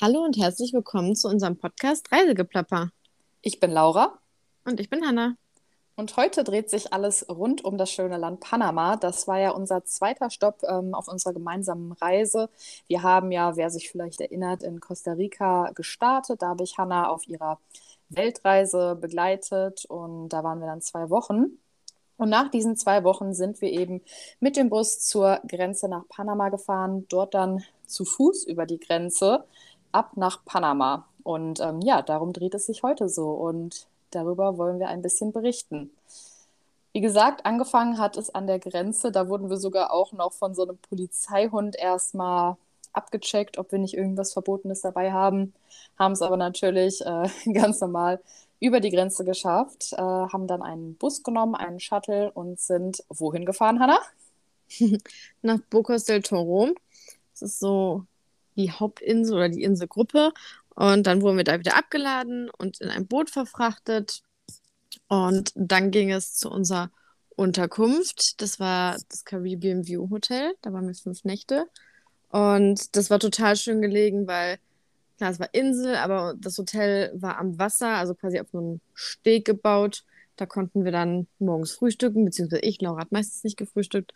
Hallo und herzlich willkommen zu unserem Podcast Reisegeplapper. Ich bin Laura. Und ich bin Hanna. Und heute dreht sich alles rund um das schöne Land Panama. Das war ja unser zweiter Stopp ähm, auf unserer gemeinsamen Reise. Wir haben ja, wer sich vielleicht erinnert, in Costa Rica gestartet. Da habe ich Hanna auf ihrer Weltreise begleitet und da waren wir dann zwei Wochen. Und nach diesen zwei Wochen sind wir eben mit dem Bus zur Grenze nach Panama gefahren, dort dann zu Fuß über die Grenze ab nach Panama. Und ähm, ja, darum dreht es sich heute so und darüber wollen wir ein bisschen berichten. Wie gesagt, angefangen hat es an der Grenze. Da wurden wir sogar auch noch von so einem Polizeihund erstmal abgecheckt, ob wir nicht irgendwas Verbotenes dabei haben. Haben es aber natürlich äh, ganz normal über die Grenze geschafft, äh, haben dann einen Bus genommen, einen Shuttle und sind wohin gefahren, Hanna? Nach Bocas del Toro. Das ist so die Hauptinsel oder die Inselgruppe. Und dann wurden wir da wieder abgeladen und in ein Boot verfrachtet. Und dann ging es zu unserer Unterkunft. Das war das Caribbean View Hotel. Da waren wir fünf Nächte. Und das war total schön gelegen, weil, klar, es war Insel, aber das Hotel war am Wasser, also quasi auf einem Steg gebaut. Da konnten wir dann morgens frühstücken, beziehungsweise ich, Laura hat meistens nicht gefrühstückt.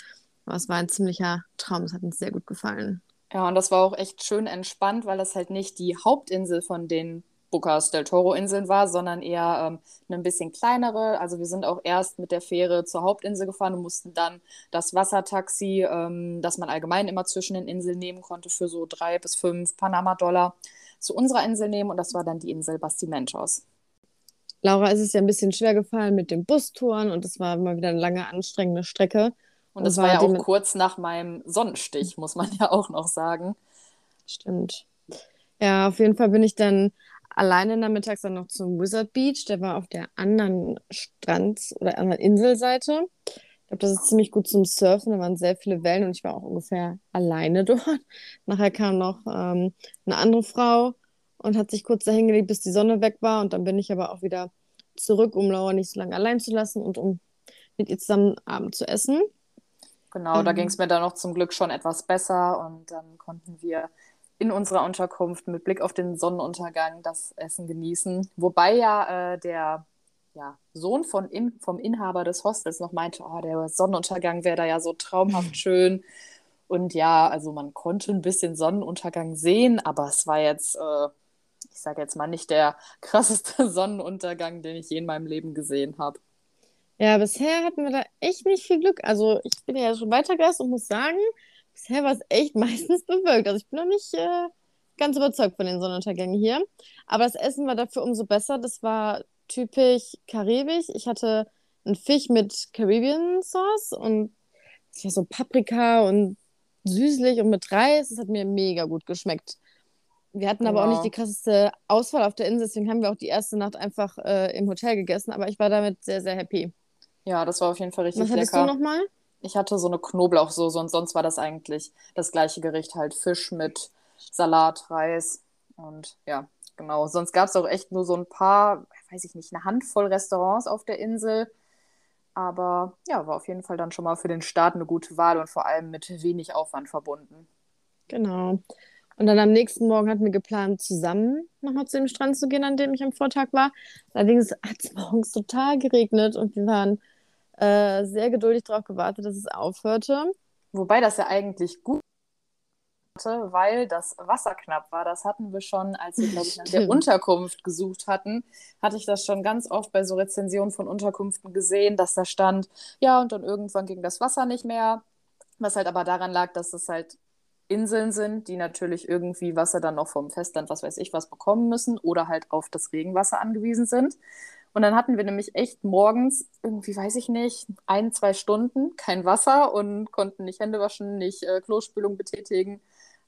Aber es war ein ziemlicher Traum. Es hat uns sehr gut gefallen. Ja, und das war auch echt schön entspannt, weil das halt nicht die Hauptinsel von den Bocas del Toro-Inseln war, sondern eher ähm, eine ein bisschen kleinere. Also wir sind auch erst mit der Fähre zur Hauptinsel gefahren und mussten dann das Wassertaxi, ähm, das man allgemein immer zwischen den Inseln nehmen konnte, für so drei bis fünf Panama-Dollar zu unserer Insel nehmen und das war dann die Insel Bastimentos. Laura ist es ja ein bisschen schwer gefallen mit den Bustouren und es war immer wieder eine lange, anstrengende Strecke. Und das war ja auch kurz nach meinem Sonnenstich, muss man ja auch noch sagen. Stimmt. Ja, auf jeden Fall bin ich dann alleine nachmittags dann noch zum Wizard Beach. Der war auf der anderen Strand- oder anderen Inselseite. Ich glaube, das ist ziemlich gut zum Surfen. Da waren sehr viele Wellen und ich war auch ungefähr alleine dort. Nachher kam noch ähm, eine andere Frau und hat sich kurz dahin gelegt, bis die Sonne weg war. Und dann bin ich aber auch wieder zurück, um Laura nicht so lange allein zu lassen und um mit ihr zusammen Abend zu essen. Genau, mhm. da ging es mir dann noch zum Glück schon etwas besser und dann konnten wir in unserer Unterkunft mit Blick auf den Sonnenuntergang das Essen genießen. Wobei ja äh, der ja, Sohn von in, vom Inhaber des Hostels noch meinte, oh, der Sonnenuntergang wäre da ja so traumhaft schön. Und ja, also man konnte ein bisschen Sonnenuntergang sehen, aber es war jetzt, äh, ich sage jetzt mal, nicht der krasseste Sonnenuntergang, den ich je in meinem Leben gesehen habe. Ja, bisher hatten wir da echt nicht viel Glück. Also ich bin ja schon weitergereist und muss sagen, bisher war es echt meistens bewölkt. Also ich bin noch nicht äh, ganz überzeugt von den Sonnenuntergängen hier. Aber das Essen war dafür umso besser. Das war typisch karibisch. Ich hatte einen Fisch mit Caribbean Sauce und es war so Paprika und süßlich und mit Reis. Das hat mir mega gut geschmeckt. Wir hatten aber auch nicht die krasseste Auswahl auf der Insel, deswegen haben wir auch die erste Nacht einfach äh, im Hotel gegessen. Aber ich war damit sehr, sehr happy. Ja, das war auf jeden Fall richtig Was hattest lecker. du nochmal? Ich hatte so eine Knoblauchsoße und sonst war das eigentlich das gleiche Gericht, halt Fisch mit Salat, Reis und ja, genau. Sonst gab es auch echt nur so ein paar, weiß ich nicht, eine Handvoll Restaurants auf der Insel. Aber ja, war auf jeden Fall dann schon mal für den Start eine gute Wahl und vor allem mit wenig Aufwand verbunden. Genau. Und dann am nächsten Morgen hatten wir geplant, zusammen nochmal zu dem Strand zu gehen, an dem ich am Vortag war. Allerdings hat es morgens total geregnet und wir waren äh, sehr geduldig darauf gewartet, dass es aufhörte. Wobei das ja eigentlich gut hatte, weil das Wasser knapp war. Das hatten wir schon, als wir, glaube ich, nach der Unterkunft gesucht hatten, hatte ich das schon ganz oft bei so Rezensionen von Unterkünften gesehen, dass da stand, ja, und dann irgendwann ging das Wasser nicht mehr. Was halt aber daran lag, dass es halt Inseln sind, die natürlich irgendwie Wasser dann noch vom Festland, was weiß ich, was bekommen müssen oder halt auf das Regenwasser angewiesen sind. Und dann hatten wir nämlich echt morgens irgendwie, weiß ich nicht, ein, zwei Stunden kein Wasser und konnten nicht Hände waschen, nicht äh, Klospülung betätigen.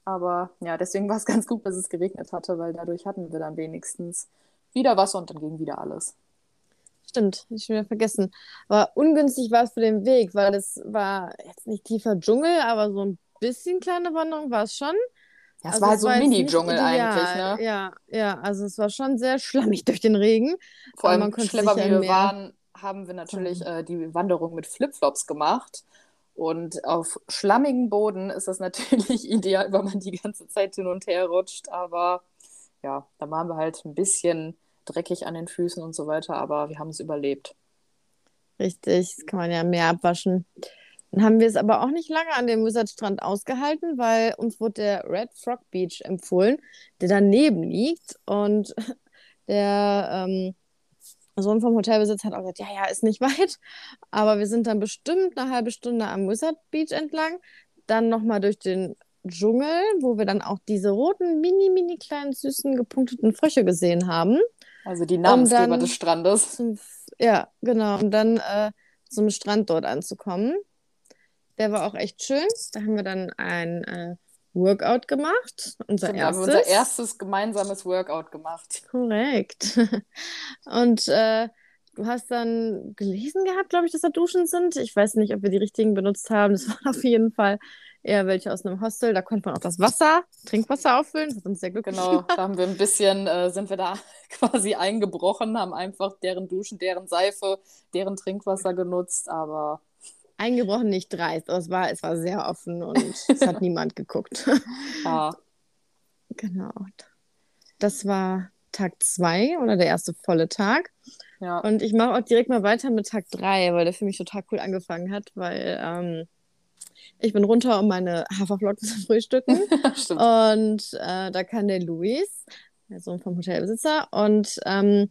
Aber ja, deswegen war es ganz gut, dass es geregnet hatte, weil dadurch hatten wir dann wenigstens wieder Wasser und dann ging wieder alles. Stimmt, ich schon wieder vergessen. Aber ungünstig war es für den Weg, weil es war jetzt nicht tiefer Dschungel, aber so ein bisschen kleine Wanderung war es schon. Ja, es also war halt so ein Mini-Dschungel eigentlich, ne? Ja, ja, also es war schon sehr schlammig durch den Regen. Vor allem schlimmer, wie wir waren, haben wir natürlich äh, die Wanderung mit Flipflops gemacht. Und auf schlammigem Boden ist das natürlich ideal, weil man die ganze Zeit hin und her rutscht. Aber ja, da waren wir halt ein bisschen dreckig an den Füßen und so weiter, aber wir haben es überlebt. Richtig, das kann man ja mehr abwaschen. Dann haben wir es aber auch nicht lange an dem Wizard-Strand ausgehalten, weil uns wurde der Red Frog Beach empfohlen, der daneben liegt. Und der ähm, Sohn vom Hotelbesitzer hat auch gesagt, ja, ja, ist nicht weit. Aber wir sind dann bestimmt eine halbe Stunde am Wizard Beach entlang, dann nochmal durch den Dschungel, wo wir dann auch diese roten, mini, mini kleinen, süßen, gepunkteten Frösche gesehen haben. Also die Namensgeber des Strandes. Zum, ja, genau. Um dann äh, zum Strand dort anzukommen. Der war auch echt schön. Da haben wir dann ein äh, Workout gemacht. Unser Stimmt, erstes. haben wir unser erstes gemeinsames Workout gemacht. Korrekt. Und äh, du hast dann gelesen gehabt, glaube ich, dass da Duschen sind. Ich weiß nicht, ob wir die richtigen benutzt haben. Das waren auf jeden Fall eher welche aus einem Hostel. Da konnte man auch das Wasser, Trinkwasser auffüllen. Das hat uns sehr glücklich Genau, da haben wir ein bisschen, äh, sind wir da quasi eingebrochen, haben einfach deren Duschen, deren Seife, deren Trinkwasser genutzt, aber Eingebrochen nicht dreist, aber es war, es war sehr offen und es hat niemand geguckt. ja. Genau. Das war Tag zwei oder der erste volle Tag. Ja. Und ich mache auch direkt mal weiter mit Tag drei, weil der für mich total cool angefangen hat, weil ähm, ich bin runter, um meine Haferflocken zu frühstücken. Und äh, da kam der Luis, der Sohn vom Hotelbesitzer, und ähm,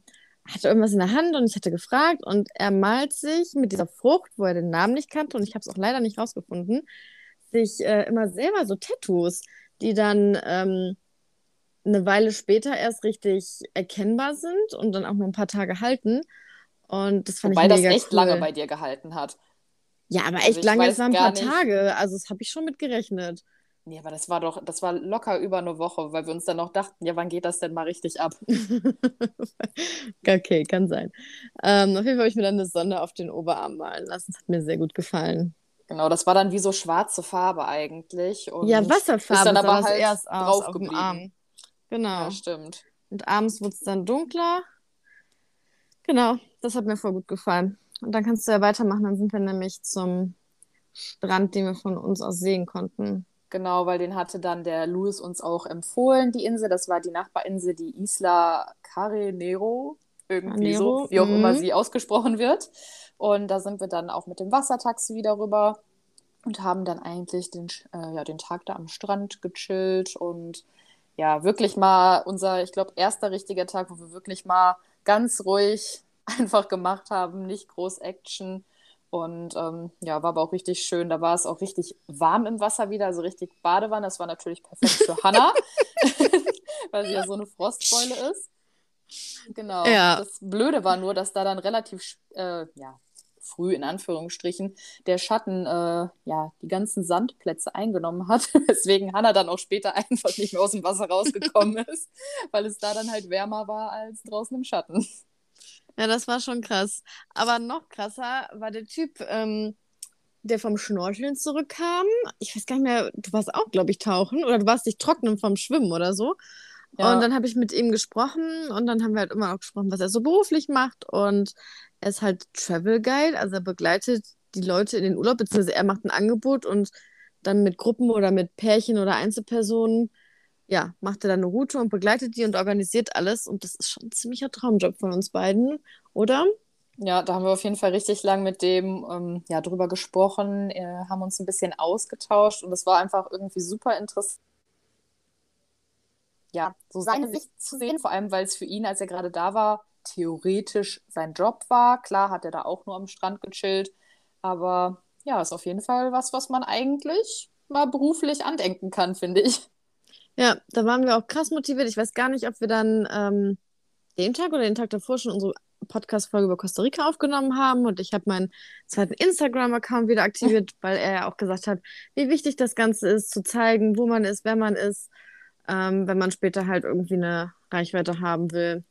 hatte irgendwas in der Hand und ich hatte gefragt und er malt sich mit dieser Frucht, wo er den Namen nicht kannte und ich habe es auch leider nicht rausgefunden, sich äh, immer selber so Tattoos, die dann ähm, eine Weile später erst richtig erkennbar sind und dann auch nur ein paar Tage halten. Und das fand Wobei ich das mega echt cool. lange bei dir gehalten hat. Ja, aber Also echt ich lange, es waren ein paar nicht- Tage. Also das habe ich schon mit gerechnet. Nee, aber das war doch, das war locker über eine Woche, weil wir uns dann noch dachten, ja, wann geht das denn mal richtig ab? okay, kann sein. Ähm, auf jeden Fall habe ich mir dann eine Sonne auf den Oberarm malen lassen. Das hat mir sehr gut gefallen. Genau, das war dann wie so schwarze Farbe eigentlich. Und ja, Wasserfarbe ist dann aber halt erst drauf auf dem. Arm. Genau. Ja, stimmt. Und abends wurde es dann dunkler. Genau, das hat mir voll gut gefallen. Und dann kannst du ja weitermachen. Dann sind wir nämlich zum Strand, den wir von uns aus sehen konnten. Genau, weil den hatte dann der Louis uns auch empfohlen, die Insel. Das war die Nachbarinsel, die Isla Carenero, irgendwie Carenero, so, wie auch mhm. immer sie ausgesprochen wird. Und da sind wir dann auch mit dem Wassertaxi wieder rüber und haben dann eigentlich den, äh, ja, den Tag da am Strand gechillt und ja, wirklich mal unser, ich glaube, erster richtiger Tag, wo wir wirklich mal ganz ruhig einfach gemacht haben, nicht groß Action. Und ähm, ja, war aber auch richtig schön. Da war es auch richtig warm im Wasser wieder, also richtig Badewanne. Das war natürlich perfekt für Hannah, weil sie ja so eine Frostbeule ist. Genau. Ja. Das Blöde war nur, dass da dann relativ äh, ja, früh in Anführungsstrichen der Schatten äh, ja die ganzen Sandplätze eingenommen hat, weswegen Hannah dann auch später einfach nicht mehr aus dem Wasser rausgekommen ist, weil es da dann halt wärmer war als draußen im Schatten. Ja, das war schon krass. Aber noch krasser war der Typ, ähm, der vom Schnorcheln zurückkam. Ich weiß gar nicht mehr, du warst auch, glaube ich, tauchen oder du warst dich trocknen vom Schwimmen oder so. Ja. Und dann habe ich mit ihm gesprochen und dann haben wir halt immer auch gesprochen, was er so beruflich macht. Und er ist halt Travel Guide, also er begleitet die Leute in den Urlaub, beziehungsweise er macht ein Angebot und dann mit Gruppen oder mit Pärchen oder Einzelpersonen, ja, macht er dann eine Route und begleitet die und organisiert alles. Und das ist schon ein ziemlicher Traumjob von uns beiden, oder? Ja, da haben wir auf jeden Fall richtig lang mit dem ähm, ja, drüber gesprochen, äh, haben uns ein bisschen ausgetauscht und es war einfach irgendwie super interessant. Ja, so seine Sicht zu sehen, vor allem weil es für ihn, als er gerade da war, theoretisch sein Job war. Klar hat er da auch nur am Strand gechillt, aber ja, ist auf jeden Fall was, was man eigentlich mal beruflich andenken kann, finde ich. Ja, da waren wir auch krass motiviert. Ich weiß gar nicht, ob wir dann ähm, den Tag oder den Tag davor schon unsere Podcast-Folge über Costa Rica aufgenommen haben und ich habe meinen zweiten Instagram-Account wieder aktiviert, weil er ja auch gesagt hat, wie wichtig das Ganze ist, zu zeigen, wo man ist, wer man ist, ähm, wenn man später halt irgendwie eine Reichweite haben will.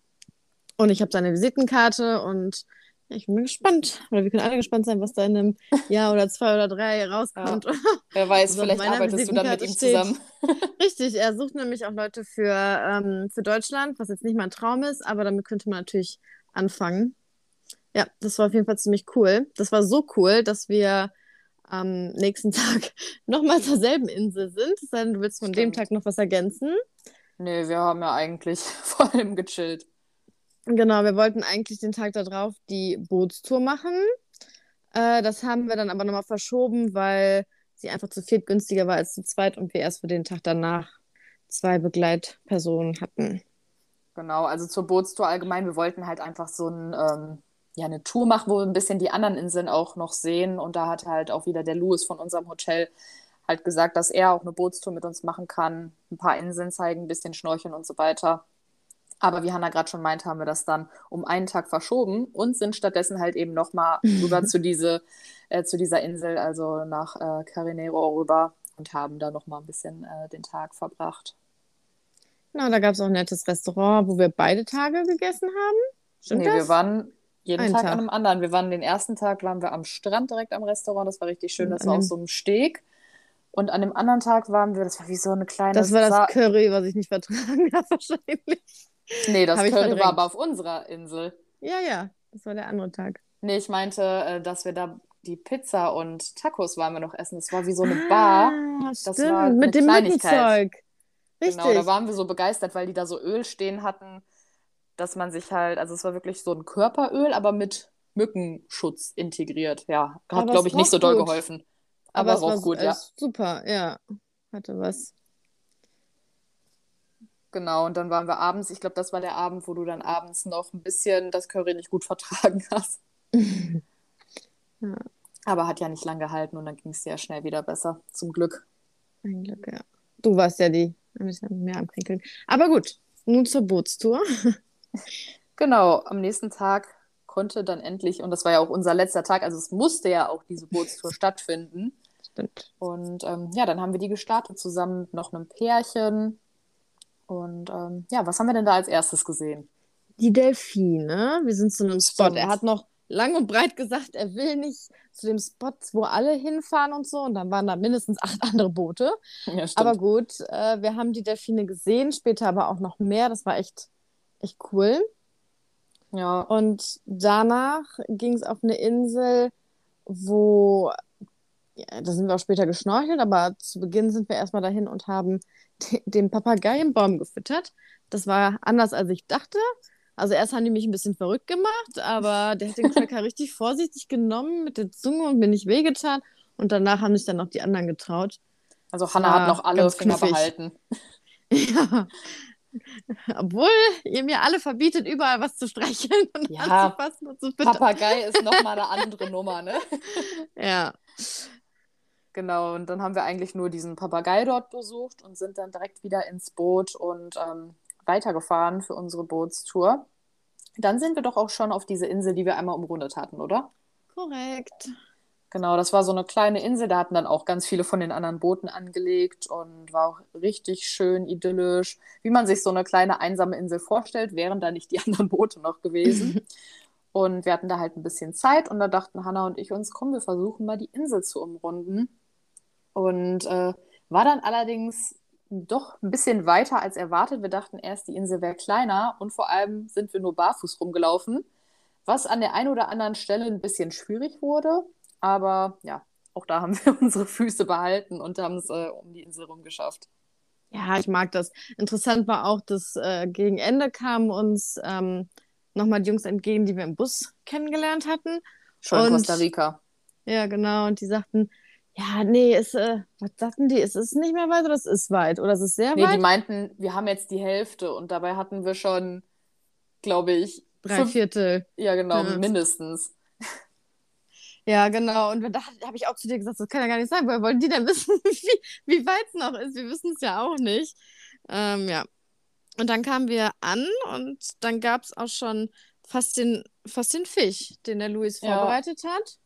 Und ich habe seine Visitenkarte und ich bin gespannt. Oder wir können alle gespannt sein, was da in einem Jahr oder zwei oder drei rauskommt. Wer weiß, Also vielleicht arbeitest du dann mit ihm steht- zusammen. Richtig, er sucht nämlich auch Leute für, ähm, für Deutschland, was jetzt nicht mal ein Traum ist, aber damit könnte man natürlich anfangen. Ja, das war auf jeden Fall ziemlich cool. Das war so cool, dass wir am nächsten Tag nochmal zur selben Insel sind. Sei denn, du willst von dem Stimmt. Tag noch was ergänzen. Nee, wir haben ja eigentlich vor allem gechillt. Genau, wir wollten eigentlich den Tag darauf die Bootstour machen. Äh, das haben wir dann aber nochmal verschoben, weil sie einfach zu viert günstiger war als zu zweit und wir erst für den Tag danach zwei Begleitpersonen hatten. Genau, also zur Bootstour allgemein. Wir wollten halt einfach so ein, ähm, ja, eine Tour machen, wo wir ein bisschen die anderen Inseln auch noch sehen. Und da hat halt auch wieder der Louis von unserem Hotel halt gesagt, dass er auch eine Bootstour mit uns machen kann, ein paar Inseln zeigen, ein bisschen schnorcheln und so weiter. Aber wie Hanna gerade schon meint, haben wir das dann um einen Tag verschoben und sind stattdessen halt eben nochmal rüber zu, diese, äh, zu dieser Insel, also nach äh, Carinero rüber und haben da nochmal ein bisschen äh, den Tag verbracht. Genau, da gab es auch ein nettes Restaurant, wo wir beide Tage gegessen haben. Stimmt nee, das? wir waren jeden Tag, Tag, an einem anderen. Wir waren den ersten Tag waren wir am Strand direkt am Restaurant, das war richtig schön, das war auf so einem Steg. Und an dem anderen Tag waren wir, das war wie so eine kleine. Das war das Sa Curry, was ich nicht vertragen habe, wahrscheinlich. Nee, das Curry war aber auf unserer Insel. Ja, ja, das war der andere Tag. Nee, ich meinte, äh, dass wir da die Pizza und Tacos waren wir noch essen. Das war wie so eine Bar. Ah, das stimmt, war mit dem Mückenzeug. Richtig. Genau, da waren wir so begeistert, weil die da so Öl stehen hatten, dass man sich halt, also es war wirklich so ein Körperöl, aber mit Mückenschutz integriert. Ja, hat, glaube ich, nicht so doll geholfen. Aber, aber es war gut, ja. Super, ja. Hatte was. Genau, und dann waren wir abends, ich glaube, das war der Abend, wo du dann abends noch ein bisschen das Curry nicht gut vertragen hast. ja. Aber hat ja nicht lang gehalten und dann ging es ja schnell wieder besser, zum Glück. Ein Glück, ja. Du warst ja die ein bisschen mehr am Kränkeln. Aber gut, nun zur Bootstour. genau, am nächsten Tag konnte dann endlich, und das war ja auch unser letzter Tag, also es musste ja auch diese Bootstour stattfinden. Stimmt. Und ähm, ja, dann haben wir die gestartet zusammen mit noch einem Pärchen. Und ähm, ja, was haben wir denn da als erstes gesehen? Die Delfine. Wir sind zu einem Spot. Er hat noch lang und breit gesagt, er will nicht zu dem Spot, wo alle hinfahren und so. Und dann waren da mindestens acht andere Boote. Ja, aber gut, äh, wir haben die Delfine gesehen, später aber auch noch mehr. Das war echt, echt cool. Ja. Und danach ging es auf eine Insel, wo, ja, da sind wir auch später geschnorchelt, aber zu Beginn sind wir erstmal dahin und haben den Papageienbaum gefüttert. Das war anders, als ich dachte. Also erst haben die mich ein bisschen verrückt gemacht, aber der hat den Cracker richtig vorsichtig genommen mit der Zunge und mir nicht wehgetan. Und danach haben sich dann noch die anderen getraut. Also Hanna hat noch alle Finger behalten. Ja. Obwohl ihr mir alle verbietet, überall was zu streicheln und ja, anzufassen und zu füttern. Papagei ist nochmal eine andere Nummer, ne? Ja. Genau, und dann haben wir eigentlich nur diesen Papagei dort besucht und sind dann direkt wieder ins Boot und ähm, weitergefahren für unsere Bootstour. Dann sind wir doch auch schon auf diese Insel, die wir einmal umrundet hatten, oder? Korrekt. Genau, das war so eine kleine Insel, da hatten dann auch ganz viele von den anderen Booten angelegt und war auch richtig schön idyllisch, wie man sich so eine kleine einsame Insel vorstellt, wären da nicht die anderen Boote noch gewesen. und wir hatten da halt ein bisschen Zeit und da dachten Hanna und ich uns, komm, wir versuchen mal die Insel zu umrunden. Und äh, war dann allerdings doch ein bisschen weiter als erwartet. Wir dachten erst, die Insel wäre kleiner und vor allem sind wir nur barfuß rumgelaufen, was an der einen oder anderen Stelle ein bisschen schwierig wurde. Aber ja, auch da haben wir unsere Füße behalten und haben es äh, um die Insel rumgeschafft. Ja, ich mag das. Interessant war auch, dass äh, gegen Ende kamen uns ähm, nochmal die Jungs entgegen, die wir im Bus kennengelernt hatten. Schon in Costa Rica. Ja, genau. Und die sagten, ja, nee, ist, äh, was sagten die? Ist es nicht mehr weit oder es ist weit? Oder es ist sehr nee, weit? Nee, die meinten, wir haben jetzt die Hälfte und dabei hatten wir schon, glaube ich, drei fünf... Viertel. Ja, genau, ja. mindestens. Ja, genau. Und da habe ich auch zu dir gesagt, das kann ja gar nicht sein. Woher wollen die denn wissen, wie, wie weit es noch ist? Wir wissen es ja auch nicht. Ähm, ja. Und dann kamen wir an und dann gab es auch schon fast den, fast den Fisch, den der Luis vorbereitet ja. hat.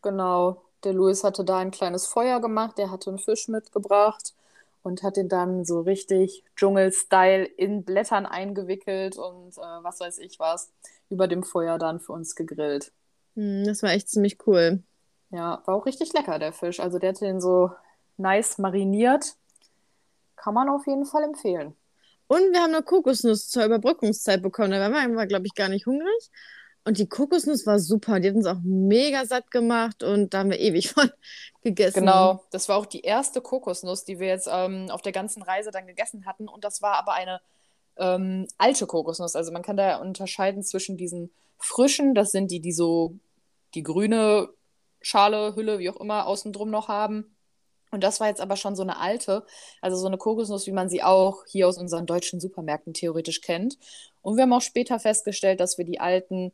Genau. Der Louis hatte da ein kleines Feuer gemacht, der hatte einen Fisch mitgebracht und hat ihn dann so richtig Dschungel-Style in Blättern eingewickelt und äh, was weiß ich was, über dem Feuer dann für uns gegrillt. Hm, das war echt ziemlich cool. Ja, war auch richtig lecker, der Fisch. Also der hatte den so nice mariniert. Kann man auf jeden Fall empfehlen. Und wir haben eine Kokosnuss zur Überbrückungszeit bekommen. Da waren wir, glaube ich, gar nicht hungrig. Und die Kokosnuss war super. Die hat uns auch mega satt gemacht und da haben wir ewig von gegessen. Genau, das war auch die erste Kokosnuss, die wir jetzt ähm, auf der ganzen Reise dann gegessen hatten. Und das war aber eine ähm, alte Kokosnuss. Also man kann da unterscheiden zwischen diesen frischen, das sind die, die so die grüne Schale, Hülle, wie auch immer, außen drum noch haben. Und das war jetzt aber schon so eine alte, also so eine Kokosnuss, wie man sie auch hier aus unseren deutschen Supermärkten theoretisch kennt. Und wir haben auch später festgestellt, dass wir die alten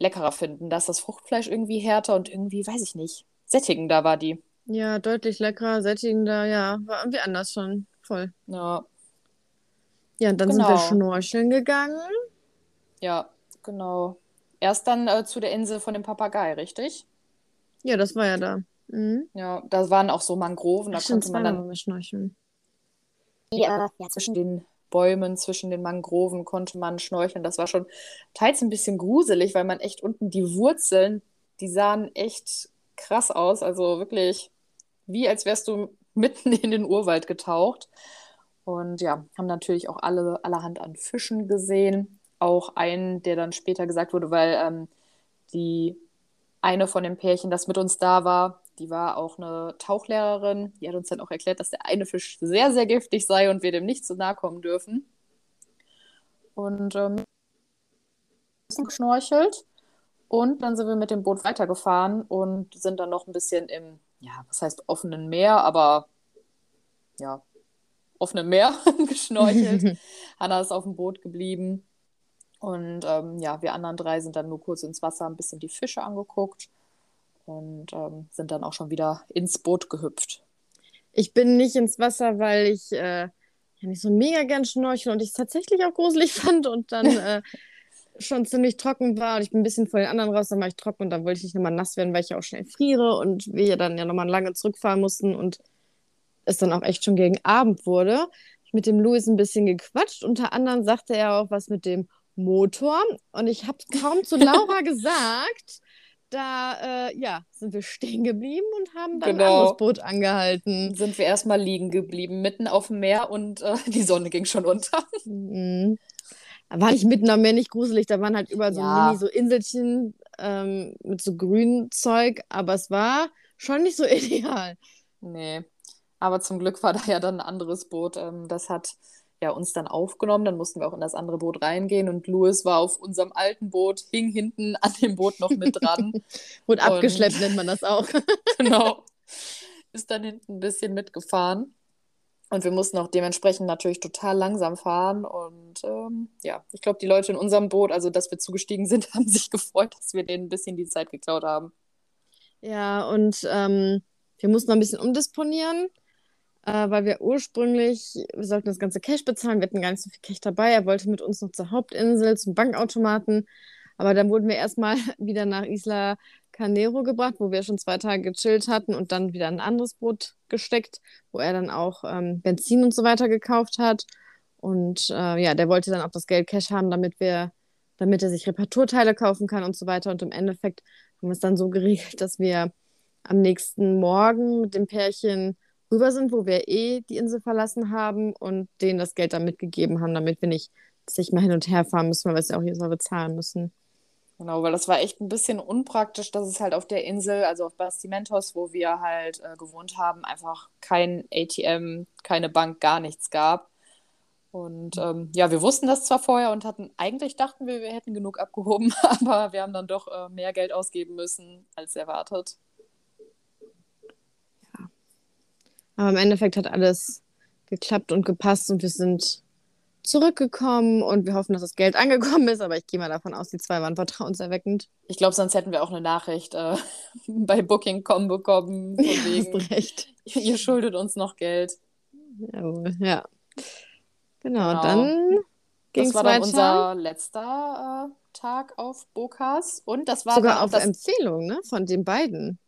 leckerer finden, dass das Fruchtfleisch irgendwie härter und irgendwie, weiß ich nicht, sättigender war die. Ja, deutlich leckerer, sättigender, ja, war irgendwie anders schon. Voll. Ja. Ja, und dann Genau. sind wir schnorcheln gegangen. Ja, genau. Erst dann äh, zu der Insel von dem Papagei, richtig? Ja, das war ja da. Mhm. Ja, da waren auch so Mangroven, da Stimmt, konnte man dann schnorcheln. ja, zwischen den Bäumen, zwischen den Mangroven konnte man schnorcheln. Das war schon teils ein bisschen gruselig, weil man echt unten die Wurzeln, die sahen echt krass aus. Also wirklich wie als wärst du mitten in den Urwald getaucht. Und ja, haben natürlich auch alle allerhand an Fischen gesehen. Auch einen, der dann später gesagt wurde, weil ähm, die eine von dem Pärchen, das mit uns da war, die war auch eine Tauchlehrerin. Die hat uns dann auch erklärt, dass der eine Fisch sehr, sehr giftig sei und wir dem nicht zu nahe kommen dürfen. Und ähm, bisschen geschnorchelt. Und dann sind wir mit dem Boot weitergefahren und sind dann noch ein bisschen im, ja, was heißt offenen Meer, aber ja, offenem Meer geschnorchelt. Hanna ist auf dem Boot geblieben. Und ähm, ja, wir anderen drei sind dann nur kurz ins Wasser, ein bisschen die Fische angeguckt und ähm, sind dann auch schon wieder ins Boot gehüpft. Ich bin nicht ins Wasser, weil ich äh, ja nicht so mega gern schnorcheln und ich es tatsächlich auch gruselig fand und dann äh, schon ziemlich trocken war. Und ich bin ein bisschen vor den anderen raus, dann war ich trocken und dann wollte ich nicht nochmal nass werden, weil ich ja auch schnell friere und wir ja dann ja nochmal lange zurückfahren mussten und es dann auch echt schon gegen Abend wurde. Ich mit dem Louis ein bisschen gequatscht. Unter anderem sagte er auch was mit dem Motor und ich habe kaum zu Laura gesagt. Da äh, ja, sind wir stehen geblieben und haben dann ein Genau. anderes Boot angehalten. Sind wir erstmal liegen geblieben, mitten auf dem Meer und äh, die Sonne ging schon unter. Mhm. War nicht mitten am Meer nicht gruselig, da waren halt überall so Ja. Mini, so Inselchen ähm, mit so grünem Zeug, aber es war schon nicht so ideal. Nee, aber zum Glück war da ja dann ein anderes Boot. Ähm, das hat ja uns dann aufgenommen. Dann mussten wir auch in das andere Boot reingehen und Louis war auf unserem alten Boot, hing hinten an dem Boot noch mit dran. Wurde Und- abgeschleppt, nennt man das auch. genau. Ist dann hinten ein bisschen mitgefahren. Und wir mussten auch dementsprechend natürlich total langsam fahren. Und ähm, ja, ich glaube, die Leute in unserem Boot, also dass wir zugestiegen sind, haben sich gefreut, dass wir denen ein bisschen die Zeit geklaut haben. Ja, und ähm, wir mussten noch ein bisschen umdisponieren, äh, weil wir ursprünglich, wir sollten das ganze Cash bezahlen, wir hatten gar nicht so viel Cash dabei. Er wollte mit uns noch zur Hauptinsel, zum Bankautomaten. Aber dann wurden wir erstmal wieder nach Isla Carnero gebracht, wo wir schon zwei Tage gechillt hatten und dann wieder in ein anderes Boot gesteckt, wo er dann auch ähm, Benzin und so weiter gekauft hat. Und äh, ja, der wollte dann auch das Geld Cash haben, damit wir, damit er sich Reparaturteile kaufen kann und so weiter. Und im Endeffekt haben wir es dann so geregelt, dass wir am nächsten Morgen mit dem Pärchen rüber sind, wo wir eh die Insel verlassen haben und denen das Geld dann mitgegeben haben, damit wir nicht sich mal hin und her fahren müssen, weil wir es ja auch jedes Mal bezahlen müssen. Genau, weil das war echt ein bisschen unpraktisch, dass es halt auf der Insel, also auf Bastimentos, wo wir halt äh, gewohnt haben, einfach kein ATM, keine Bank, gar nichts gab. Und ähm, ja, wir wussten das zwar vorher und hatten, eigentlich dachten wir, wir hätten genug abgehoben, aber wir haben dann doch äh, mehr Geld ausgeben müssen als erwartet. Aber im Endeffekt hat alles geklappt und gepasst und wir sind zurückgekommen und wir hoffen, dass das Geld angekommen ist, aber ich gehe mal davon aus, die zwei waren vertrauenserweckend. Ich glaube, sonst hätten wir auch eine Nachricht äh, bei Booking.com bekommen, von Ja, wegen, hast recht. ihr schuldet uns noch Geld. Jawohl, ja. Genau, Genau. dann ging Das es war dann weiter. unser letzter äh, Tag auf Bokas. Und das war Sogar auf das, Empfehlung, ne? Von den beiden.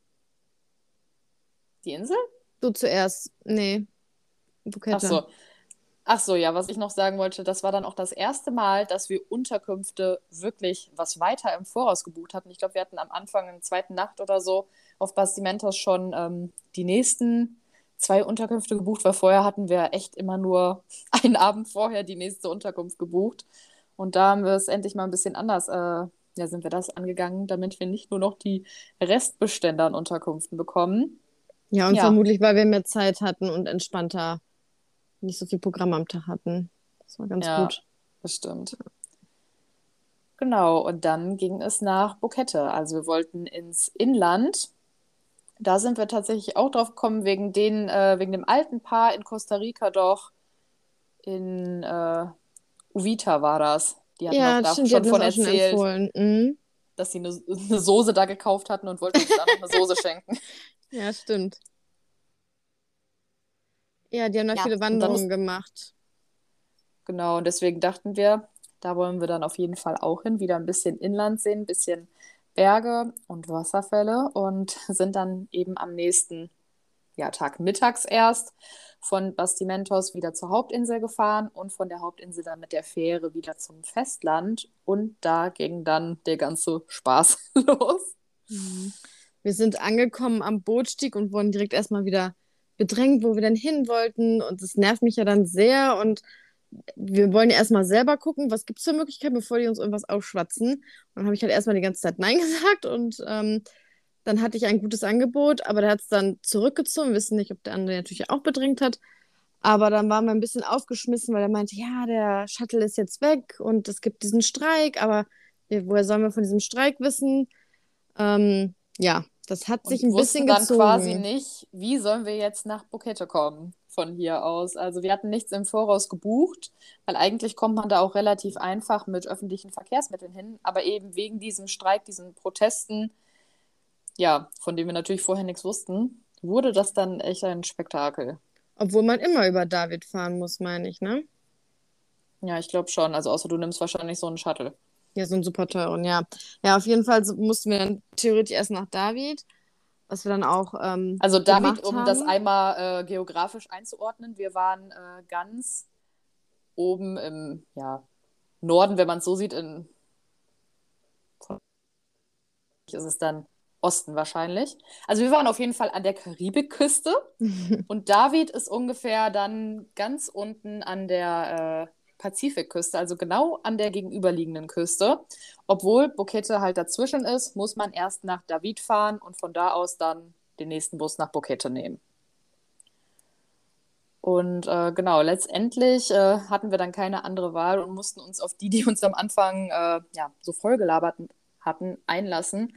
die Insel? Du zuerst. Nee. Ach Bukette. so. Ach so, ja, was ich noch sagen wollte, das war dann auch das erste Mal, dass wir Unterkünfte wirklich was weiter im Voraus gebucht hatten. Ich glaube, wir hatten am Anfang in der zweiten Nacht oder so auf Bastimentos schon ähm, die nächsten zwei Unterkünfte gebucht, weil vorher hatten wir echt immer nur einen Abend vorher die nächste Unterkunft gebucht. Und da haben wir es endlich mal ein bisschen anders äh, ja, sind wir das angegangen, damit wir nicht nur noch die Restbestände an Unterkünften bekommen. Ja, und Ja. vermutlich, weil wir mehr Zeit hatten und entspannter nicht so viel Programm am Tag hatten. Das war ganz Ja. gut. Bestimmt. Genau, und dann ging es nach Bukette. Also wir wollten ins Inland. Da sind wir tatsächlich auch drauf gekommen, wegen den, äh, wegen dem alten Paar in Costa Rica doch. In äh, Uvita war das. Die hatten Ja, auch da stimmt, schon von schon erzählt, empfohlen. Mhm. dass sie eine, eine Soße da gekauft hatten und wollten uns da noch eine Soße schenken. Ja, stimmt. Ja, die haben da Ja, viele Wanderungen gemacht. Genau, und deswegen dachten wir, da wollen wir dann auf jeden Fall auch hin, wieder ein bisschen Inland sehen, ein bisschen Berge und Wasserfälle und sind dann eben am nächsten ja, Tag mittags erst von Bastimentos wieder zur Hauptinsel gefahren und von der Hauptinsel dann mit der Fähre wieder zum Festland und da ging dann der ganze Spaß los. Mhm. Wir sind angekommen am Bootstieg und wurden direkt erstmal wieder bedrängt, wo wir denn hin wollten. Und das nervt mich ja dann sehr. Und wir wollen ja erstmal selber gucken, was gibt es für Möglichkeiten, bevor die uns irgendwas aufschwatzen. Und dann habe ich halt erstmal die ganze Zeit Nein gesagt. Und ähm, dann hatte ich ein gutes Angebot, aber der hat es dann zurückgezogen. Wir wissen nicht, ob der andere natürlich auch bedrängt hat. Aber dann waren wir ein bisschen aufgeschmissen, weil er meinte, ja, der Shuttle ist jetzt weg und es gibt diesen Streik, aber woher sollen wir von diesem Streik wissen? Ähm, ja, das hat sich und ein bisschen dann gezogen. quasi nicht, wie sollen wir jetzt nach Bukette kommen von hier aus. Also wir hatten nichts im Voraus gebucht, weil eigentlich kommt man da auch relativ einfach mit öffentlichen Verkehrsmitteln hin. Aber eben wegen diesem Streik, diesen Protesten, ja, von denen wir natürlich vorher nichts wussten, wurde das dann echt ein Spektakel. Obwohl man immer über David fahren muss, meine ich, ne? Ja, ich glaube schon. Also außer du nimmst wahrscheinlich so einen Shuttle. Ja, so einen super teuren, ja. Ja, auf jeden Fall mussten wir dann theoretisch erst nach David, was wir dann auch ähm, Also David, um das haben. einmal äh, geografisch einzuordnen, wir waren äh, ganz oben im ja, Norden, wenn man es so sieht, in ist es dann Osten wahrscheinlich. Also wir waren auf jeden Fall an der Karibikküste und David ist ungefähr dann ganz unten an der äh, Pazifikküste, also genau an der gegenüberliegenden Küste. Obwohl Bukette halt dazwischen ist, muss man erst nach David fahren und von da aus dann den nächsten Bus nach Bukette nehmen. Und äh, genau, letztendlich äh, hatten wir dann keine andere Wahl und mussten uns auf die, die uns am Anfang äh, ja, so vollgelabert hatten, einlassen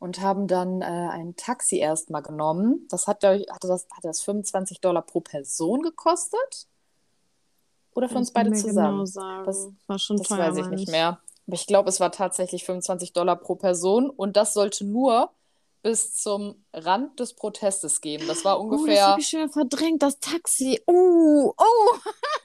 und haben dann äh, ein Taxi erstmal genommen. Das hat, hatte, das, hatte das 25 Dollar pro Person gekostet? Oder für uns beide mir zusammen? Genau. Das- war schon Das teuer, weiß ich nicht mehr. Aber ich glaube, es war tatsächlich 25 Dollar pro Person und das sollte nur bis zum Rand des Protestes gehen. Das war Oh, das ungefähr. habe ich schon verdrängt, das Taxi. Oh, oh.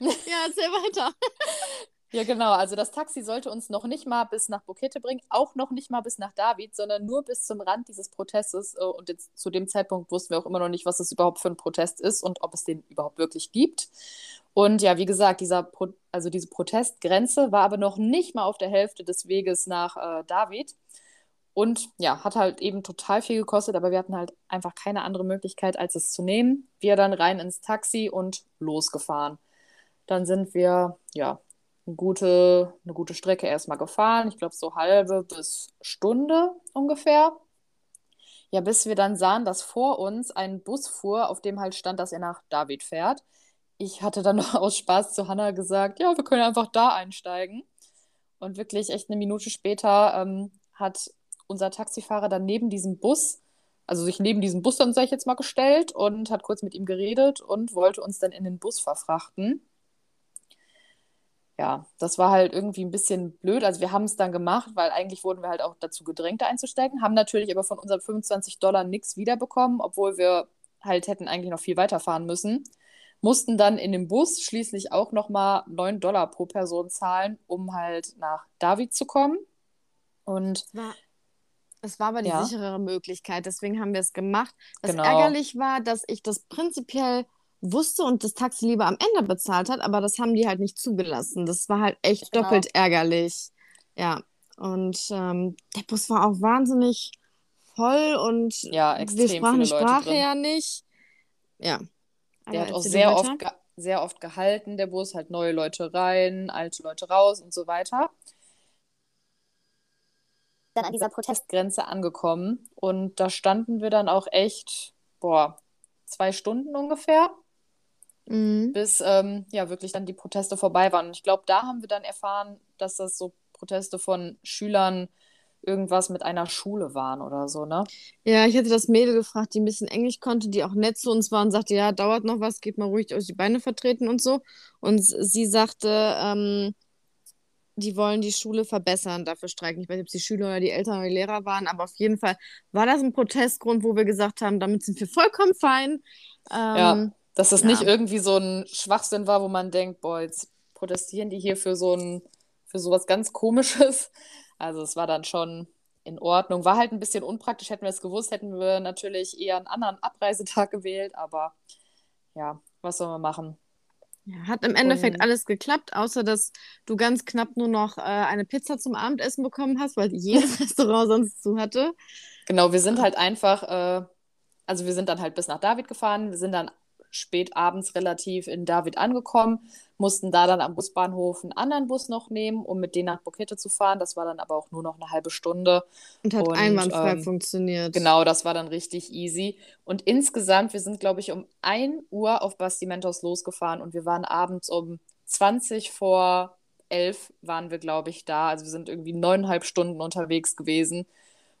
ja, erzähl weiter. Ja, genau. Also das Taxi sollte uns noch nicht mal bis nach Bukette bringen, auch noch nicht mal bis nach David, sondern nur bis zum Rand dieses Protestes. Äh, Und jetzt zu dem Zeitpunkt wussten wir auch immer noch nicht, was es überhaupt für ein Protest ist und ob es den überhaupt wirklich gibt. Und ja, wie gesagt, dieser Pro also diese Protestgrenze war aber noch nicht mal auf der Hälfte des Weges nach äh, David. Und ja, hat halt eben total viel gekostet, aber wir hatten halt einfach keine andere Möglichkeit, als es zu nehmen. Wir dann rein ins Taxi und losgefahren. Dann sind wir, ja, eine gute, eine gute Strecke erstmal gefahren. Ich glaube, so halbe bis Stunde ungefähr. Ja, bis wir dann sahen, dass vor uns ein Bus fuhr, auf dem halt stand, dass er nach David fährt. Ich hatte dann noch aus Spaß zu Hannah gesagt, ja, wir können einfach da einsteigen. Und wirklich echt eine Minute später ähm, hat unser Taxifahrer dann neben diesem Bus, also sich neben diesem Bus dann, sag ich jetzt mal, gestellt und hat kurz mit ihm geredet und wollte uns dann in den Bus verfrachten ja, das war halt irgendwie ein bisschen blöd. Also wir haben es dann gemacht, weil eigentlich wurden wir halt auch dazu gedrängt, da einzusteigen, haben natürlich aber von unseren 25 Dollar nichts wiederbekommen, obwohl wir halt hätten eigentlich noch viel weiterfahren müssen. Mussten dann in dem Bus schließlich auch nochmal 9 Dollar pro Person zahlen, um halt nach David zu kommen. Und Es war, es war aber die Ja. sicherere Möglichkeit, deswegen haben wir es gemacht. Was Genau. ärgerlich war, dass ich das prinzipiell wusste und das Taxi lieber am Ende bezahlt hat, aber das haben die halt nicht zugelassen. Das war halt echt Genau. doppelt ärgerlich. Ja, und ähm, der Bus war auch wahnsinnig voll und ja, wir sprachen die Sprache drin. ja nicht. Ja. Der Aber hat auch sehr oft, sehr oft gehalten, der Bus, halt neue Leute rein, alte Leute raus und so weiter. dann an dieser Protestgrenze angekommen. Und da standen wir dann auch echt, boah, zwei Stunden ungefähr, Mhm. bis ähm, ja wirklich dann die Proteste vorbei waren. Und ich glaube, da haben wir dann erfahren, dass das so Proteste von Schülern irgendwas mit einer Schule waren oder so, ne? Ja, ich hätte das Mädel gefragt, die ein bisschen Englisch konnte, die auch nett zu uns war und sagte, ja, dauert noch was, geht mal ruhig euch die Beine vertreten und so. Und sie sagte, ähm, die wollen die Schule verbessern, dafür streiken. Ich weiß nicht, ob es die Schüler oder die Eltern oder die Lehrer waren, aber auf jeden Fall war das ein Protestgrund, wo wir gesagt haben, damit sind wir vollkommen fein. Ja, Ähm, dass das ja. nicht irgendwie so ein Schwachsinn war, wo man denkt, boah, jetzt protestieren die hier für so ein, für sowas ganz Komisches. Also es war dann schon in Ordnung. War halt ein bisschen unpraktisch, hätten wir es gewusst, hätten wir natürlich eher einen anderen Abreisetag gewählt, aber ja, was soll man machen? Ja, hat im Endeffekt Und- alles geklappt, außer dass du ganz knapp nur noch äh, eine Pizza zum Abendessen bekommen hast, weil jedes Restaurant sonst zu hatte. Genau, wir sind halt einfach, äh, also wir sind dann halt bis nach David gefahren, wir sind dann spät abends relativ in David angekommen, mussten da dann am Busbahnhof einen anderen Bus noch nehmen, um mit denen nach Bukete zu fahren. Das war dann aber auch nur noch eine halbe Stunde. Und hat Und, einwandfrei ähm, funktioniert. Genau, das war dann richtig easy. Und insgesamt, wir sind, glaube ich, um 1 Uhr auf Bastimentos losgefahren und wir waren abends um 20 vor 11 waren wir, glaube ich, da. Also wir sind irgendwie neuneinhalb Stunden unterwegs gewesen.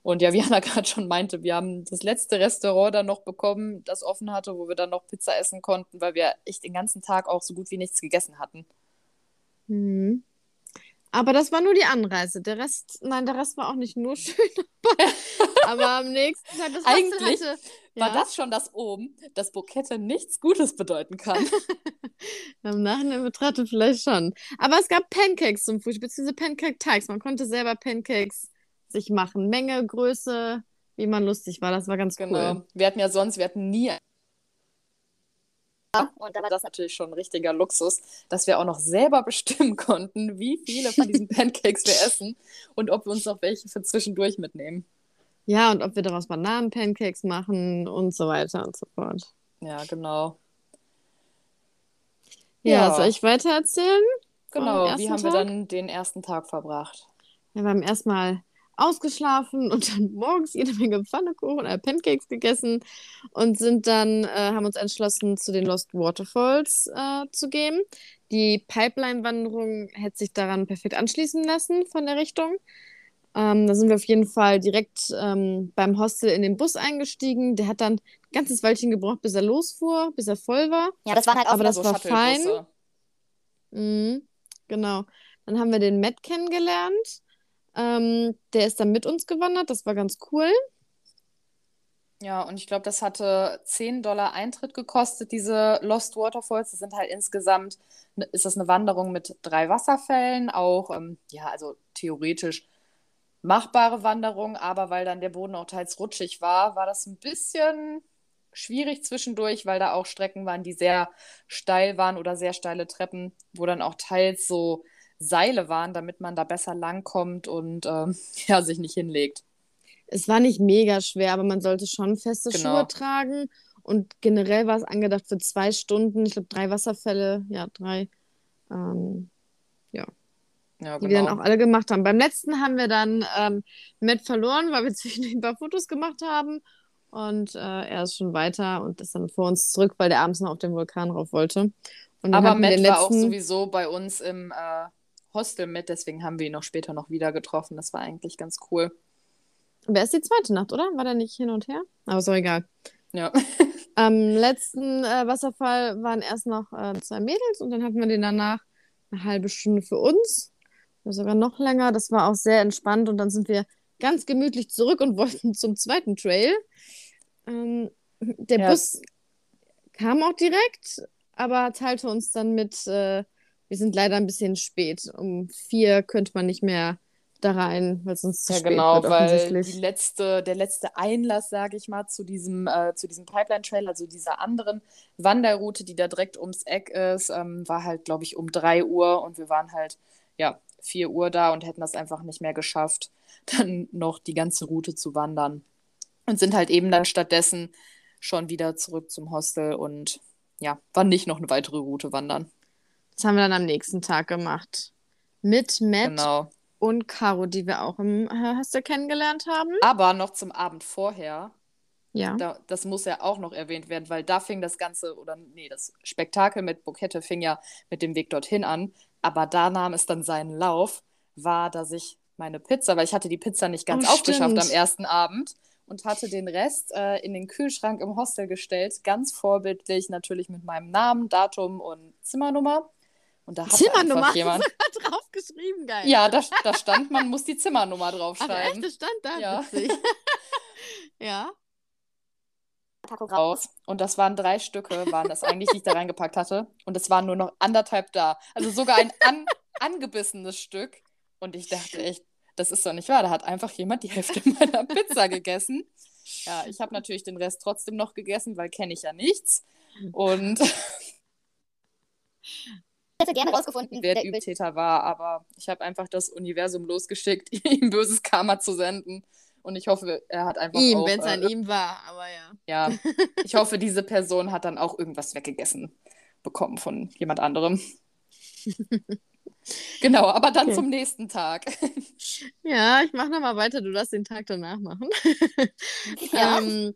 Und ja, wie Anna gerade schon meinte, wir haben das letzte Restaurant dann noch bekommen, das offen hatte, wo wir dann noch Pizza essen konnten, weil wir echt den ganzen Tag auch so gut wie nichts gegessen hatten. Mhm. Aber das war nur die Anreise. Der Rest, nein, der Rest war auch nicht nur schön dabei. Aber am nächsten Tag, das Eigentlich hatte, War ja, das schon das oben, dass Bukette nichts Gutes bedeuten kann? im Nachhinein betrachtet vielleicht schon. Aber es gab Pancakes zum Frühstück, beziehungsweise Pancake-Teig. Man konnte selber Pancakes sich machen. Menge, Größe, wie man lustig war. Das war ganz Genau. cool. Wir hatten ja sonst, wir hatten nie. Und da war das natürlich schon ein richtiger Luxus, dass wir auch noch selber bestimmen konnten, wie viele von diesen Pancakes wir essen und ob wir uns noch welche für zwischendurch mitnehmen. Ja, und ob wir daraus Bananen-Pancakes machen und so weiter und so fort. Ja, genau. Ja, Ja. soll ich weiter erzählen? Genau. Wie haben wir Tag? dann den ersten Tag verbracht? Ja, wir haben erstmal ausgeschlafen und dann morgens jede Menge Pfannekuchen, äh, Pancakes gegessen und sind dann, äh, haben uns entschlossen, zu den Lost Waterfalls äh, zu gehen. Die Pipeline-Wanderung hätte sich daran perfekt anschließen lassen von der Richtung. Ähm, da sind wir auf jeden Fall direkt ähm, beim Hostel in den Bus eingestiegen. Der hat dann ein ganzes Weilchen gebraucht, bis er losfuhr, bis er voll war. Ja, das waren halt auch Aber das so war Shuttlebusse. Mhm, genau. Dann haben wir den Matt kennengelernt. Ähm, der ist dann mit uns gewandert. Das war ganz cool. Ja, und ich glaube, das hatte 10 Dollar Eintritt gekostet, diese Lost Waterfalls. Das sind halt insgesamt, ne- ist das eine Wanderung mit drei Wasserfällen, auch, ähm, ja, also theoretisch machbare Wanderung, aber weil dann der Boden auch teils rutschig war, war das ein bisschen schwierig zwischendurch, weil da auch Strecken waren, die sehr steil waren oder sehr steile Treppen, wo dann auch teils so Seile waren, damit man da besser langkommt und ähm, ja, sich nicht hinlegt. Es war nicht mega schwer, aber man sollte schon feste Genau. Schuhe tragen. Und generell war es angedacht für zwei Stunden. Ich glaube, drei Wasserfälle. Ja, drei. Ähm, Ja, die wir dann genau. auch alle gemacht haben. Beim letzten haben wir dann ähm, Matt verloren, weil wir zwischendurch ein paar Fotos gemacht haben. Und äh, er ist schon weiter und ist dann vor uns zurück, weil der abends noch auf den Vulkan rauf wollte. Aber Matt war auch sowieso bei uns im äh, Hostel mit, deswegen haben wir ihn auch später noch wieder getroffen. Das war eigentlich ganz cool. Wer ist die zweite Nacht, oder? War der nicht hin und her? Aber ist doch egal. Ja. Am letzten äh, Wasserfall waren erst noch äh, zwei Mädels und dann hatten wir den danach eine halbe Stunde für uns. Sogar noch länger. Das war auch sehr entspannt und dann sind wir ganz gemütlich zurück und wollten zum zweiten Trail. Ähm, der Ja. Bus kam auch direkt, aber teilte uns dann mit, äh, wir sind leider ein bisschen spät. Um vier könnte man nicht mehr da rein, weil es sonst zu Ja, spät genau, wird, weil die letzte, der letzte Einlass, sage ich mal, zu diesem, äh, zu diesem Pipeline Trail, also dieser anderen Wanderroute, die da direkt ums Eck ist, ähm, war halt, glaube ich, um 3 Uhr und wir waren halt, ja, 4 Uhr da und hätten das einfach nicht mehr geschafft, dann noch die ganze Route zu wandern. Und sind halt eben dann stattdessen schon wieder zurück zum Hostel und ja, waren nicht noch eine weitere Route wandern. Das haben wir dann am nächsten Tag gemacht. Mit Matt Genau. und Caro, die wir auch im äh, Hostel kennengelernt haben. Aber noch zum Abend vorher, Ja. da, das muss ja auch noch erwähnt werden, weil da fing das Ganze, oder nee, das Spektakel mit Bukette fing ja mit dem Weg dorthin an. Aber da nahm es dann seinen Lauf, war, dass ich meine Pizza, weil ich hatte die Pizza nicht ganz Oh, aufgeschafft stimmt. am ersten Abend und hatte den Rest äh, in den Kühlschrank im Hostel gestellt, ganz vorbildlich, natürlich mit meinem Namen, Datum und Zimmernummer. Und da hat Zimmernummer einfach jemand. drauf geschrieben, geil. Ja, da, da stand, man muss die Zimmernummer Ach, echt? draufschreiben. Das stand da? Ja. Ja. raus. Und das waren drei Stücke, waren das eigentlich, die ich da reingepackt hatte. Und es waren nur noch anderthalb da. Also sogar ein an, angebissenes Stück. Und ich dachte echt, das ist doch nicht wahr. Da hat einfach jemand die Hälfte meiner Pizza gegessen. Ja, ich habe natürlich den Rest trotzdem noch gegessen, weil kenne ich ja nichts. Und hätte gerne rausgefunden, wer der übel Übeltäter war, aber ich habe einfach das Universum losgeschickt, ihm böses Karma zu senden. Und ich hoffe, er hat einfach Ihm, auch, wenn es äh, an ihm war, aber ja. Ja, ich hoffe, diese Person hat dann auch irgendwas weggegessen bekommen von jemand anderem. genau, aber dann Okay. zum nächsten Tag. Ja, ich mache nochmal weiter, du darfst den Tag danach machen. Ja. ähm,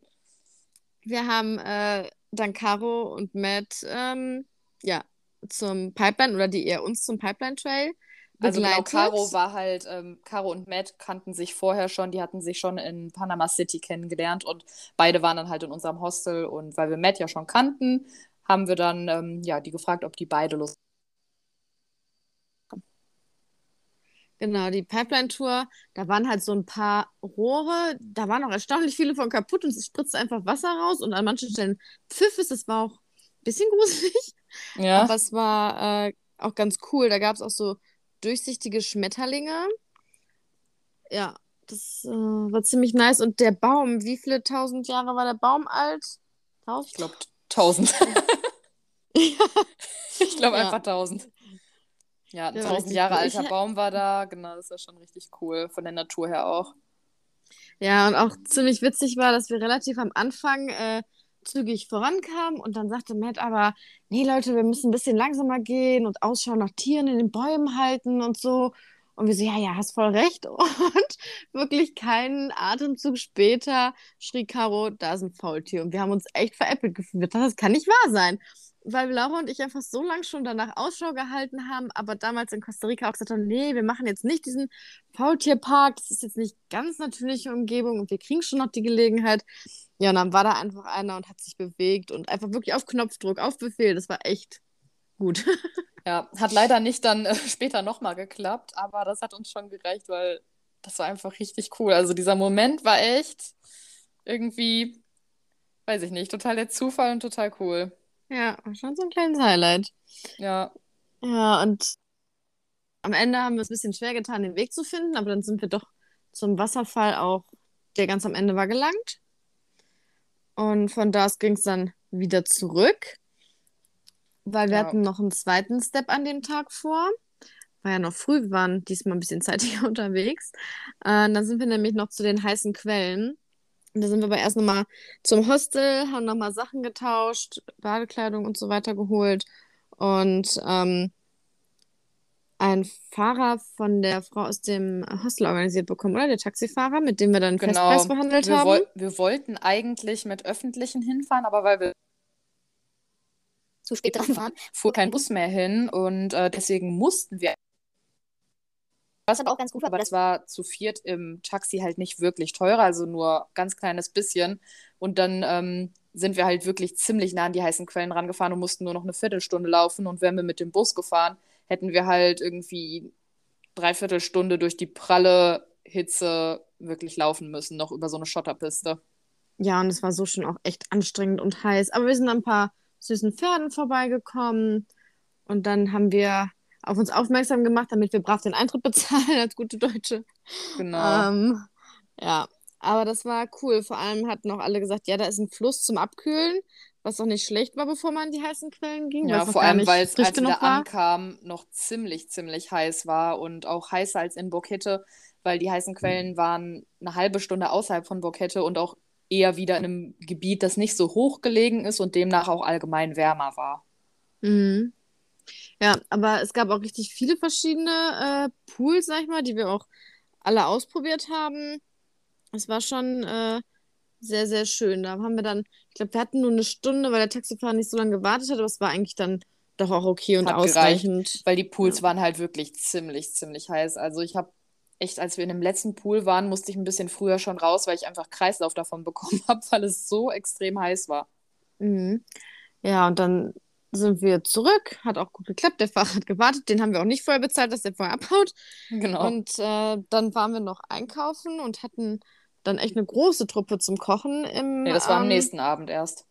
wir haben äh, dann Caro und Matt ähm, ja, zum Pipeline oder die eher uns zum Pipeline Trail Also genau. Caro war halt, ähm, Caro und Matt kannten sich vorher schon, die hatten sich schon in Panama City kennengelernt und beide waren dann halt in unserem Hostel und weil wir Matt ja schon kannten, haben wir dann ähm, ja die gefragt, ob die beide Lust Genau, die Pipeline-Tour, da waren halt so ein paar Rohre, da waren auch erstaunlich viele von kaputt und es spritzt einfach Wasser raus und an manchen Stellen pfiff es, das war auch ein bisschen gruselig, Ja, aber es war äh, auch ganz cool. Da gab es auch so durchsichtige Schmetterlinge. Ja, das äh, war ziemlich nice. Und der Baum, wie viele tausend Jahre war der Baum alt? Tausend? ich glaube tausend. ich glaube Ja. einfach tausend. Ja, ein war tausend Jahre cool. alter Ich- Baum war da, genau, das ist ja schon richtig cool, von der Natur her auch. Ja, und auch ziemlich witzig war, dass wir relativ am Anfang äh, zügig vorankamen und dann sagte Matt aber, nee Leute, wir müssen ein bisschen langsamer gehen und Ausschau nach Tieren in den Bäumen halten und so. Und wir so, ja, ja, hast voll recht. Und wirklich keinen Atemzug später schrie Caro, da ist ein Faultier. Und wir haben uns echt veräppelt gefühlt. Das kann nicht wahr sein. Weil Laura und ich einfach so lange schon danach Ausschau gehalten haben, aber damals in Costa Rica auch gesagt haben, nee, wir machen jetzt nicht diesen Faultierpark, das ist jetzt nicht ganz natürliche Umgebung und wir kriegen schon noch die Gelegenheit. Ja, und dann war da einfach einer und hat sich bewegt und einfach wirklich auf Knopfdruck, auf Befehl. Das war echt gut. Ja, hat leider nicht dann äh, später nochmal geklappt, aber das hat uns schon gereicht, weil das war einfach richtig cool. Also dieser Moment war echt irgendwie, weiß ich nicht, total der Zufall und total cool. Ja, schon so ein kleines Highlight. Ja, Ja, und am Ende haben wir es ein bisschen schwer getan, den Weg zu finden, aber dann sind wir doch zum Wasserfall auch, der ganz am Ende war, gelangt. Und von da aus ging es dann wieder zurück, weil wir Ja. hatten noch einen zweiten Step an dem Tag vor. War ja noch früh, wir waren diesmal ein bisschen zeitiger unterwegs. Äh, dann sind wir nämlich noch zu den heißen Quellen. Und da sind wir aber erst nochmal zum Hostel, haben nochmal Sachen getauscht, Badekleidung und so weiter geholt. Und ähm, ein Fahrer von der Frau aus dem Hostel organisiert bekommen, oder? Der Taxifahrer, mit dem wir dann den genau. Festpreis verhandelt Wir, haben. woll wir wollten eigentlich mit öffentlichen hinfahren, aber weil wir zu spät dran waren. fuhr kein Bus mehr hin und äh, deswegen mussten wir. Was aber auch ganz gut war, Aber aber das war zu viert im Taxi halt nicht wirklich teurer, also nur ganz kleines bisschen. Und dann ähm, sind wir halt wirklich ziemlich nah an die heißen Quellen rangefahren und mussten nur noch eine Viertelstunde laufen. Und wären wir mit dem Bus gefahren, hätten wir halt irgendwie dreiviertel Stunde durch die pralle Hitze wirklich laufen müssen, noch über so eine Schotterpiste. Ja, und es war so schon auch echt anstrengend und heiß. Aber wir sind an ein paar süßen Pferden vorbeigekommen. Und dann haben wir auf uns aufmerksam gemacht, damit wir brav den Eintritt bezahlen als gute Deutsche. Genau. Ähm, ja, aber das war cool. Vor allem hatten auch alle gesagt, ja, da ist ein Fluss zum Abkühlen, was auch nicht schlecht war, bevor man in die heißen Quellen ging. Ja, vor allem, weil es, als wir da war. ankamen, noch ziemlich, ziemlich heiß war und auch heißer als in Burkette, weil die heißen Quellen waren eine halbe Stunde außerhalb von Burkette und auch eher wieder in einem Gebiet, das nicht so hoch gelegen ist und demnach auch allgemein wärmer war. Mhm. Ja, aber es gab auch richtig viele verschiedene äh, Pools, sag ich mal, die wir auch alle ausprobiert haben. Es war schon äh, sehr, sehr schön. Da haben wir dann, ich glaube, wir hatten nur eine Stunde, weil der Taxifahrer nicht so lange gewartet hat, aber es war eigentlich dann doch auch okay und Hat ausreichend. Weil die Pools waren halt wirklich ziemlich, ziemlich heiß. Also ich habe echt, als wir in dem letzten Pool waren, musste ich ein bisschen früher schon raus, weil ich einfach Kreislauf davon bekommen habe, weil es so extrem heiß war. Mhm. Ja, und dann sind wir zurück. Hat auch gut geklappt. Der Fahrer hat gewartet. Den haben wir auch nicht vorher bezahlt, dass der vorher abhaut. Genau. Und äh, dann waren wir noch einkaufen und hatten dann echt eine große Truppe zum Kochen im. nee, das war am ähm, nächsten Abend erst.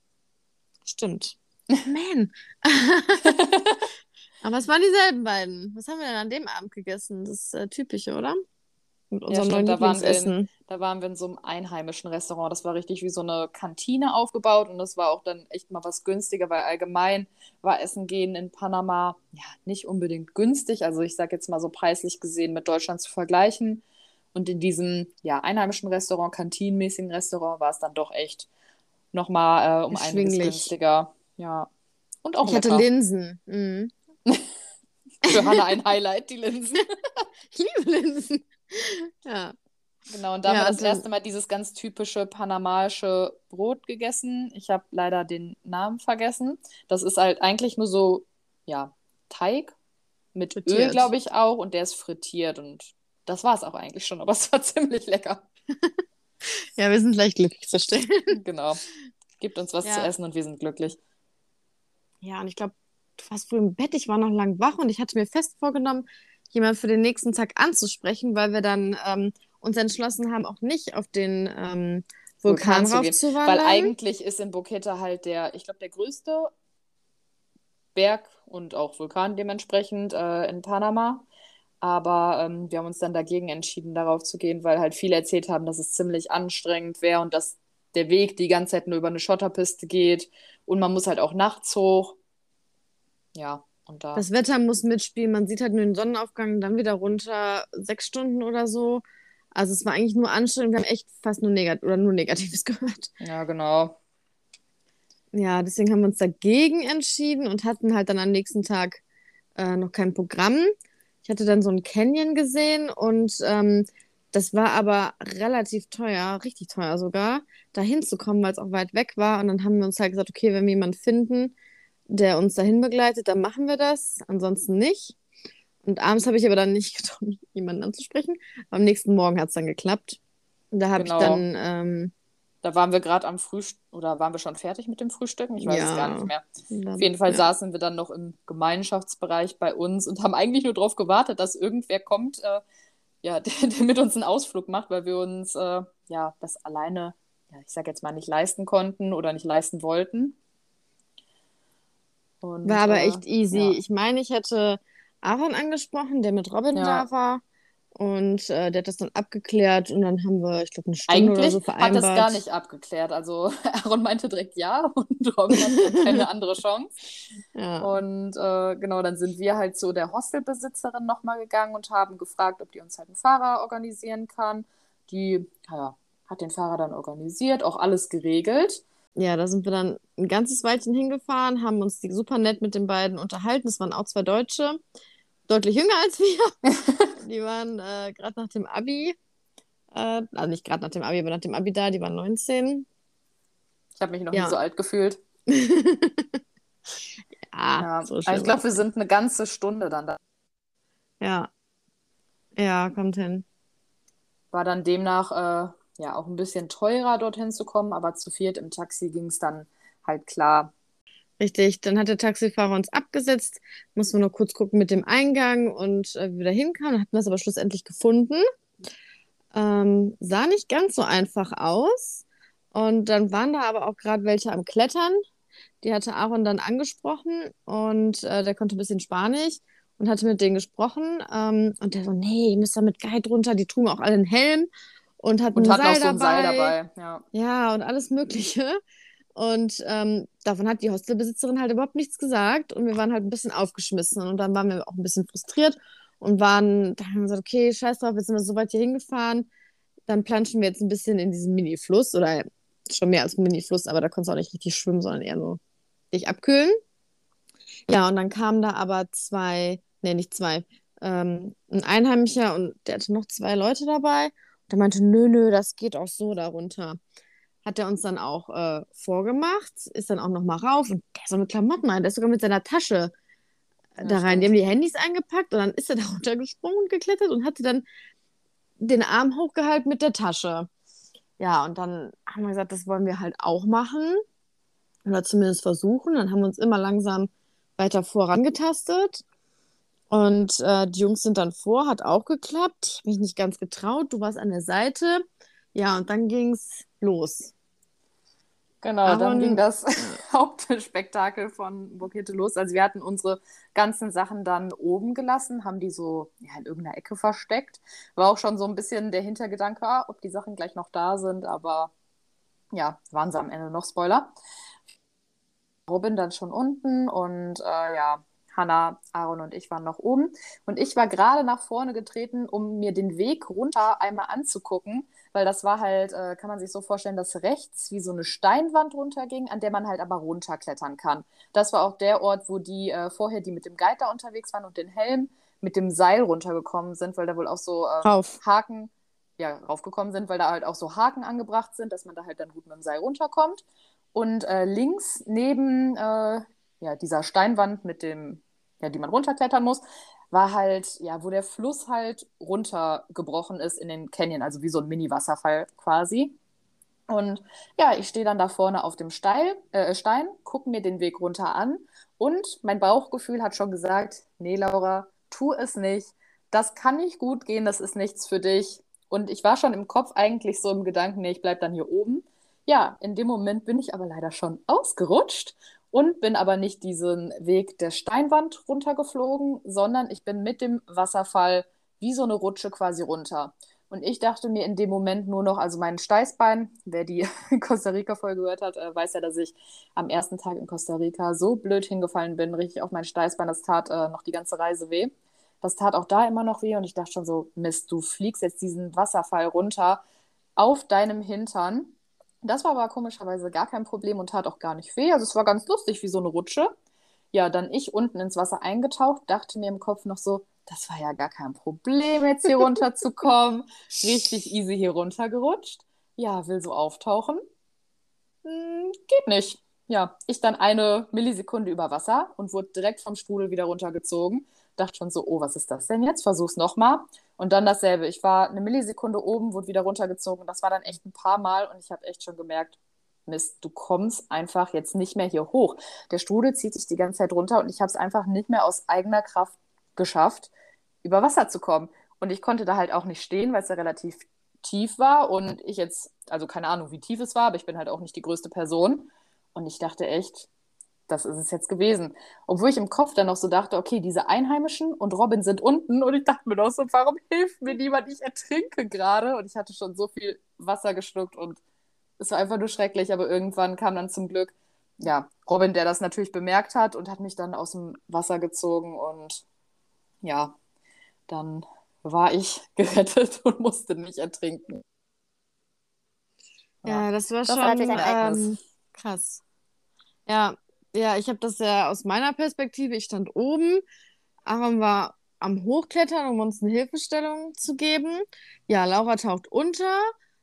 Stimmt. Man. Aber es waren dieselben beiden. Was haben wir denn an dem Abend gegessen? Das äh, typische, oder? Mit unserem stimmt, neuen da waren wir Lieblingsessen. Da waren wir in so einem einheimischen Restaurant. Das war richtig wie so eine Kantine aufgebaut und das war auch dann echt mal was günstiger, weil allgemein war Essen gehen in Panama ja nicht unbedingt günstig. Also ich sage jetzt mal so preislich gesehen mit Deutschland zu vergleichen. Und in diesem ja, einheimischen Restaurant, kantinenmäßigen Restaurant, war es dann doch echt nochmal äh, um einiges günstiger. Ja. Und auch Ich hatte lecker. Linsen. Mhm. Für Hannah ein Highlight, die Linsen. Ich liebe Linsen. Ja. Genau, und da haben Ja, wir das also- erste Mal dieses ganz typische panamaische Brot gegessen. Ich habe leider den Namen vergessen. Das ist halt eigentlich nur so, ja, Teig mit Öl, Frittiert. glaube ich auch, und der ist frittiert. Und das war es auch eigentlich schon, aber es war ziemlich lecker. ja, wir sind leicht glücklich zu stellen. Genau. Gibt uns was Ja. zu essen und wir sind glücklich. Ja, und ich glaube, du warst früh im Bett, ich war noch lang wach und ich hatte mir fest vorgenommen, jemand für den nächsten Tag anzusprechen, weil wir dann ähm, uns entschlossen haben, auch nicht auf den ähm, Vulkan, Vulkan raufzuwandern. Weil eigentlich ist in Boqueta halt der, ich glaube, der größte Berg und auch Vulkan dementsprechend äh, in Panama. Aber ähm, wir haben uns dann dagegen entschieden, darauf zu gehen, weil halt viele erzählt haben, dass es ziemlich anstrengend wäre und dass der Weg die ganze Zeit nur über eine Schotterpiste geht und man muss halt auch nachts hoch. Ja, und da. Das Wetter muss mitspielen, man sieht halt nur den Sonnenaufgang, dann wieder runter, sechs Stunden oder so. Also es war eigentlich nur anstrengend, wir haben echt fast nur Negat oder nur Negatives gehört. Ja, genau. Ja, deswegen haben wir uns dagegen entschieden und hatten halt dann am nächsten Tag äh, noch kein Programm. Ich hatte dann so einen Canyon gesehen und ähm, das war aber relativ teuer, richtig teuer sogar, da hinzukommen, weil es auch weit weg war. Und dann haben wir uns halt gesagt, okay, wenn wir jemanden finden, der uns dahin begleitet, dann machen wir das, ansonsten nicht. Und abends habe ich aber dann nicht getraut, jemanden anzusprechen. Am nächsten Morgen hat es dann geklappt. Da habe Genau. ich dann, ähm, Da waren wir gerade am Frühstück, oder waren wir schon fertig mit dem Frühstücken? Ich weiß es Ja. gar nicht mehr. dann- Auf jeden Fall ja. saßen wir dann noch im Gemeinschaftsbereich bei uns und haben eigentlich nur darauf gewartet, dass irgendwer kommt, äh, ja, der, der mit uns einen Ausflug macht, weil wir uns äh, ja das alleine, ja, ich sag jetzt mal, nicht leisten konnten oder nicht leisten wollten. Und, War aber äh, echt easy. ja. Ich meine, ich hätte Aaron angesprochen, der mit Robin Ja. da war. Und äh, der hat das dann abgeklärt und dann haben wir, ich glaube, eine Stunde oder Eigentlich so hat vereinbart. das gar nicht abgeklärt. Also Aaron meinte direkt ja und Robin hat keine andere Chance. Ja. Und äh, genau, dann sind wir halt zu der Hostelbesitzerin nochmal gegangen und haben gefragt, ob die uns halt einen Fahrer organisieren kann. Die ja, hat den Fahrer dann organisiert, auch alles geregelt. Ja, da sind wir dann ein ganzes Weilchen hingefahren, haben uns die super nett mit den beiden unterhalten. Es waren auch zwei Deutsche, deutlich jünger als wir. die waren äh, gerade nach dem Abi, äh, also nicht gerade nach dem Abi, aber nach dem Abi da, die waren 19. Ich habe mich noch Ja. nie so alt gefühlt. Ja, Ja. so schlimm ich glaube, wir sind eine ganze Stunde dann da. Ja. Ja, kommt hin. War dann demnach äh, ja auch ein bisschen teurer, dorthin zu kommen, aber zu viert im Taxi ging es dann halt klar. Richtig, dann hat der Taxifahrer uns abgesetzt, mussten wir noch kurz gucken mit dem Eingang und äh, wie wir da hinkamen, hatten das aber schlussendlich gefunden. Ähm, sah nicht ganz so einfach aus. Und dann waren da aber auch gerade welche am Klettern. Die hatte Aaron dann angesprochen und äh, der konnte ein bisschen Spanisch und hatte mit denen gesprochen. Ähm, und der so, nee, ihr müsst da mit Guide runter, die trugen auch alle einen Helm und hatten Und ein hat noch Seil so ein Seil dabei. dabei. Ja. Ja, und alles Mögliche. Und ähm, davon hat die Hostelbesitzerin halt überhaupt nichts gesagt. Und wir waren halt ein bisschen aufgeschmissen. Und dann waren wir auch ein bisschen frustriert und waren, da haben wir gesagt, okay, scheiß drauf, jetzt sind wir so weit hier hingefahren. Dann planschen wir jetzt ein bisschen in diesen Mini-Fluss. Oder schon mehr als Mini-Fluss, aber da konntest du auch nicht richtig schwimmen, sondern eher nur dich abkühlen. Ja, und dann kamen da aber zwei, nee, nicht zwei, ähm, ein Einheimischer und der hatte noch zwei Leute dabei. Der meinte, nö, nö, das geht auch so darunter. Hat er uns dann auch äh, vorgemacht, ist dann auch noch mal rauf und der ist so mit Klamotten rein, der ist sogar mit seiner Tasche Ja, da rein. stimmt. Die haben die Handys eingepackt und dann ist er da runtergesprungen und geklettert und hatte dann den Arm hochgehalten mit der Tasche. Ja, und dann haben wir gesagt, das wollen wir halt auch machen. Oder zumindest versuchen. Dann haben wir uns immer langsam weiter vorangetastet. Und äh, die Jungs sind dann vor, hat auch geklappt. Ich habe mich nicht ganz getraut. Du warst an der Seite. Ja, und dann ging es los. Genau, dann Aaron- ging das Hauptspektakel von Bokete los. Also wir hatten unsere ganzen Sachen dann oben gelassen, haben die so ja, in irgendeiner Ecke versteckt. War auch schon so ein bisschen der Hintergedanke, ah, ob die Sachen gleich noch da sind, aber ja, waren sie am Ende noch Spoiler. Robin dann schon unten und äh, ja, Hannah, Aaron und ich waren noch oben. Und ich war gerade nach vorne getreten, um mir den Weg runter einmal anzugucken, weil das war halt, äh, kann man sich so vorstellen, dass rechts wie so eine Steinwand runterging, an der man halt aber runterklettern kann. Das war auch der Ort, wo die äh, vorher, die mit dem Guide da unterwegs waren und den Helm, mit dem Seil runtergekommen sind, weil da wohl auch so äh. Haken ja, raufgekommen sind, weil da halt auch so Haken angebracht sind, dass man da halt dann gut mit dem Seil runterkommt. Und äh, links neben äh, ja, dieser Steinwand mit dem, ja, die man runterklettern muss, war halt, ja, wo der Fluss halt runtergebrochen ist in den Canyon, also wie so ein Mini-Wasserfall quasi. Und ja, ich stehe dann da vorne auf dem Steil, äh, Stein, gucke mir den Weg runter an und mein Bauchgefühl hat schon gesagt, nee, Laura, tu es nicht. Das kann nicht gut gehen, das ist nichts für dich. Und ich war schon im Kopf eigentlich so im Gedanken, nee, ich bleib dann hier oben. Ja, in dem Moment bin ich aber leider schon ausgerutscht und bin aber nicht diesen Weg der Steinwand runtergeflogen, sondern ich bin mit dem Wasserfall wie so eine Rutsche quasi runter. Und ich dachte mir in dem Moment nur noch, also mein Steißbein, wer die Costa Rica-Folge gehört hat, äh, weiß ja, dass ich am ersten Tag in Costa Rica so blöd hingefallen bin, richtig auf mein Steißbein, das tat äh, noch die ganze Reise weh. Das tat auch da immer noch weh und ich dachte schon so, Mist, du fliegst jetzt diesen Wasserfall runter auf deinem Hintern. Das war aber komischerweise gar kein Problem und tat auch gar nicht weh. Also es war ganz lustig, wie so eine Rutsche. Ja, dann ich unten ins Wasser eingetaucht, dachte mir im Kopf noch so, das war ja gar kein Problem, jetzt hier runterzukommen. Richtig easy hier runtergerutscht. Ja, will so auftauchen. Hm, geht nicht. Ja, ich dann eine Millisekunde über Wasser und wurde direkt vom Strudel wieder runtergezogen. Dachte schon so, oh, was ist das denn jetzt? Versuch's nochmal. Und dann dasselbe. Ich war eine Millisekunde oben, wurde wieder runtergezogen. Das war dann echt ein paar Mal und ich habe echt schon gemerkt, Mist, du kommst einfach jetzt nicht mehr hier hoch. Der Strudel zieht dich die ganze Zeit runter und ich habe es einfach nicht mehr aus eigener Kraft geschafft, über Wasser zu kommen. Und ich konnte da halt auch nicht stehen, weil es ja relativ tief war und ich jetzt, also keine Ahnung, wie tief es war, aber ich bin halt auch nicht die größte Person. Und ich dachte echt, das ist es jetzt gewesen. Obwohl ich im Kopf dann noch so dachte, okay, diese Einheimischen und Robin sind unten und ich dachte mir noch so, warum hilft mir niemand? Ich ertrinke gerade und ich hatte schon so viel Wasser geschluckt und es war einfach nur schrecklich, aber irgendwann kam dann zum Glück, ja, Robin, der das natürlich bemerkt hat und hat mich dann aus dem Wasser gezogen und ja, dann war ich gerettet und musste nicht ertrinken. Ja, das war Das schon ähm, krass. Ja, ja, ich habe das ja aus meiner Perspektive. Ich stand oben, Aaron war am Hochklettern, um uns eine Hilfestellung zu geben. Ja, Laura taucht unter,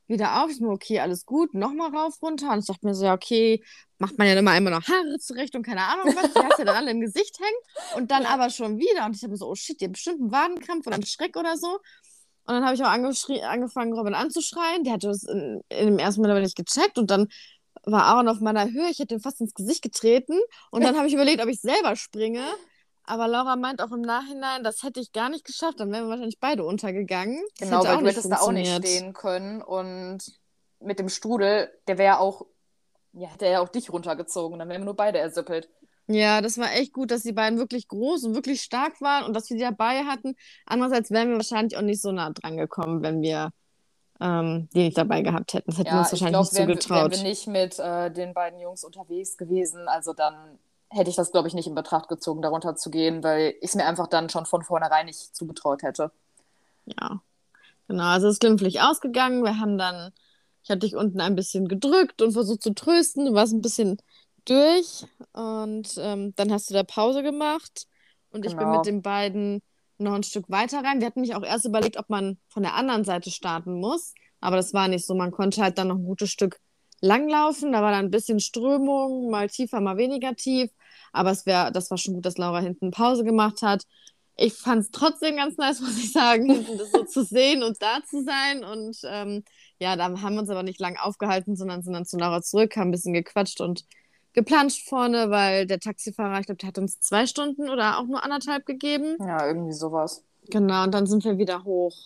wieder auf. Ich mir, okay, alles gut, nochmal rauf, runter. Und ich dachte mir so, ja, okay, macht man ja immer einmal noch Haare zurecht und keine Ahnung was. Die hast ja dann alle im Gesicht hängen. Und dann aber schon wieder. Und ich habe mir so, oh shit, die hat bestimmt einen Wadenkrampf oder einen Schreck oder so. Und dann habe ich auch angefangen, Robin anzuschreien. Der hatte das in, in dem ersten Moment aber nicht gecheckt. Und dann war Aaron auf meiner Höhe. Ich hätte ihm fast ins Gesicht getreten. Und dann habe ich überlegt, ob ich selber springe. Aber Laura meint auch im Nachhinein, das hätte ich gar nicht geschafft. Dann wären wir wahrscheinlich beide untergegangen. Das Genau, weil du hättest da auch nicht stehen können und mit dem Strudel, der wäre auch, ja, hätte er ja auch dich runtergezogen, dann wären wir nur beide ersüppelt. Ja, das war echt gut, dass die beiden wirklich groß und wirklich stark waren und dass wir die dabei hatten. Andererseits wären wir wahrscheinlich auch nicht so nah dran gekommen, wenn wir ähm, die nicht dabei gehabt hätten. Das hätten wir Ja, uns ich wahrscheinlich glaube, nicht wären, wir- wären wir nicht mit äh, den beiden Jungs unterwegs gewesen, also dann hätte ich das, glaube ich, nicht in Betracht gezogen, darunter zu gehen, weil ich es mir einfach dann schon von vornherein nicht zugetraut hätte. Ja, genau. Also es ist glimpflich ausgegangen. Wir haben dann, ich hatte dich unten ein bisschen gedrückt und versucht zu trösten. Du warst ein bisschen durch und ähm, dann hast du da Pause gemacht und ich bin Genau. mit den beiden noch ein Stück weiter rein. Wir hatten mich auch erst überlegt, ob man von der anderen Seite starten muss, aber das war nicht so. Man konnte halt dann noch ein gutes Stück langlaufen. Da war dann ein bisschen Strömung, mal tiefer, mal weniger tief. Aber es wär, das war schon gut, dass Laura hinten Pause gemacht hat. Ich fand es trotzdem ganz nice, muss ich sagen, das so zu sehen und da zu sein. Und ähm, ja, da haben wir uns aber nicht lang aufgehalten, sondern sind dann zu Laura zurück, haben ein bisschen gequatscht und geplanscht vorne, weil der Taxifahrer, ich glaube, der hat uns zwei Stunden oder auch nur anderthalb gegeben. Ja, irgendwie sowas. Genau, und dann sind wir wieder hoch.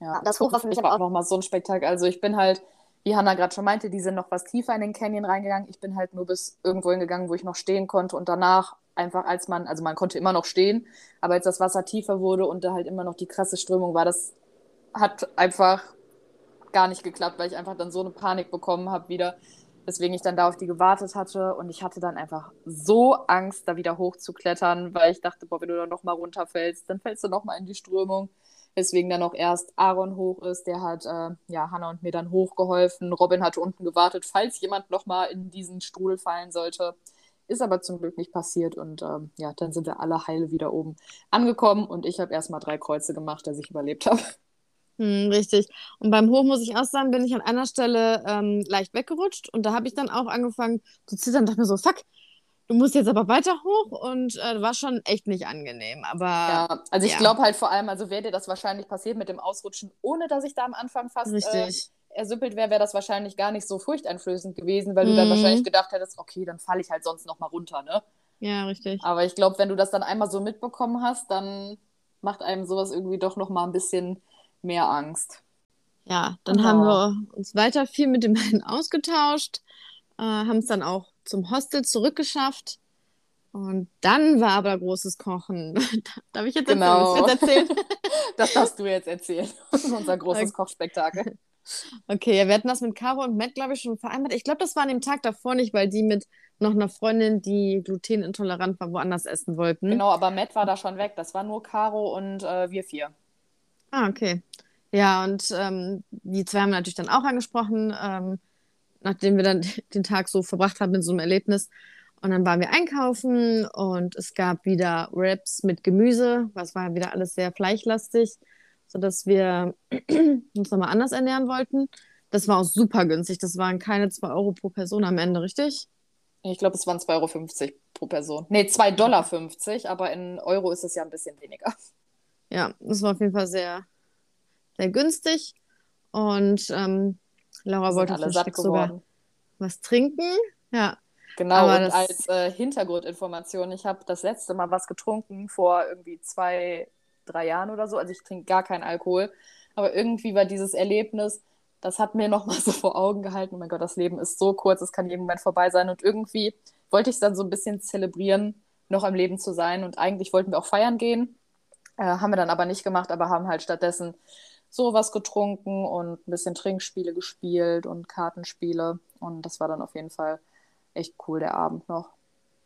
Ja, Das Hoch war für mich das war aber auch nochmal so ein Spektakel. Also ich bin halt, wie Hanna gerade schon meinte, die sind noch was tiefer in den Canyon reingegangen. Ich bin halt nur bis irgendwo hingegangen, wo ich noch stehen konnte und danach einfach als man, also man konnte immer noch stehen, aber als das Wasser tiefer wurde und da halt immer noch die krasse Strömung war, das hat einfach gar nicht geklappt, weil ich einfach dann so eine Panik bekommen habe wieder, weswegen ich dann da auf die gewartet hatte und ich hatte dann einfach so Angst, da wieder hochzuklettern, weil ich dachte, boah, wenn du da nochmal runterfällst, dann fällst du nochmal in die Strömung. Deswegen dann auch erst Aaron hoch ist, der hat äh, ja Hannah und mir dann hochgeholfen. Robin hatte unten gewartet, falls jemand nochmal in diesen Strudel fallen sollte. Ist aber zum Glück nicht passiert und ähm, ja, dann sind wir alle heile wieder oben angekommen und ich habe erstmal drei Kreuze gemacht, dass ich überlebt habe. Hm, richtig. Und beim Hoch muss ich auch sagen, bin ich an einer Stelle ähm, leicht weggerutscht und da habe ich dann auch angefangen zu zittern, dachte mir so, fuck, du musst jetzt aber weiter hoch und äh, war schon echt nicht angenehm. Aber Ja, also ich ja. glaube halt vor allem, also wäre dir das wahrscheinlich passiert mit dem Ausrutschen, ohne dass ich da am Anfang fast äh, richtig. ersüppelt wäre, wäre das wahrscheinlich gar nicht so furchteinflößend gewesen, weil du dann Mhm. wahrscheinlich gedacht hättest, okay, dann falle ich halt sonst nochmal runter, ne? Ja, richtig. Aber ich glaube, wenn du das dann einmal so mitbekommen hast, dann macht einem sowas irgendwie doch nochmal ein bisschen mehr Angst. Ja, dann Genau. haben wir uns weiter viel mit den beiden ausgetauscht, äh, haben es dann auch zum Hostel zurückgeschafft. Und dann war aber großes Kochen. Darf ich jetzt erzählen? Genau. Du jetzt erzählen? Das darfst du jetzt erzählen. Unser großes Okay. Kochspektakel. Okay, ja, wir hatten das mit Caro und Matt, glaube ich, schon vereinbart. Ich glaube, das war an dem Tag davor nicht, weil die mit noch einer Freundin, die glutenintolerant war, woanders essen wollten. Genau, aber Matt war da schon weg. Das war nur Caro und äh, wir vier. Ah, okay. Ja, und ähm, die zwei haben wir natürlich dann auch angesprochen, ähm, nachdem wir dann den Tag so verbracht haben mit so einem Erlebnis. Und dann waren wir einkaufen und es gab wieder Wraps mit Gemüse, was war wieder alles sehr fleischlastig, sodass wir uns nochmal anders ernähren wollten. Das war auch super günstig. Das waren keine 2 Euro pro Person am Ende, richtig? Ich glaube, es waren 2,50 Euro pro Person. Nee, 2,50 Dollar, aber in Euro ist es ja ein bisschen weniger. Ja, das war auf jeden Fall sehr, sehr günstig. Und ähm, Laura wollte alle satt sogar was trinken. Ja, Genau, Aber und das- als äh, Hintergrundinformation, ich habe das letzte Mal was getrunken vor irgendwie zwei, drei Jahren oder so. Also ich trinke gar keinen Alkohol. Aber irgendwie war dieses Erlebnis, das hat mir nochmal so vor Augen gehalten. Oh mein Gott, das Leben ist so kurz, es kann jeden Moment vorbei sein. Und irgendwie wollte ich es dann so ein bisschen zelebrieren, noch am Leben zu sein. Und eigentlich wollten wir auch feiern gehen. Äh, haben wir dann aber nicht gemacht, aber haben halt stattdessen sowas getrunken und ein bisschen Trinkspiele gespielt und Kartenspiele. Und das war dann auf jeden Fall echt cool, der Abend noch.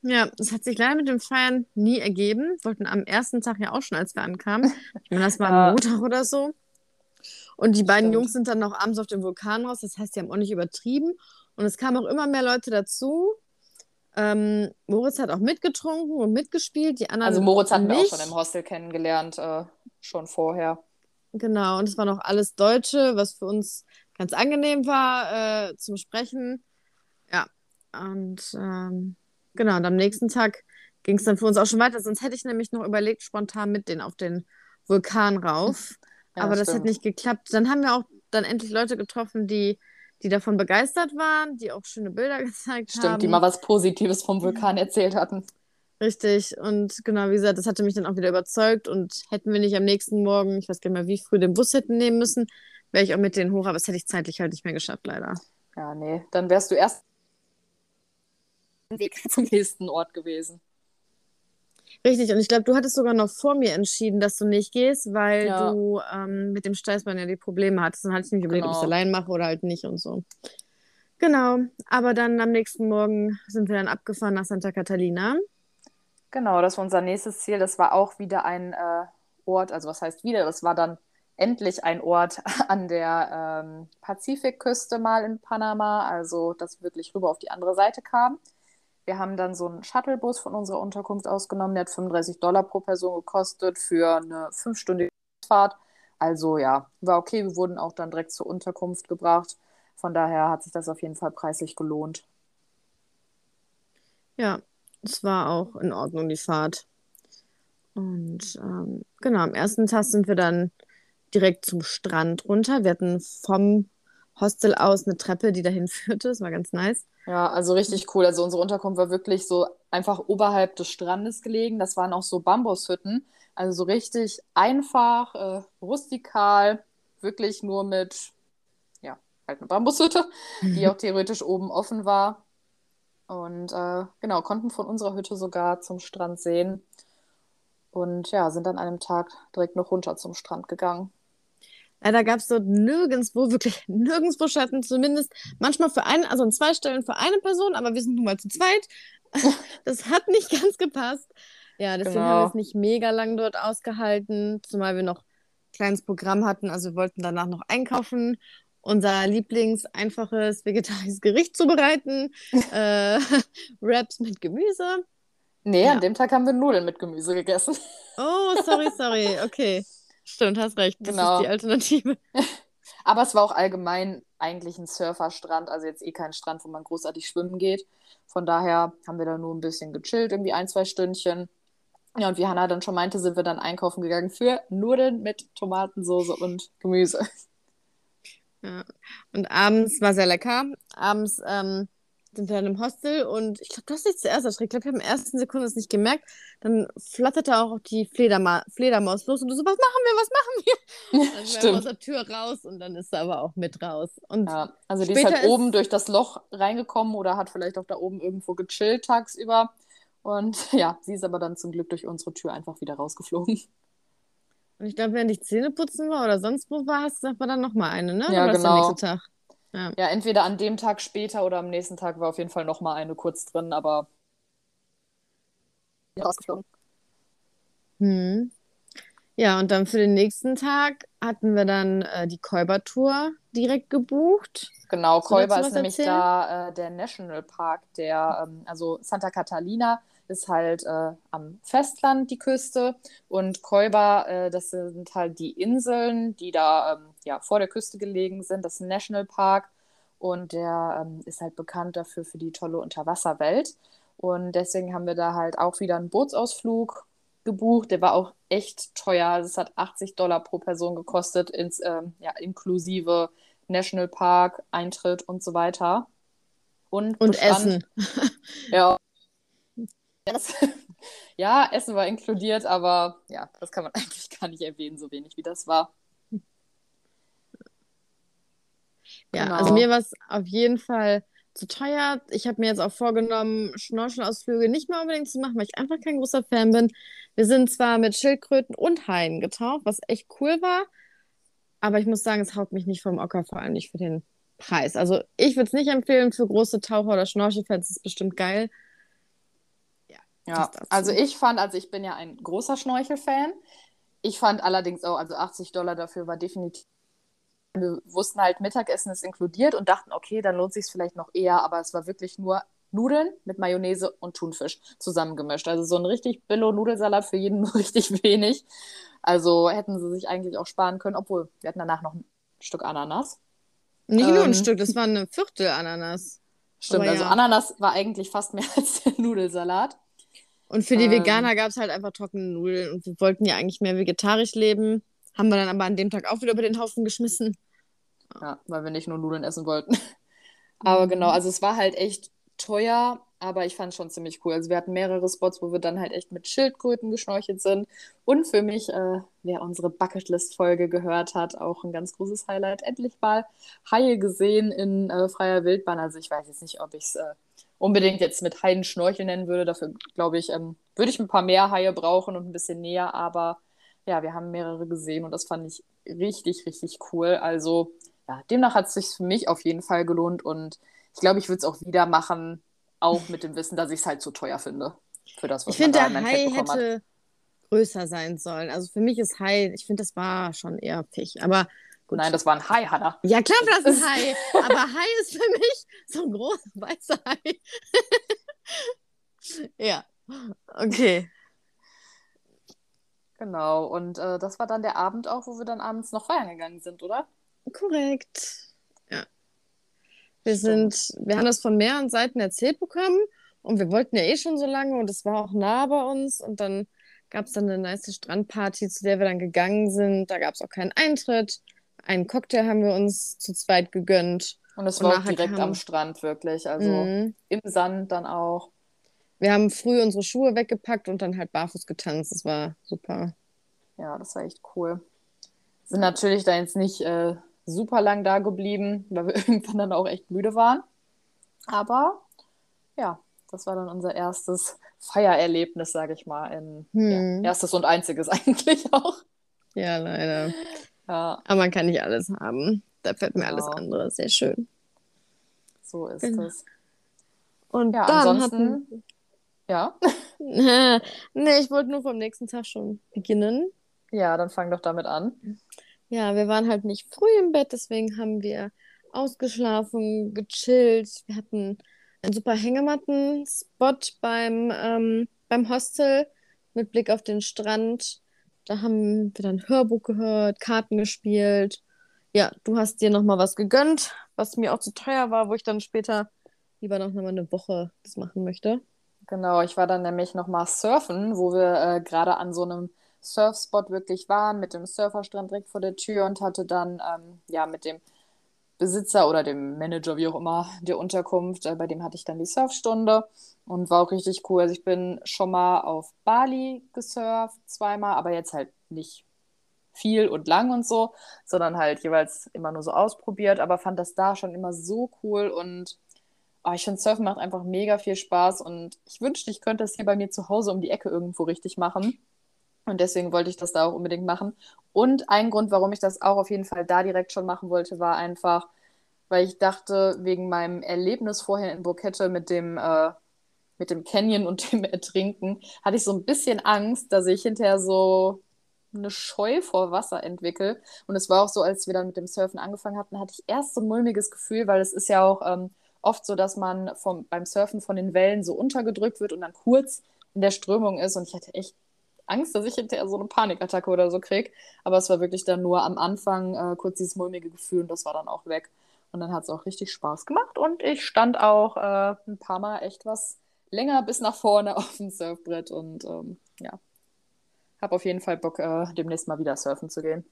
Ja, es hat sich leider mit dem Feiern nie ergeben. Wollten am ersten Tag ja auch schon, als wir ankamen. Ich meine, das war Ja. am Montag oder so. Und die beiden Stimmt. Jungs sind dann noch abends auf dem Vulkan raus. Das heißt, die haben auch nicht übertrieben. Und es kamen auch immer mehr Leute dazu. Ähm, Moritz hat auch mitgetrunken und mitgespielt. Die anderen Also Moritz hatten wir auch schon im Hostel kennengelernt, äh, schon vorher. Genau, und es waren auch alles Deutsche, was für uns ganz angenehm war äh, zum Sprechen. Ja, und ähm, genau, und am nächsten Tag ging es dann für uns auch schon weiter. Sonst hätte ich nämlich noch überlegt, spontan mit denen auf den Vulkan rauf. Ja, Aber das hat stimmt. nicht geklappt. Dann haben wir auch dann endlich Leute getroffen, die, die davon begeistert waren, die auch schöne Bilder gezeigt haben. Stimmt, die mal was Positives vom Vulkan erzählt hatten. Richtig, und genau, wie gesagt, das hatte mich dann auch wieder überzeugt und hätten wir nicht am nächsten Morgen, ich weiß gar nicht mehr, wie früh den Bus hätten nehmen müssen, wäre ich auch mit denen hoch, aber das hätte ich zeitlich halt nicht mehr geschafft, leider. Ja, nee, dann wärst du erst Weg. zum nächsten Ort gewesen. Richtig, und ich glaube, du hattest sogar noch vor mir entschieden, dass du nicht gehst, weil Ja. du ähm, mit dem Steißbein ja die Probleme hattest. Dann hatte ich mich überlegt, ob ich es Genau. allein mache oder halt nicht und so. Genau, aber dann am nächsten Morgen sind wir dann abgefahren nach Santa Catalina. Genau, das war unser nächstes Ziel. Das war auch wieder ein äh, Ort, also was heißt wieder, das war dann endlich ein Ort an der ähm, Pazifikküste mal in Panama, also dass wir wirklich rüber auf die andere Seite kamen. Wir haben dann so einen Shuttlebus von unserer Unterkunft ausgenommen, der hat 35 Dollar pro Person gekostet für eine fünfstündige Fahrt. Also ja, war okay. Wir wurden auch dann direkt zur Unterkunft gebracht. Von daher hat sich das auf jeden Fall preislich gelohnt. Ja, es war auch in Ordnung, die Fahrt. Und ähm, genau, am ersten Tag sind wir dann direkt zum Strand runter. Wir hatten vom Hostel aus eine Treppe, die dahin führte. Das war ganz nice. Ja, also richtig cool. Also unsere Unterkunft war wirklich so einfach oberhalb des Strandes gelegen. Das waren auch so Bambushütten. Also so richtig einfach, äh, rustikal, wirklich nur mit, ja, halt eine Bambushütte, die auch theoretisch oben offen war. Und äh, genau, konnten von unserer Hütte sogar zum Strand sehen. Und ja, sind an einem Tag direkt noch runter zum Strand gegangen. Leider gab es dort nirgendwo, wirklich nirgendwo Schatten, zumindest manchmal für einen, also an zwei Stellen für eine Person, aber wir sind nun mal zu zweit. das hat nicht ganz gepasst. Ja, deswegen Genau. haben wir es nicht mega lang dort ausgehalten, zumal wir noch ein kleines Programm hatten. Also wir wollten danach noch einkaufen, unser Lieblings einfaches vegetarisches Gericht zubereiten, äh, Wraps mit Gemüse. Nee, Ja. an dem Tag haben wir Nudeln mit Gemüse gegessen. Oh, sorry, sorry. Okay. Stimmt, hast recht. Das Genau. ist die Alternative. Aber es war auch allgemein eigentlich ein Surferstrand, also jetzt eh kein Strand, wo man großartig schwimmen geht. Von daher haben wir da nur ein bisschen gechillt, irgendwie ein, zwei Stündchen. Ja, und wie Hannah dann schon meinte, sind wir dann einkaufen gegangen für Nudeln mit Tomatensoße und Gemüse. Ja. Und abends war sehr lecker. Abends ähm, sind wir dann im Hostel und ich glaube, du hast dich zuerst erschreckt. Ich glaube, ich habe in der ersten Sekunde es nicht gemerkt. Dann flatterte auch die Flederma Fledermaus los und du so, was machen wir, was machen wir? Dann sind wir aus Stimmt. der Tür raus und dann ist sie aber auch mit raus. Und Ja, also die ist halt ist- oben durch das Loch reingekommen oder hat vielleicht auch da oben irgendwo gechillt tagsüber. Und ja, sie ist aber dann zum Glück durch unsere Tür einfach wieder rausgeflogen. Und ich glaube, während ich Zähne putzen war oder sonst wo war, gesagt, war dann nochmal eine, ne? Ja, oder genau. Tag? Ja. Ja, entweder an dem Tag später oder am nächsten Tag war auf jeden Fall noch mal eine kurz drin, aber rausgeflogen. Hm. Ja, und dann für den nächsten Tag hatten wir dann äh, die Käuber-Tour direkt gebucht. genau, dazu ist nämlich erzählen? da äh, der Nationalpark, der, ähm, also Santa Catalina ist halt äh, am Festland die Küste und Kolber, äh, das sind halt die Inseln, die da ähm, ja, vor der Küste gelegen sind. Das ist ein Nationalpark und der ähm, ist halt bekannt dafür für die tolle Unterwasserwelt. Und deswegen haben wir da halt auch wieder einen Bootsausflug gebucht. Der war auch echt teuer. Es hat 80 Dollar pro Person gekostet, ins, ähm, ja, inklusive Nationalpark, Eintritt und so weiter. Und, Und bestand- Essen. Ja, Ja, das, ja, Essen war inkludiert, aber ja, das kann man eigentlich gar nicht erwähnen, so wenig wie das war. Ja, Genau. also mir war es auf jeden Fall zu teuer. Ich habe mir jetzt auch vorgenommen, Schnorchelausflüge nicht mehr unbedingt zu machen, weil ich einfach kein großer Fan bin. Wir sind zwar mit Schildkröten und Haien getaucht, was echt cool war, aber ich muss sagen, es haut mich nicht vom Ocker, vor allem nicht für den Preis. Also ich würde es nicht empfehlen für große Taucher oder Schnorchelfans, ist bestimmt geil. Ja, also ich fand, also ich bin ja ein großer Schnorchel-Fan. Ich fand allerdings auch, also 80 Dollar dafür war definitiv. Wir wussten halt, Mittagessen ist inkludiert und dachten, okay, dann lohnt sich es vielleicht noch eher, aber es war wirklich nur Nudeln mit Mayonnaise und Thunfisch zusammengemischt. Also so ein richtig Billo-Nudelsalat für jeden nur richtig wenig. Also hätten sie sich eigentlich auch sparen können, obwohl wir hatten danach noch ein Stück Ananas. Nicht nur ein Ähm. Stück, das war eine Viertel Ananas. Stimmt, Aber also ja. Ananas war eigentlich fast mehr als der Nudelsalat. Und für die Ähm. Veganer gab es halt einfach trockene Nudeln und wir wollten ja eigentlich mehr vegetarisch leben. Haben wir dann aber an dem Tag auch wieder über den Haufen geschmissen. Ja, weil wir nicht nur Nudeln essen wollten. Aber Mhm. genau, also es war halt echt teuer, aber ich fand es schon ziemlich cool. Also wir hatten mehrere Spots, wo wir dann halt echt mit Schildkröten geschnorchelt sind. Und für mich, äh, wer unsere Bucketlist-Folge gehört hat, auch ein ganz großes Highlight. Endlich mal Haie gesehen in äh, freier Wildbahn. Also ich weiß jetzt nicht, ob ich es äh, unbedingt jetzt mit Haien schnorcheln nennen würde. Dafür, glaube ich, ähm, würde ich ein paar mehr Haie brauchen und ein bisschen näher. Aber ja, wir haben mehrere gesehen und das fand ich richtig, richtig cool. Also ja, demnach hat es sich für mich auf jeden Fall gelohnt und ich glaube, ich würde es auch wieder machen, auch mit dem Wissen, dass ich es halt zu teuer finde. Für das, was Ich man finde, da der Hai hat. hätte größer sein sollen. Also für mich ist Hai, ich finde, das war schon eher Fisch. Aber gut. Nein, das war ein Hai, Hannah. Ja, klar, das ist Hai. aber Hai ist für mich so ein großer weißer Hai. ja, okay. Genau, und äh, das war dann der Abend auch, wo wir dann abends noch feiern gegangen sind, oder? Korrekt. Ja. Wir sind, wir haben das von mehreren Seiten erzählt bekommen und wir wollten ja eh schon so lange und es war auch nah bei uns und dann gab es dann eine nice Strandparty, zu der wir dann gegangen sind. Da gab es auch keinen Eintritt. Einen Cocktail haben wir uns zu zweit gegönnt. Und es war auch direkt kam... am Strand, wirklich. Also mhm. im Sand dann auch. Wir haben früh unsere Schuhe weggepackt und dann halt barfuß getanzt. Das war super. Ja, das war echt cool. Sind natürlich da jetzt nicht äh, super lang da geblieben, weil wir irgendwann dann auch echt müde waren. Aber ja, das war dann unser erstes Feiererlebnis, sage ich mal. In, hm. ja, erstes und einziges eigentlich auch. Ja, leider. Ja. Aber man kann nicht alles haben. Da fällt mir genau. alles andere sehr schön. So ist genau. es. Und ja, dann ansonsten, hatten... Ja? nee, ich wollte nur vom nächsten Tag schon beginnen. Ja, dann fang doch damit an. Ja, wir waren halt nicht früh im Bett, deswegen haben wir ausgeschlafen, gechillt. Wir hatten einen super Hängematten-Spot beim, ähm, beim Hostel mit Blick auf den Strand. Da haben wir dann Hörbuch gehört, Karten gespielt. Ja, du hast dir nochmal was gegönnt, was mir auch zu teuer war, wo ich dann später lieber noch mal eine Woche das machen möchte. Genau, ich war dann nämlich nochmal surfen, wo wir äh, gerade an so einem Surfspot wirklich waren, mit dem Surferstrand direkt vor der Tür und hatte dann ähm, ja mit dem Besitzer oder dem Manager, wie auch immer, der Unterkunft. Äh, bei dem hatte ich dann die Surfstunde und war auch richtig cool. Also ich bin schon mal auf Bali gesurft, zweimal, aber jetzt halt nicht viel und lang und so, sondern halt jeweils immer nur so ausprobiert, aber fand das da schon immer so cool und oh, ich finde Surfen macht einfach mega viel Spaß und ich wünschte, ich könnte das hier bei mir zu Hause um die Ecke irgendwo richtig machen. Und deswegen wollte ich das da auch unbedingt machen. Und ein Grund, warum ich das auch auf jeden Fall da direkt schon machen wollte, war einfach, weil ich dachte, wegen meinem Erlebnis vorher in Burkette mit dem, äh, mit dem Canyon und dem Ertrinken, hatte ich so ein bisschen Angst, dass ich hinterher so eine Scheu vor Wasser entwickle. Und es war auch so, als wir dann mit dem Surfen angefangen hatten, hatte ich erst so ein mulmiges Gefühl, weil es ist ja auch ähm, oft so, dass man vom, beim Surfen von den Wellen so untergedrückt wird und dann kurz in der Strömung ist. Und ich hatte echt Angst, dass ich hinterher so eine Panikattacke oder so kriege. Aber es war wirklich dann nur am Anfang äh, kurz dieses mulmige Gefühl und das war dann auch weg. Und dann hat es auch richtig Spaß gemacht und ich stand auch äh, ein paar Mal echt was länger bis nach vorne auf dem Surfbrett und ähm, ja, habe auf jeden Fall Bock, äh, demnächst mal wieder surfen zu gehen.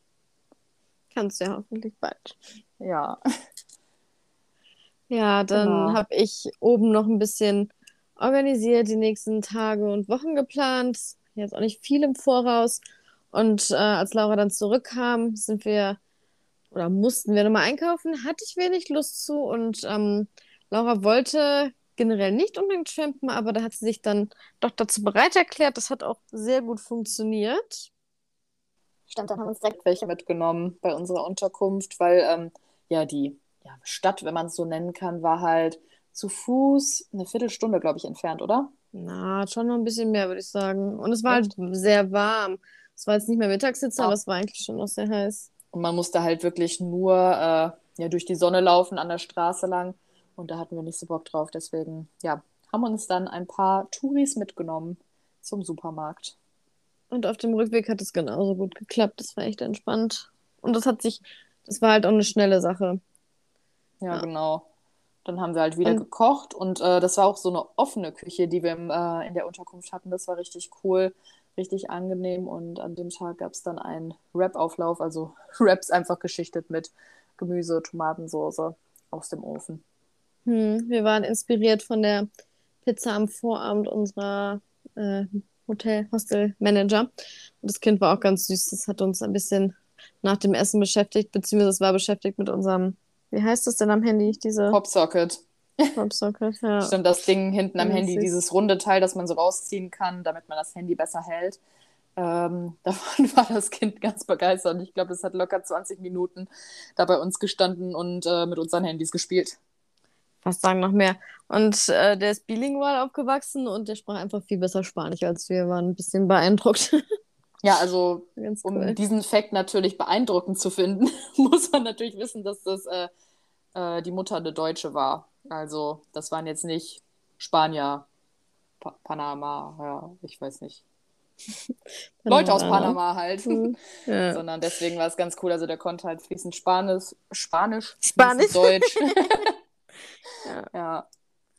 Kannst du ja hoffentlich bald. Ja. Ja, dann genau. habe ich oben noch ein bisschen organisiert, die nächsten Tage und Wochen geplant jetzt auch nicht viel im Voraus. Und äh, als Laura dann zurückkam, sind wir oder mussten wir nochmal einkaufen. Hatte ich wenig Lust zu und ähm, Laura wollte generell nicht unbedingt trampen, aber da hat sie sich dann doch dazu bereit erklärt. Das hat auch sehr gut funktioniert. Stimmt, dann haben uns direkt welche mitgenommen bei unserer Unterkunft, weil ähm, ja die ja, Stadt, wenn man es so nennen kann, war halt zu Fuß eine Viertelstunde, glaube ich, entfernt, oder? Na, schon noch ein bisschen mehr, würde ich sagen. Und es war halt sehr warm. Es war jetzt nicht mehr Mittagssitze, ja. aber es war eigentlich schon noch sehr heiß. Und man musste halt wirklich nur äh, ja, durch die Sonne laufen an der Straße lang. Und da hatten wir nicht so Bock drauf. Deswegen, ja, haben uns dann ein paar Touris mitgenommen zum Supermarkt. Und auf dem Rückweg hat es genauso gut geklappt. Das war echt entspannt. Und das hat sich, das war halt auch eine schnelle Sache. Ja, ja. genau. Dann haben wir halt wieder und, gekocht und äh, das war auch so eine offene Küche, die wir im, äh, in der Unterkunft hatten. Das war richtig cool, richtig angenehm und an dem Tag gab es dann einen Wrap-Auflauf, also Wraps einfach geschichtet mit Gemüse, Tomatensauce aus dem Ofen. Hm, wir waren inspiriert von der Pizza am Vorabend unserer äh, Hotel-Hostel-Manager. Und das Kind war auch ganz süß. Das hat uns ein bisschen nach dem Essen beschäftigt, beziehungsweise es war beschäftigt mit unserem wie heißt das denn am Handy? Diese Popsocket. Popsocket, ja. Stimmt, das Ding hinten am Handy, dieses runde Teil, das man so rausziehen kann, damit man das Handy besser hält. Ähm, davon war das Kind ganz begeistert. Ich glaube, es hat locker 20 Minuten da bei uns gestanden und äh, mit unseren Handys gespielt. Was sagen noch mehr? Und äh, der ist bilingual aufgewachsen und der sprach einfach viel besser Spanisch als wir, waren ein bisschen beeindruckt. Ja, also um diesen Fakt natürlich beeindruckend zu finden, muss man natürlich wissen, dass das äh, äh, die Mutter eine Deutsche war. Also das waren jetzt nicht Spanier, pa Panama, ja, ich weiß nicht. Leute aus Panama halt. Hm, Ja. Sondern deswegen war es ganz cool. Also der konnte halt fließend Spanisch, Spanisch, Spanisch. Deutsch. Ja. ja.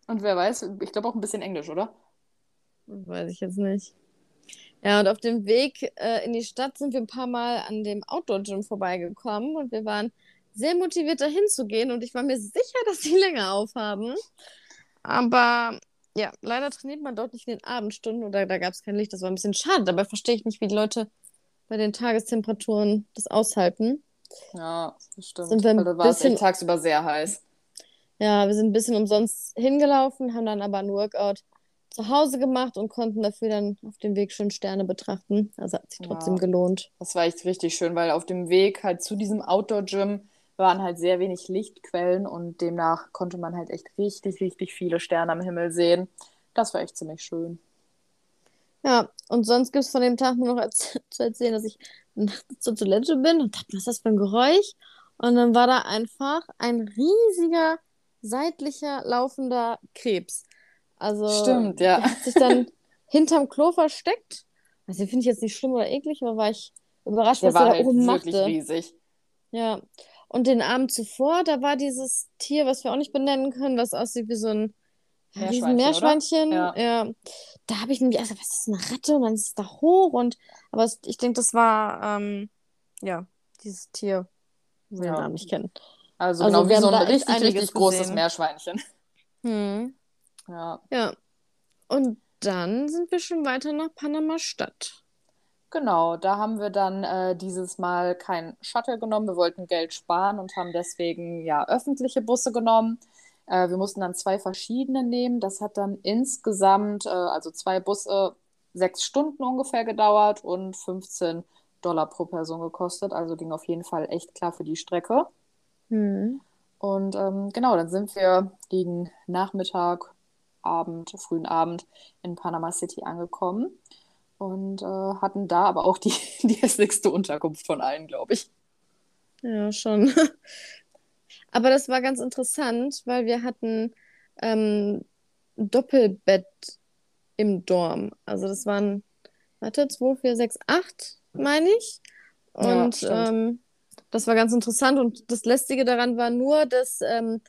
Und wer weiß, ich glaube auch ein bisschen Englisch, oder? Weiß ich jetzt nicht. Ja, und auf dem Weg äh, in die Stadt sind wir ein paar Mal an dem Outdoor-Gym vorbeigekommen und wir waren sehr motiviert, dahin zu gehen und ich war mir sicher, dass die länger aufhaben. Aber ja, leider trainiert man dort nicht in den Abendstunden oder da gab es kein Licht. Das war ein bisschen schade. Dabei verstehe ich nicht, wie die Leute bei den Tagestemperaturen das aushalten. Ja, das stimmt. Sind wir ein da war es bisschen- echt tagsüber sehr heiß. Ja, wir sind ein bisschen umsonst hingelaufen, haben dann aber ein Workout zu Hause gemacht und konnten dafür dann auf dem Weg schön Sterne betrachten. Also hat sich trotzdem Ja. gelohnt. Das war echt richtig schön, weil auf dem Weg halt zu diesem Outdoor-Gym waren halt sehr wenig Lichtquellen und demnach konnte man halt echt richtig, richtig viele Sterne am Himmel sehen. Das war echt ziemlich schön. Ja, und sonst gibt es von dem Tag nur noch zu erzählen, dass ich nachts zur Toilette bin und dachte, was ist das für ein Geräusch? Und dann war da einfach ein riesiger, seitlicher, laufender Krebs. Also, Stimmt, ja. der hat sich dann hinterm Klo versteckt. Also, den finde ich jetzt nicht schlimm oder eklig, aber war ich überrascht, Der was war der da halt oben wirklich machte. riesig. Ja. Und den Abend zuvor, da war dieses Tier, was wir auch nicht benennen können, was aussieht wie so ein ja, Meerschweinchen, Meerschweinchen. oder? Ja. Da habe ich nämlich gedacht, was ist eine Ratte? Und dann ist es da hoch und aber es, ich denke, das war ähm, ja dieses Tier, wo wir Ja. den Namen nicht kennen. Also, Also genau wie so ein richtig, richtig großes gesehen. Meerschweinchen. Hm. Ja, Ja. Und dann sind wir schon weiter nach Panama-Stadt. Genau. Da haben wir dann äh, dieses Mal kein Shuttle genommen. Wir wollten Geld sparen und haben deswegen ja öffentliche Busse genommen. Äh, wir mussten dann zwei verschiedene nehmen. Das hat dann insgesamt, äh, also zwei Busse, sechs Stunden ungefähr gedauert und 15 Dollar pro Person gekostet. Also ging auf jeden Fall echt klar für die Strecke. Hm. Und ähm, genau, dann sind wir gegen Nachmittag, Abend, frühen Abend in Panama City angekommen und äh, hatten da aber auch die, die hässlichste Unterkunft von allen, glaube ich. Ja, schon. Aber das war ganz interessant, weil wir hatten ähm, ein Doppelbett im Dorm. Also das waren, warte, 2, 4, 6, 8, meine ich. Ja, Und stimmt. ähm, das war ganz interessant. Und das Lästige daran war nur, dass ähm,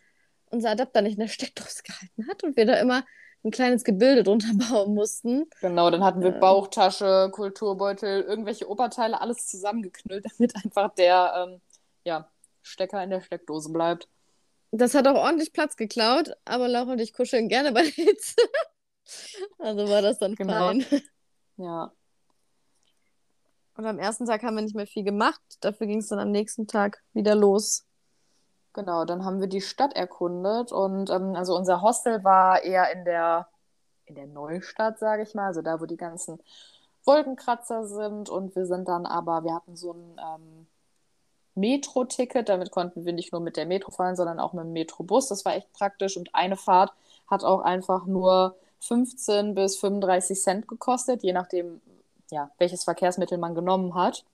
unser Adapter nicht in der Steckdose gehalten hat und wir da immer ein kleines Gebilde drunter bauen mussten. Genau, dann hatten wir Ja. Bauchtasche, Kulturbeutel, irgendwelche Oberteile, alles zusammengeknüllt, damit einfach der ähm, ja, Stecker in der Steckdose bleibt. Das hat auch ordentlich Platz geklaut, aber Laura und ich kuscheln gerne bei der Hitze. Also war das dann Genau. fein. Ja, Und am ersten Tag haben wir nicht mehr viel gemacht. Dafür ging es dann am nächsten Tag wieder los. Genau, dann haben wir die Stadt erkundet und ähm, also unser Hostel war eher in der, in der Neustadt, sage ich mal, also da, wo die ganzen Wolkenkratzer sind und wir sind dann aber, wir hatten so ein ähm, Metro-Ticket, damit konnten wir nicht nur mit der Metro fahren, sondern auch mit dem Metrobus. Das war echt praktisch und eine Fahrt hat auch einfach nur 15 bis 35 Cent gekostet, je nachdem, ja, welches Verkehrsmittel man genommen hat.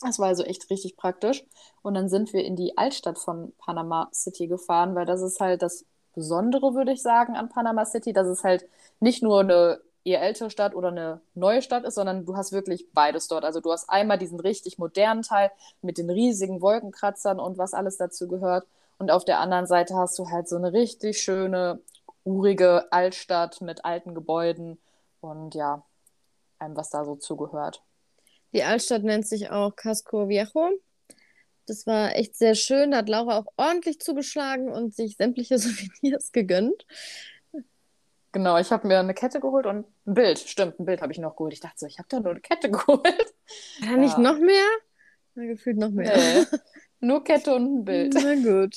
Das war also echt richtig praktisch. Und dann sind wir in die Altstadt von Panama City gefahren, weil das ist halt das Besondere, würde ich sagen, an Panama City, dass es halt nicht nur eine eher ältere Stadt oder eine neue Stadt ist, sondern du hast wirklich beides dort. Also du hast einmal diesen richtig modernen Teil mit den riesigen Wolkenkratzern und was alles dazu gehört. Und auf der anderen Seite hast du halt so eine richtig schöne, urige Altstadt mit alten Gebäuden und ja, allem, was da so zugehört. Die Altstadt nennt sich auch Casco Viejo. Das war echt sehr schön. Da hat Laura auch ordentlich zugeschlagen und sich sämtliche Souvenirs gegönnt. Genau, ich habe mir eine Kette geholt und ein Bild. Stimmt, ein Bild habe ich noch geholt. Ich dachte so, ich habe da nur eine Kette geholt. War da nicht Ja. noch mehr? Na, gefühlt noch mehr. Nee, nur Kette und ein Bild. Na gut.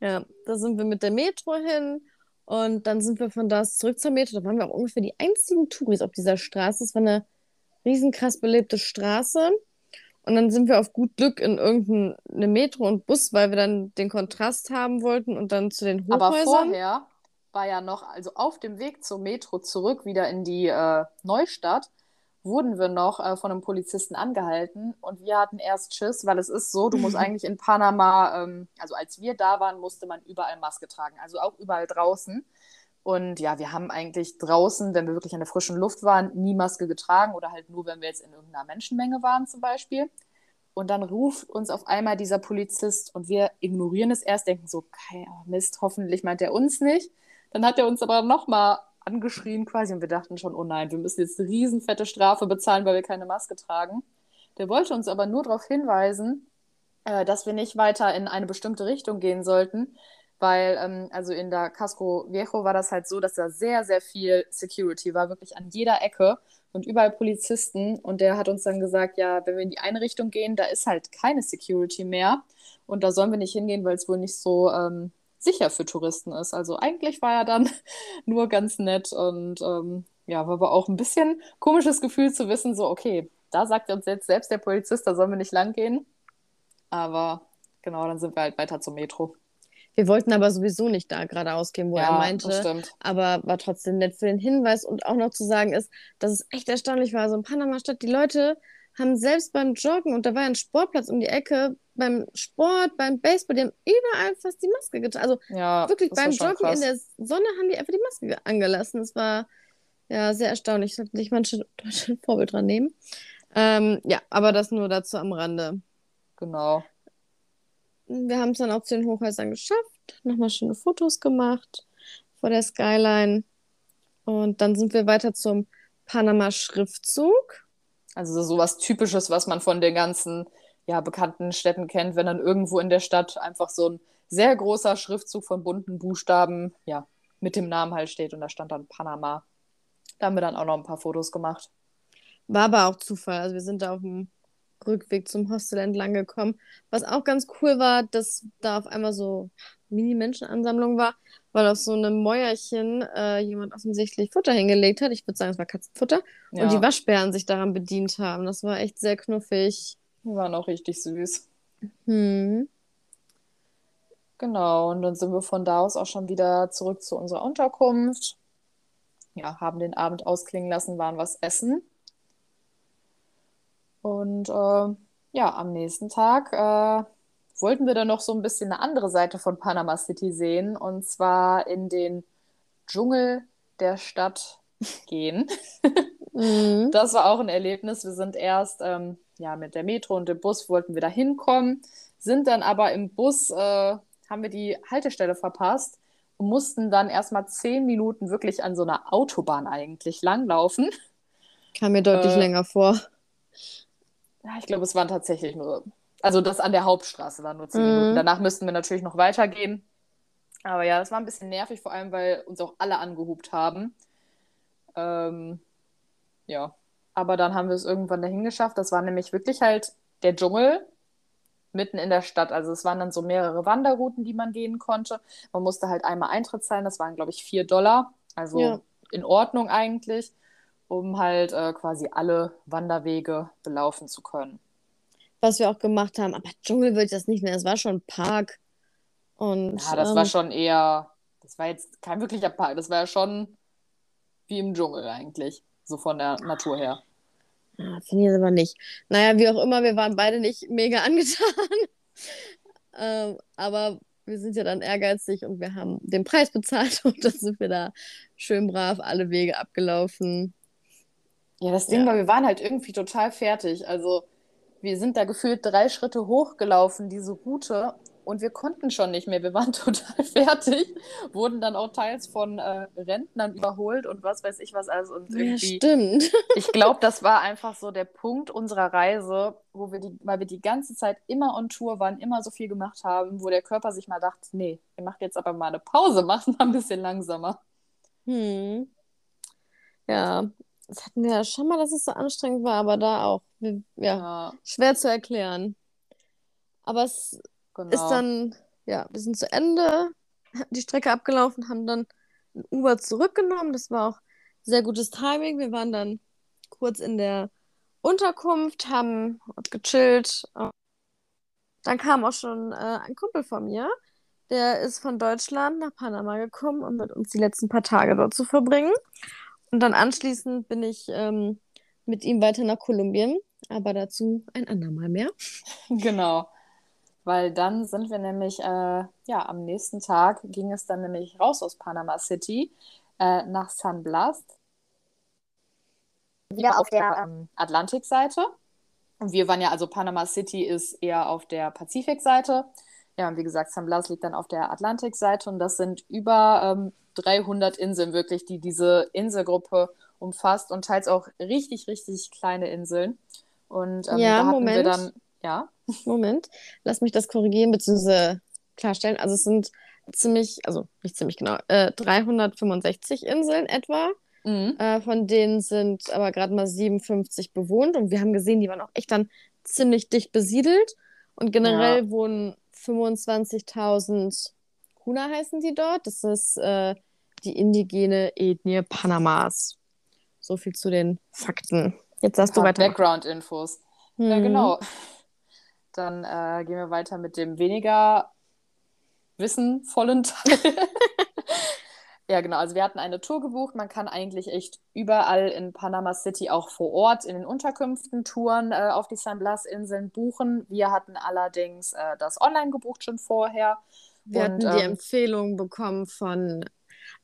Ja, da sind wir mit der Metro hin und dann sind wir von da aus zurück zur Metro. Da waren wir auch ungefähr die einzigen Touris auf dieser Straße. Es war eine riesen krass belebte Straße. Und dann sind wir auf gut Glück in irgendeine Metro und Bus, weil wir dann den Kontrast haben wollten und dann zu den Aber Hochhäusern. vorher war ja noch, also auf dem Weg zur Metro zurück wieder in die äh, Neustadt, wurden wir noch äh, von einem Polizisten angehalten und wir hatten erst Schiss, weil es ist so, du musst eigentlich in Panama, ähm, also als wir da waren, musste man überall Maske tragen, also auch überall draußen. Und ja, wir haben eigentlich draußen, wenn wir wirklich in der frischen Luft waren, nie Maske getragen oder halt nur, wenn wir jetzt in irgendeiner Menschenmenge waren zum Beispiel. Und dann ruft uns auf einmal dieser Polizist und wir ignorieren es erst, denken so, okay, oh Mist, hoffentlich meint er uns nicht. Dann hat er uns aber nochmal angeschrien quasi und wir dachten schon, oh nein, wir müssen jetzt eine riesenfette Strafe bezahlen, weil wir keine Maske tragen. Der wollte uns aber nur darauf hinweisen, äh, dass wir nicht weiter in eine bestimmte Richtung gehen sollten, weil ähm, also in der Casco Viejo war das halt so, dass da sehr, sehr viel Security war, wirklich an jeder Ecke und überall Polizisten und der hat uns dann gesagt, ja, wenn wir in die eine Richtung gehen, da ist halt keine Security mehr und da sollen wir nicht hingehen, weil es wohl nicht so ähm, sicher für Touristen ist. Also eigentlich war er dann nur ganz nett und ähm, ja, war aber auch ein bisschen komisches Gefühl zu wissen, so, okay, da sagt uns jetzt selbst der Polizist, da sollen wir nicht lang gehen. Aber genau, dann sind wir halt weiter zum Metro. Wir wollten aber sowieso nicht da geradeaus gehen, wo ja, er meinte. Aber war trotzdem nett für den Hinweis und auch noch zu sagen ist, dass es echt erstaunlich war. So in Panama-Stadt, die Leute haben selbst beim Joggen, und da war ein Sportplatz um die Ecke, beim Sport, beim Baseball, die haben überall fast die Maske getragen. Also ja, wirklich beim Joggen krass. in der Sonne haben die einfach die Maske angelassen. Das war ja sehr erstaunlich. Sollten sich manche Deutsche ein Vorbild dran nehmen. Ähm, ja, aber das nur dazu am Rande. Genau. Wir haben es dann auch zu den Hochhäusern geschafft, nochmal schöne Fotos gemacht vor der Skyline. Und dann sind wir weiter zum Panama-Schriftzug. Also sowas Typisches, was man von den ganzen ja, bekannten Städten kennt, wenn dann irgendwo in der Stadt einfach so ein sehr großer Schriftzug von bunten Buchstaben, ja, mit dem Namen halt steht und da stand dann Panama. Da haben wir dann auch noch ein paar Fotos gemacht. War aber auch Zufall. Also wir sind da auf dem Rückweg zum Hostel entlang gekommen. Was auch ganz cool war, dass da auf einmal so Mini-Menschenansammlung war, weil auf so einem Mäuerchen äh, jemand offensichtlich Futter hingelegt hat. Ich würde sagen, es war Katzenfutter. Ja. Und die Waschbären sich daran bedient haben. Das war echt sehr knuffig. Die waren auch richtig süß. Hm. Genau, und dann sind wir von da aus auch schon wieder zurück zu unserer Unterkunft. Ja, haben den Abend ausklingen lassen, waren was essen. Und äh, ja, am nächsten Tag äh, wollten wir dann noch so ein bisschen eine andere Seite von Panama City sehen, und zwar in den Dschungel der Stadt gehen. mhm. Das war auch ein Erlebnis. Wir sind erst ähm, ja, mit der Metro und dem Bus wollten wir da hinkommen, sind dann aber im Bus, äh, haben wir die Haltestelle verpasst und mussten dann erstmal zehn Minuten wirklich an so einer Autobahn eigentlich langlaufen. Kam mir deutlich äh, länger vor. Ja, ich glaube, es waren tatsächlich nur, also das an der Hauptstraße waren nur zehn mhm. Minuten. Danach müssten wir natürlich noch weitergehen. Aber ja, das war ein bisschen nervig, vor allem, weil uns auch alle angehupt haben. Ähm, ja, aber dann haben wir es irgendwann dahin geschafft. Das war nämlich wirklich halt der Dschungel mitten in der Stadt. Also es waren dann so mehrere Wanderrouten, die man gehen konnte. Man musste halt einmal Eintritt zahlen. Das waren, glaube ich, vier Dollar. Also ja. in Ordnung eigentlich, um halt äh, quasi alle Wanderwege belaufen zu können. Was wir auch gemacht haben. Aber Dschungel würde ich das nicht nennen. Es war schon Park. Und, ja, das ähm, war schon eher, das war jetzt kein wirklicher Park. Das war ja schon wie im Dschungel eigentlich so von der Natur her. Ah, Finde ich aber nicht. Naja, wie auch immer, wir waren beide nicht mega angetan. ähm, aber wir sind ja dann ehrgeizig und wir haben den Preis bezahlt und dann sind wir da schön brav alle Wege abgelaufen. Ja, das Ding ja. war, wir waren halt irgendwie total fertig. Also wir sind da gefühlt drei Schritte hochgelaufen, diese Route, und wir konnten schon nicht mehr. Wir waren total fertig, wurden dann auch teils von äh, Rentnern überholt und was weiß ich was alles. Und irgendwie, ja, stimmt. ich glaube, das war einfach so der Punkt unserer Reise, wo wir die, weil wir die ganze Zeit immer on Tour waren, immer so viel gemacht haben, wo der Körper sich mal dachte, nee, ihr macht jetzt aber mal eine Pause, macht mal ein bisschen langsamer. Hm. Ja, das hatten wir ja schon mal, dass es so anstrengend war, aber da auch. Ja, ja. schwer zu erklären. Aber es Genau. Ist dann, ja, wir sind zu Ende, die Strecke abgelaufen, haben dann ein Uber zurückgenommen. Das war auch sehr gutes Timing. Wir waren dann kurz in der Unterkunft, haben gechillt. Dann kam auch schon äh, ein Kumpel von mir, der ist von Deutschland nach Panama gekommen, um mit uns die letzten paar Tage dort zu verbringen. Und dann anschließend bin ich ähm, mit ihm weiter nach Kolumbien, aber dazu ein andermal mehr. Genau. Weil dann sind wir nämlich, äh, ja, am nächsten Tag ging es dann nämlich raus aus Panama City äh, nach San Blas. Wieder auf der ähm, Atlantikseite. Und wir waren ja, also Panama City ist eher auf der Pazifikseite. Ja, und wie gesagt, San Blas liegt dann auf der Atlantikseite und das sind über ähm, 300 Inseln wirklich, die diese Inselgruppe umfasst und teils auch richtig, richtig kleine Inseln. Und ähm, Ja, da hatten wir Moment. dann, ja, Moment, lass mich das korrigieren bzw. klarstellen. Also es sind ziemlich, also nicht ziemlich genau, äh, 365 Inseln etwa. mhm. Äh, von denen sind aber gerade mal 57 bewohnt und wir haben gesehen, die waren auch echt dann ziemlich dicht besiedelt. Und generell wohnen 25.000 Kuna heißen die dort. Das ist äh, die indigene Ethnie Panamas. So viel zu den Fakten. Jetzt darfst du weiter. Background-Infos. Ja, Mhm. genau. Dann äh, gehen wir weiter mit dem weniger wissenvollen Teil. Ja, genau. Also wir hatten eine Tour gebucht. Man kann eigentlich echt überall in Panama City auch vor Ort in den Unterkünften Touren äh, auf die San Blas-Inseln buchen. Wir hatten allerdings äh, das online gebucht schon vorher. Wir Und, hatten die ähm, Empfehlung bekommen von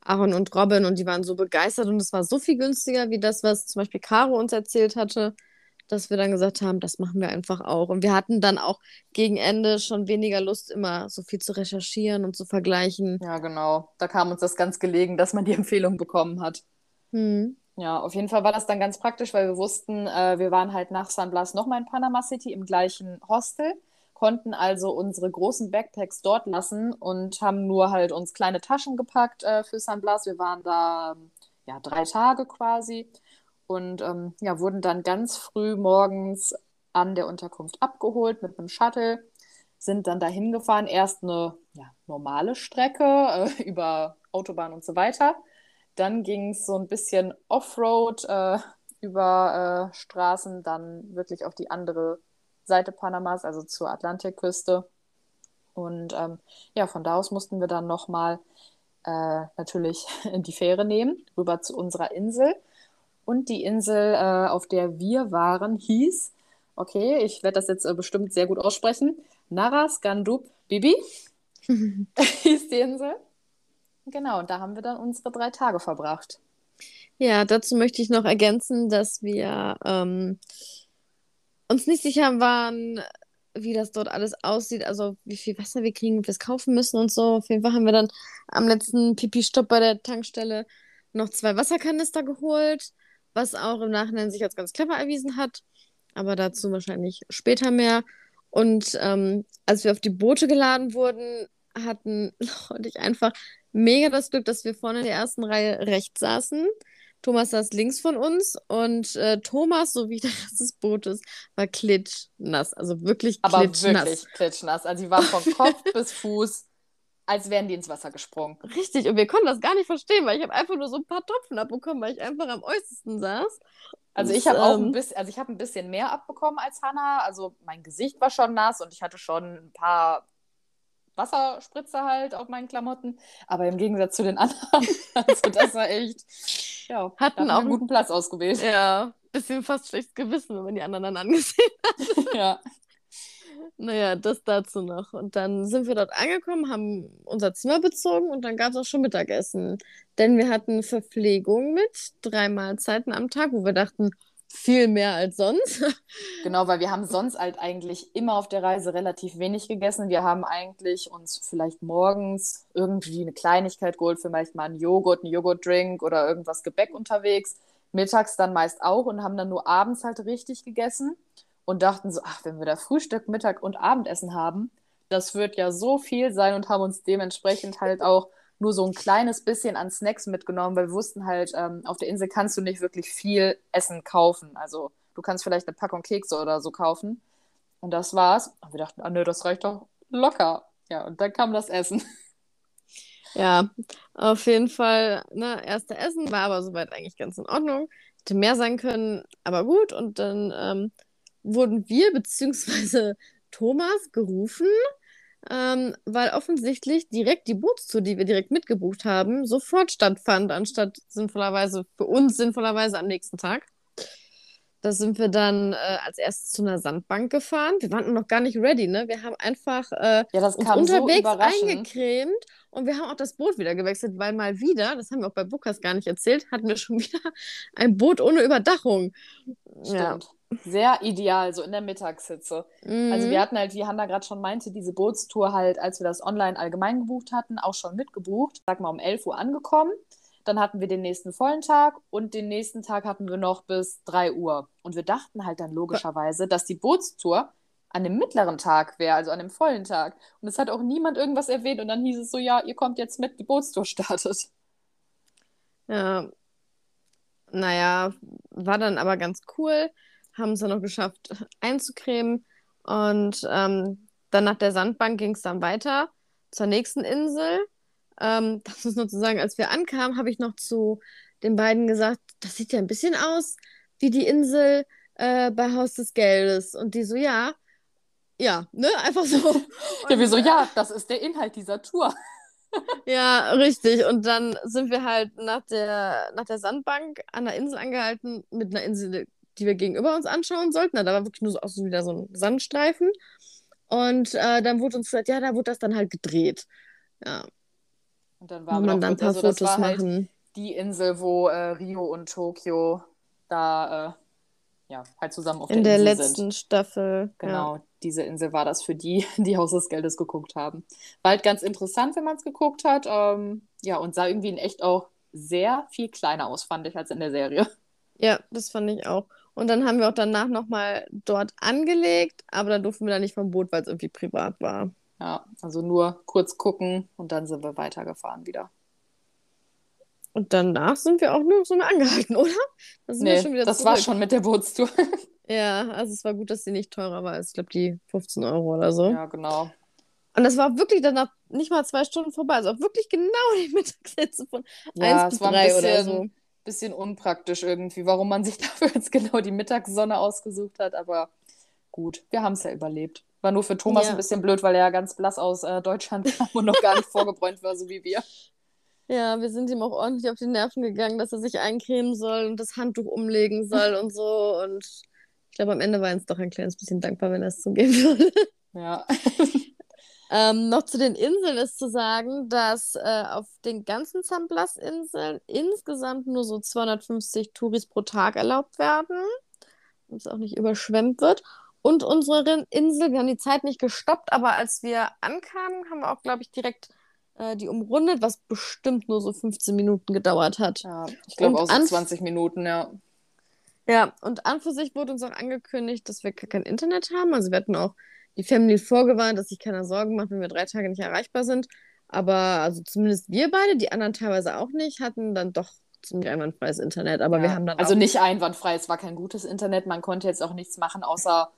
Aaron und Robin und die waren so begeistert und es war so viel günstiger wie das, was zum Beispiel Caro uns erzählt hatte, dass wir dann gesagt haben, das machen wir einfach auch. Und wir hatten dann auch gegen Ende schon weniger Lust, immer so viel zu recherchieren und zu vergleichen. Ja, genau. Da kam uns das ganz gelegen, dass man die Empfehlung bekommen hat. Hm. Ja, auf jeden Fall war das dann ganz praktisch, weil wir wussten, äh, wir waren halt nach San Blas nochmal in Panama City im gleichen Hostel, konnten also unsere großen Backpacks dort lassen und haben nur halt uns kleine Taschen gepackt äh, für San Blas. Wir waren da ähm, ja drei Tage quasi und ähm, ja, wurden dann ganz früh morgens an der Unterkunft abgeholt mit einem Shuttle, sind dann dahin gefahren. Erst eine ja, normale Strecke äh, über Autobahn und so weiter. Dann ging es so ein bisschen Offroad äh, über äh, Straßen, dann wirklich auf die andere Seite Panamas, also zur Atlantikküste. Und ähm, ja, von da aus mussten wir dann nochmal äh, natürlich die Fähre nehmen, rüber zu unserer Insel. Und die Insel, äh, auf der wir waren, hieß, okay, ich werde das jetzt äh, bestimmt sehr gut aussprechen, Naras Gandup Bibi hieß die Insel. Genau, und da haben wir dann unsere drei Tage verbracht. Ja, dazu möchte ich noch ergänzen, dass wir ähm, uns nicht sicher waren, wie das dort alles aussieht, also wie viel Wasser wir kriegen, ob wir es kaufen müssen und so. Auf jeden Fall haben wir dann am letzten Pipi-Stopp bei der Tankstelle noch zwei Wasserkanister geholt, was auch im Nachhinein sich als ganz clever erwiesen hat. Aber dazu wahrscheinlich später mehr. Und ähm, als wir auf die Boote geladen wurden, hatten und ich einfach mega das Glück, dass wir vorne in der ersten Reihe rechts saßen. Thomas saß links von uns und äh, Thomas sowie der Rest des Bootes war klitschnass. Also wirklich Aber klitschnass. wirklich klitschnass. Also die waren von Kopf bis Fuß, als wären die ins Wasser gesprungen. Richtig, und wir konnten das gar nicht verstehen, weil ich habe einfach nur so ein paar Tropfen abbekommen, weil ich einfach am äußersten saß. Also Und, ich habe auch ein ähm, bisschen, also ich habe ein bisschen mehr abbekommen als Hannah. Also mein Gesicht war schon nass und ich hatte schon ein paar Wasserspritzer halt auf meinen Klamotten. Aber im Gegensatz zu den anderen, also das war echt, ja, Hatten auch einen guten Platz ausgewählt. Ja, bisschen fast schlechtes Gewissen, wenn man die anderen dann angesehen Ja. Naja, das dazu noch. Und dann sind wir dort angekommen, haben unser Zimmer bezogen und dann gab es auch schon Mittagessen. Denn wir hatten Verpflegung mit, drei Mahlzeiten am Tag, wo wir dachten, viel mehr als sonst. Genau, weil wir haben sonst halt eigentlich immer auf der Reise relativ wenig gegessen. Wir haben eigentlich uns vielleicht morgens irgendwie eine Kleinigkeit geholt, vielleicht mal einen Joghurt, einen Joghurtdrink oder irgendwas Gebäck unterwegs. Mittags dann meist auch und haben dann nur abends halt richtig gegessen und dachten so, ach, wenn wir da Frühstück, Mittag und Abendessen haben, das wird ja so viel sein und haben uns dementsprechend halt auch nur so ein kleines bisschen an Snacks mitgenommen, weil wir wussten halt, ähm, auf der Insel kannst du nicht wirklich viel Essen kaufen. Also du kannst vielleicht eine Packung Kekse oder so kaufen. Und das war's. Und wir dachten, ah nö, das reicht doch locker. Ja, und dann kam das Essen. Ja, auf jeden Fall, ne, erste Essen war aber soweit eigentlich ganz in Ordnung. Hätte mehr sein können, aber gut. Und dann ähm, wurden wir beziehungsweise Thomas gerufen, ähm, weil offensichtlich direkt die Bootstour, die wir direkt mitgebucht haben, sofort stattfand, anstatt sinnvollerweise für uns sinnvollerweise am nächsten Tag. Da sind wir dann äh, als erstes zu einer Sandbank gefahren. Wir waren noch gar nicht ready, ne? Wir haben einfach äh, Ja, das uns so unterwegs überraschend. eingecremt und wir haben auch das Boot wieder gewechselt, weil mal wieder, das haben wir auch bei Bookers gar nicht erzählt, hatten wir schon wieder ein Boot ohne Überdachung. Ja. Sehr ideal, so in der Mittagshitze. Also Mhm. wir hatten halt, wie Hanna gerade schon meinte, diese Bootstour halt, als wir das online allgemein gebucht hatten, auch schon mitgebucht. Sag mal um 11 Uhr angekommen. Dann hatten wir den nächsten vollen Tag und den nächsten Tag hatten wir noch bis 3 Uhr. Und wir dachten halt dann logischerweise, dass die Bootstour an dem mittleren Tag wäre, also an dem vollen Tag. Und es hat auch niemand irgendwas erwähnt. Und dann hieß es so, ja, ihr kommt jetzt mit, die Bootstour startet. Ja, naja, war dann aber ganz cool. Haben es dann noch geschafft einzucremen. Und ähm, dann nach der Sandbank ging es dann weiter zur nächsten Insel. Ähm, das muss nur zu sagen, als wir ankamen, habe ich noch zu den beiden gesagt, das sieht ja ein bisschen aus wie die Insel äh, bei Haus des Geldes. Und die so, ja, ja, ne, einfach so. Ja, wir so, ja, das ist der Inhalt dieser Tour. Ja, richtig. Und dann sind wir halt nach der, nach der Sandbank an der Insel angehalten, mit einer Insel, die wir gegenüber uns anschauen sollten. Da war wirklich nur so, auch so wieder so ein Sandstreifen. Und äh, dann wurde uns gesagt, ja, da wurde das dann halt gedreht. Ja, Und dann waren wir man dann ein paar also das Fotos war halt machen. die Insel, wo äh, Rio und Tokio da äh, ja, halt zusammen auf In der der Insel letzten sind. Staffel. Genau, diese Insel war das für die, die Haus des Geldes geguckt haben. War halt ganz interessant, wenn man es geguckt hat. Ähm, ja, und sah irgendwie in echt auch sehr viel kleiner aus, fand ich, als in der Serie. Ja. ja, das fand ich auch. Und dann haben wir auch danach nochmal dort angelegt, aber dann durften wir da nicht vom Boot, weil es irgendwie privat war. Ja, also nur kurz gucken und dann sind wir weitergefahren wieder. Und danach sind wir auch nur so mehr angehalten, oder? Wir Nee, das war schon mit der Bootstour. Ja, also es war gut, dass die nicht teurer war als, ich glaube, die 15 Euro oder so. Ja, genau. Und das war wirklich danach nicht mal zwei Stunden vorbei. Also auch wirklich genau die Mittagshitze von Ja, 1 es bis war ein 3 oder so. Bisschen unpraktisch irgendwie, warum man sich dafür jetzt genau die Mittagssonne ausgesucht hat. Aber gut, wir haben es ja überlebt. War nur für Thomas Ja. ein bisschen blöd, weil er ja ganz blass aus äh, Deutschland kam und noch gar nicht vorgebräunt war, so wie wir. Ja, wir sind ihm auch ordentlich auf die Nerven gegangen, dass er sich eincremen soll und das Handtuch umlegen soll und so. Und ich glaube, am Ende war er uns doch ein kleines bisschen dankbar, wenn er es zugeben würde. Ja. Ähm, noch zu den Inseln ist zu sagen, dass äh, auf den ganzen San Blas-Inseln insgesamt nur so 250 Touris pro Tag erlaubt werden, damit es auch nicht überschwemmt wird. Und unsere Insel, wir haben die Zeit nicht gestoppt, aber als wir ankamen, haben wir auch, glaube ich, direkt äh, die umrundet, was bestimmt nur so 15 Minuten gedauert hat. ja ich glaube auch so an- 20 Minuten, ja. Ja, und an für sich wurde uns auch angekündigt, dass wir kein Internet haben. Also wir hatten auch die Family vorgewarnt, dass sich keiner Sorgen macht, wenn wir drei Tage nicht erreichbar sind. Aber also zumindest wir beide, die anderen teilweise auch nicht, hatten dann doch ziemlich einwandfreies Internet. Aber wir Ja. haben dann also nicht einwandfrei, es war kein gutes Internet, man konnte jetzt auch nichts machen, außer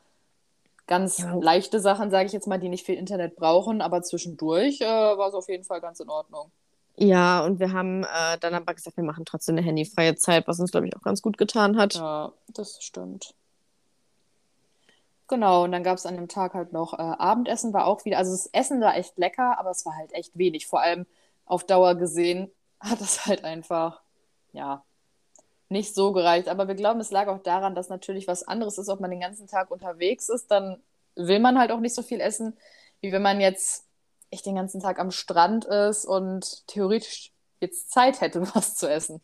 ganz Ja. leichte Sachen, sage ich jetzt mal, die nicht viel Internet brauchen, aber zwischendurch äh, war es auf jeden Fall ganz in Ordnung. ja, und wir haben äh, dann aber gesagt, wir machen trotzdem eine handyfreie Zeit, was uns, glaube ich, auch ganz gut getan hat. Ja, das stimmt. Genau, und dann gab es an dem Tag halt noch äh, Abendessen, war auch wieder, also das Essen war echt lecker, aber es war halt echt wenig. Vor allem auf Dauer gesehen hat es halt einfach, ja, nicht so gereicht. Aber wir glauben, es lag auch daran, dass natürlich was anderes ist, ob man den ganzen Tag unterwegs ist, dann will man halt auch nicht so viel essen, wie wenn man jetzt echt den ganzen Tag am Strand ist und theoretisch jetzt Zeit hätte, was zu essen.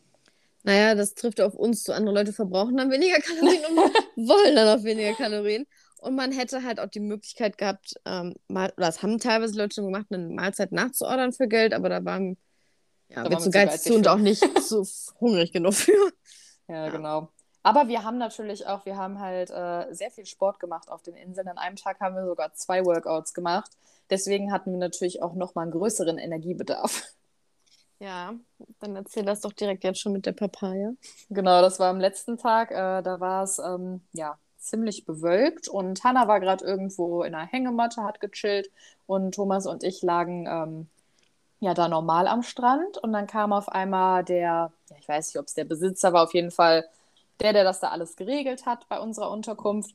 Naja, das trifft auf uns zu. Andere Leute verbrauchen dann weniger Kalorien und wollen dann auch weniger Kalorien. Und man hätte halt auch die Möglichkeit gehabt, ähm, mal, oder das haben teilweise Leute schon gemacht, eine Mahlzeit nachzuordern für Geld, aber da waren ja, Da wir zu geizig zu und auch nicht zu hungrig genug für. Ja, Ja. genau. Aber wir haben natürlich auch, wir haben halt äh, sehr viel Sport gemacht auf den Inseln. An einem Tag haben wir sogar zwei Workouts gemacht. Deswegen hatten wir natürlich auch nochmal einen größeren Energiebedarf. Ja, dann erzähl das doch direkt jetzt schon mit der Papaya. Genau, das war am letzten Tag. Äh, da war es ähm, ja ziemlich bewölkt und Hanna war gerade irgendwo in einer Hängematte, hat gechillt und Thomas und ich lagen ähm, ja da normal am Strand und dann kam auf einmal der, ja, ich weiß nicht, ob es der Besitzer war, auf jeden Fall der, der das da alles geregelt hat bei unserer Unterkunft,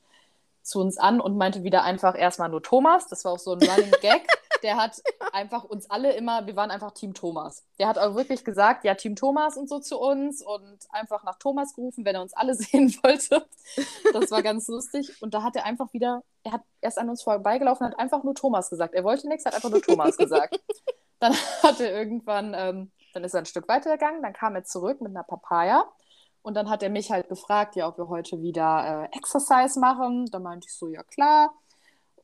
zu uns an und meinte wieder einfach erstmal nur Thomas. Das war auch so ein Running Gag. Der hat einfach uns alle immer, wir waren einfach Team Thomas. Der hat auch wirklich gesagt, ja, Team Thomas und so zu uns und einfach nach Thomas gerufen, wenn er uns alle sehen wollte. Das war ganz lustig. Und da hat er einfach wieder, er hat erst an uns vorbeigelaufen, hat einfach nur Thomas gesagt. Er wollte nichts, hat einfach nur Thomas gesagt. Dann hat er irgendwann, ähm, dann ist er ein Stück weitergegangen, dann kam er zurück mit einer Papaya. Und dann hat er mich halt gefragt, ja, ob wir heute wieder äh, Exercise machen. Da meinte ich so, ja klar.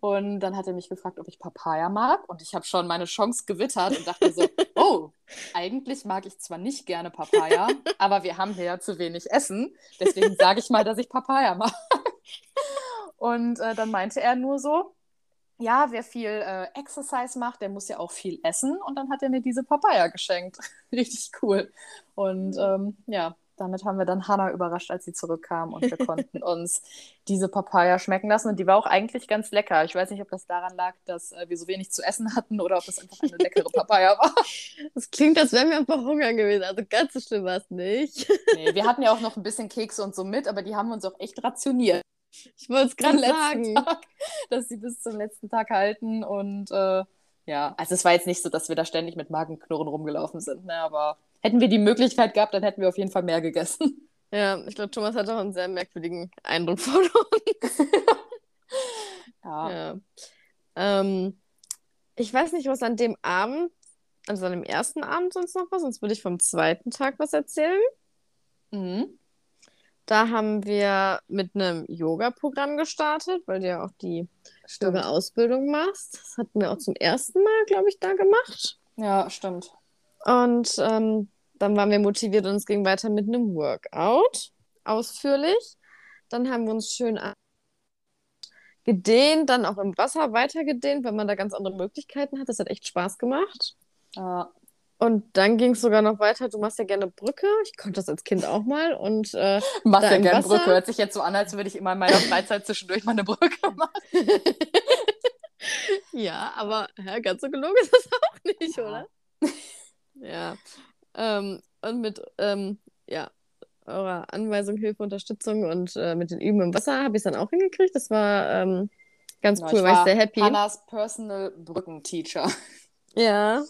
Und dann hat er mich gefragt, ob ich Papaya mag. Und ich habe schon meine Chance gewittert und dachte so, oh, eigentlich mag ich zwar nicht gerne Papaya, aber wir haben hier ja zu wenig Essen. Deswegen sage ich mal, dass ich Papaya mag. Und äh, dann meinte er nur so, ja, wer viel äh, Exercise macht, der muss ja auch viel essen. Und dann hat er mir diese Papaya geschenkt. Richtig cool. Und ähm, ja, damit haben wir dann Hannah überrascht, als sie zurückkam und wir konnten uns diese Papaya schmecken lassen. Und die war auch eigentlich ganz lecker. Ich weiß nicht, ob das daran lag, dass äh, wir so wenig zu essen hatten oder ob es einfach eine leckere Papaya war. Das klingt, als wären wir einfach Hunger gewesen. Also ganz so schlimm war es nicht. Nee, wir hatten ja auch noch ein bisschen Kekse und so mit, aber die haben wir uns auch echt rationiert. Ich wollte es gerade sagen. Tag, dass sie bis zum letzten Tag halten und äh, ja, also es war jetzt nicht so, dass wir da ständig mit Magenknurren rumgelaufen sind, ne? aber hätten wir die Möglichkeit gehabt, dann hätten wir auf jeden Fall mehr gegessen. Ja, ich glaube, Thomas hat auch einen sehr merkwürdigen Eindruck von uns. ja. ja. Ähm, ich weiß nicht, was an dem Abend, also an dem ersten Abend sonst noch war, sonst würde ich vom zweiten Tag was erzählen. Mhm. Da haben wir mit einem Yoga-Programm gestartet, weil du ja auch die Yoga-Ausbildung machst. Das hatten wir auch zum ersten Mal, glaube ich, da gemacht. Ja, stimmt. Und ähm, dann waren wir motiviert und es ging weiter mit einem Workout, ausführlich. Dann haben wir uns schön gedehnt, dann auch im Wasser weitergedehnt, weil man da ganz andere Möglichkeiten hat. Das hat echt Spaß gemacht. Ja. Und dann ging es sogar noch weiter. Du machst ja gerne Brücke. Ich konnte das als Kind auch mal. Und äh, machst ja gerne Brücke. Hört sich jetzt so an, als würde ich immer in meiner Freizeit zwischendurch mal eine Brücke machen. ja, aber ja, ganz so gelungen ist das auch nicht, ja. oder? Ja. Ähm, und mit ähm, ja, eurer Anweisung, Hilfe, Unterstützung und äh, mit den Üben im Wasser habe ich es dann auch hingekriegt. Das war ähm, ganz genau, cool, war ich sehr happy. Hannas Personal Brückenteacher. Ja,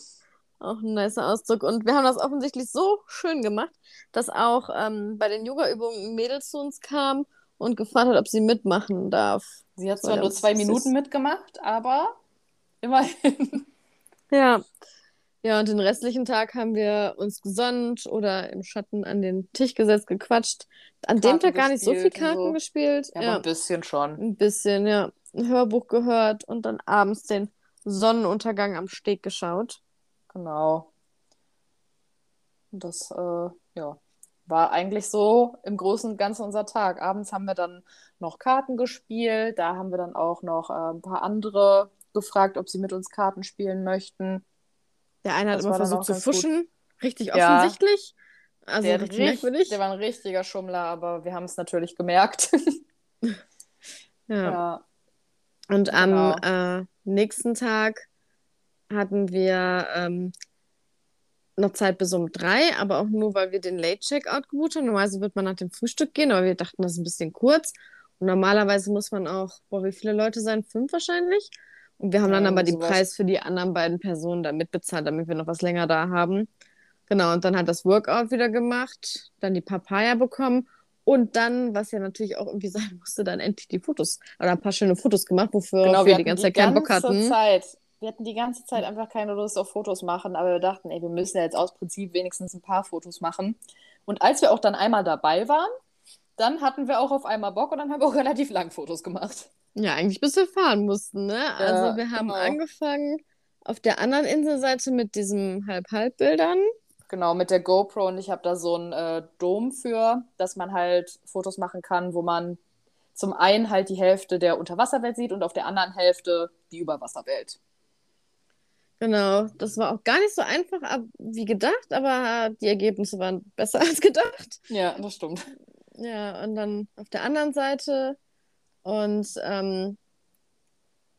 auch ein nicer Ausdruck. Und wir haben das offensichtlich so schön gemacht, dass auch ähm, bei den Yoga-Übungen ein Mädel zu uns kam und gefragt hat, ob sie mitmachen darf. Sie hat zwar nur zwei Minuten mitgemacht, aber immerhin. Ja, ja, und den restlichen Tag haben wir uns gesonnt oder im Schatten an den Tisch gesetzt, gequatscht. An Karten dem Tag gar nicht so viel Karten so. gespielt. Ja, ja, ein bisschen schon. Ein bisschen, ja. Ein Hörbuch gehört und dann abends den Sonnenuntergang am Steg geschaut. Genau. Und das, äh, ja, war eigentlich so im Großen und Ganzen unser Tag. Abends haben wir dann noch Karten gespielt. Da haben wir dann auch noch äh, ein paar andere gefragt, ob sie mit uns Karten spielen möchten. Der eine hat immer versucht zu fuschen, gut. richtig offensichtlich. Ja. Also der, richtig merkwürdig. der war ein richtiger Schummler, aber wir haben es natürlich gemerkt. ja. ja. Und genau. am äh, nächsten Tag hatten wir ähm, noch Zeit bis um drei, aber auch nur, weil wir den Late Checkout gebucht haben. Normalerweise wird man nach dem Frühstück gehen, aber wir dachten, das ist ein bisschen kurz. Und normalerweise muss man auch, boah, wie viele Leute sein? Fünf wahrscheinlich. Und wir haben dann aber den sowas. Preis für die anderen beiden Personen da mitbezahlt, damit wir noch was länger da haben. Genau, und dann hat das Workout wieder gemacht, dann die Papaya bekommen und dann, was ja natürlich auch irgendwie sein musste, dann endlich die Fotos oder ein paar schöne Fotos gemacht, wofür genau, wir, wir die ganze Zeit keinen Bock hatten. Zeit, wir hatten die ganze Zeit einfach keine Lust auf Fotos machen, aber wir dachten, ey, wir müssen ja jetzt aus Prinzip wenigstens ein paar Fotos machen. Und als wir auch dann einmal dabei waren, dann hatten wir auch auf einmal Bock und dann haben wir auch relativ lang Fotos gemacht. Ja, eigentlich bis wir fahren mussten, ne? Ja, also wir haben genau. angefangen auf der anderen Inselseite mit diesen Halb-Halb-Bildern. Genau, mit der GoPro und ich habe da so einen äh, Dom für, dass man halt Fotos machen kann, wo man zum einen halt die Hälfte der Unterwasserwelt sieht und auf der anderen Hälfte die Überwasserwelt. Genau, das war auch gar nicht so einfach wie gedacht, aber die Ergebnisse waren besser als gedacht. Ja, das stimmt. Ja, und dann auf der anderen Seite und ähm,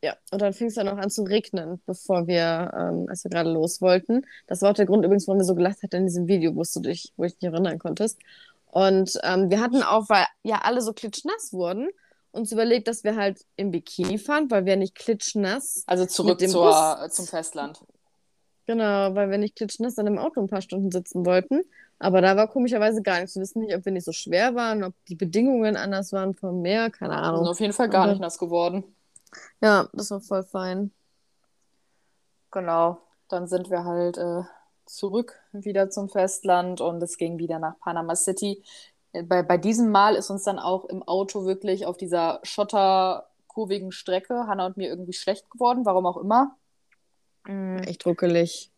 ja, und dann fing es dann auch an zu regnen, bevor wir, ähm, als wir gerade los wollten. Das war auch der Grund übrigens, warum wir so gelacht hatten in diesem Video, wo du dich, wo ich dich erinnern konntest. Und ähm, wir hatten auch, weil ja alle so klitschnass wurden uns überlegt, dass wir halt im Bikini fahren, weil wir nicht klitschnass. Also zurück zur, Bus- zum Festland. Genau, weil wir nicht klitschnass dann im Auto ein paar Stunden sitzen wollten. Aber da war komischerweise gar nichts. Wir wissen nicht, ob wir nicht so schwer waren, ob die Bedingungen anders waren vom Meer, keine Wir sind Ahnung. auf jeden Fall gar Aber- nicht nass geworden. Ja, das war voll fein. Genau. Dann sind wir halt äh, zurück wieder zum Festland und es ging wieder nach Panama City. Äh, Bei, bei diesem Mal ist uns dann auch im Auto wirklich auf dieser schotterkurvigen Strecke, Hannah und mir, irgendwie schlecht geworden, warum auch immer. Mm, Echt ruckelig.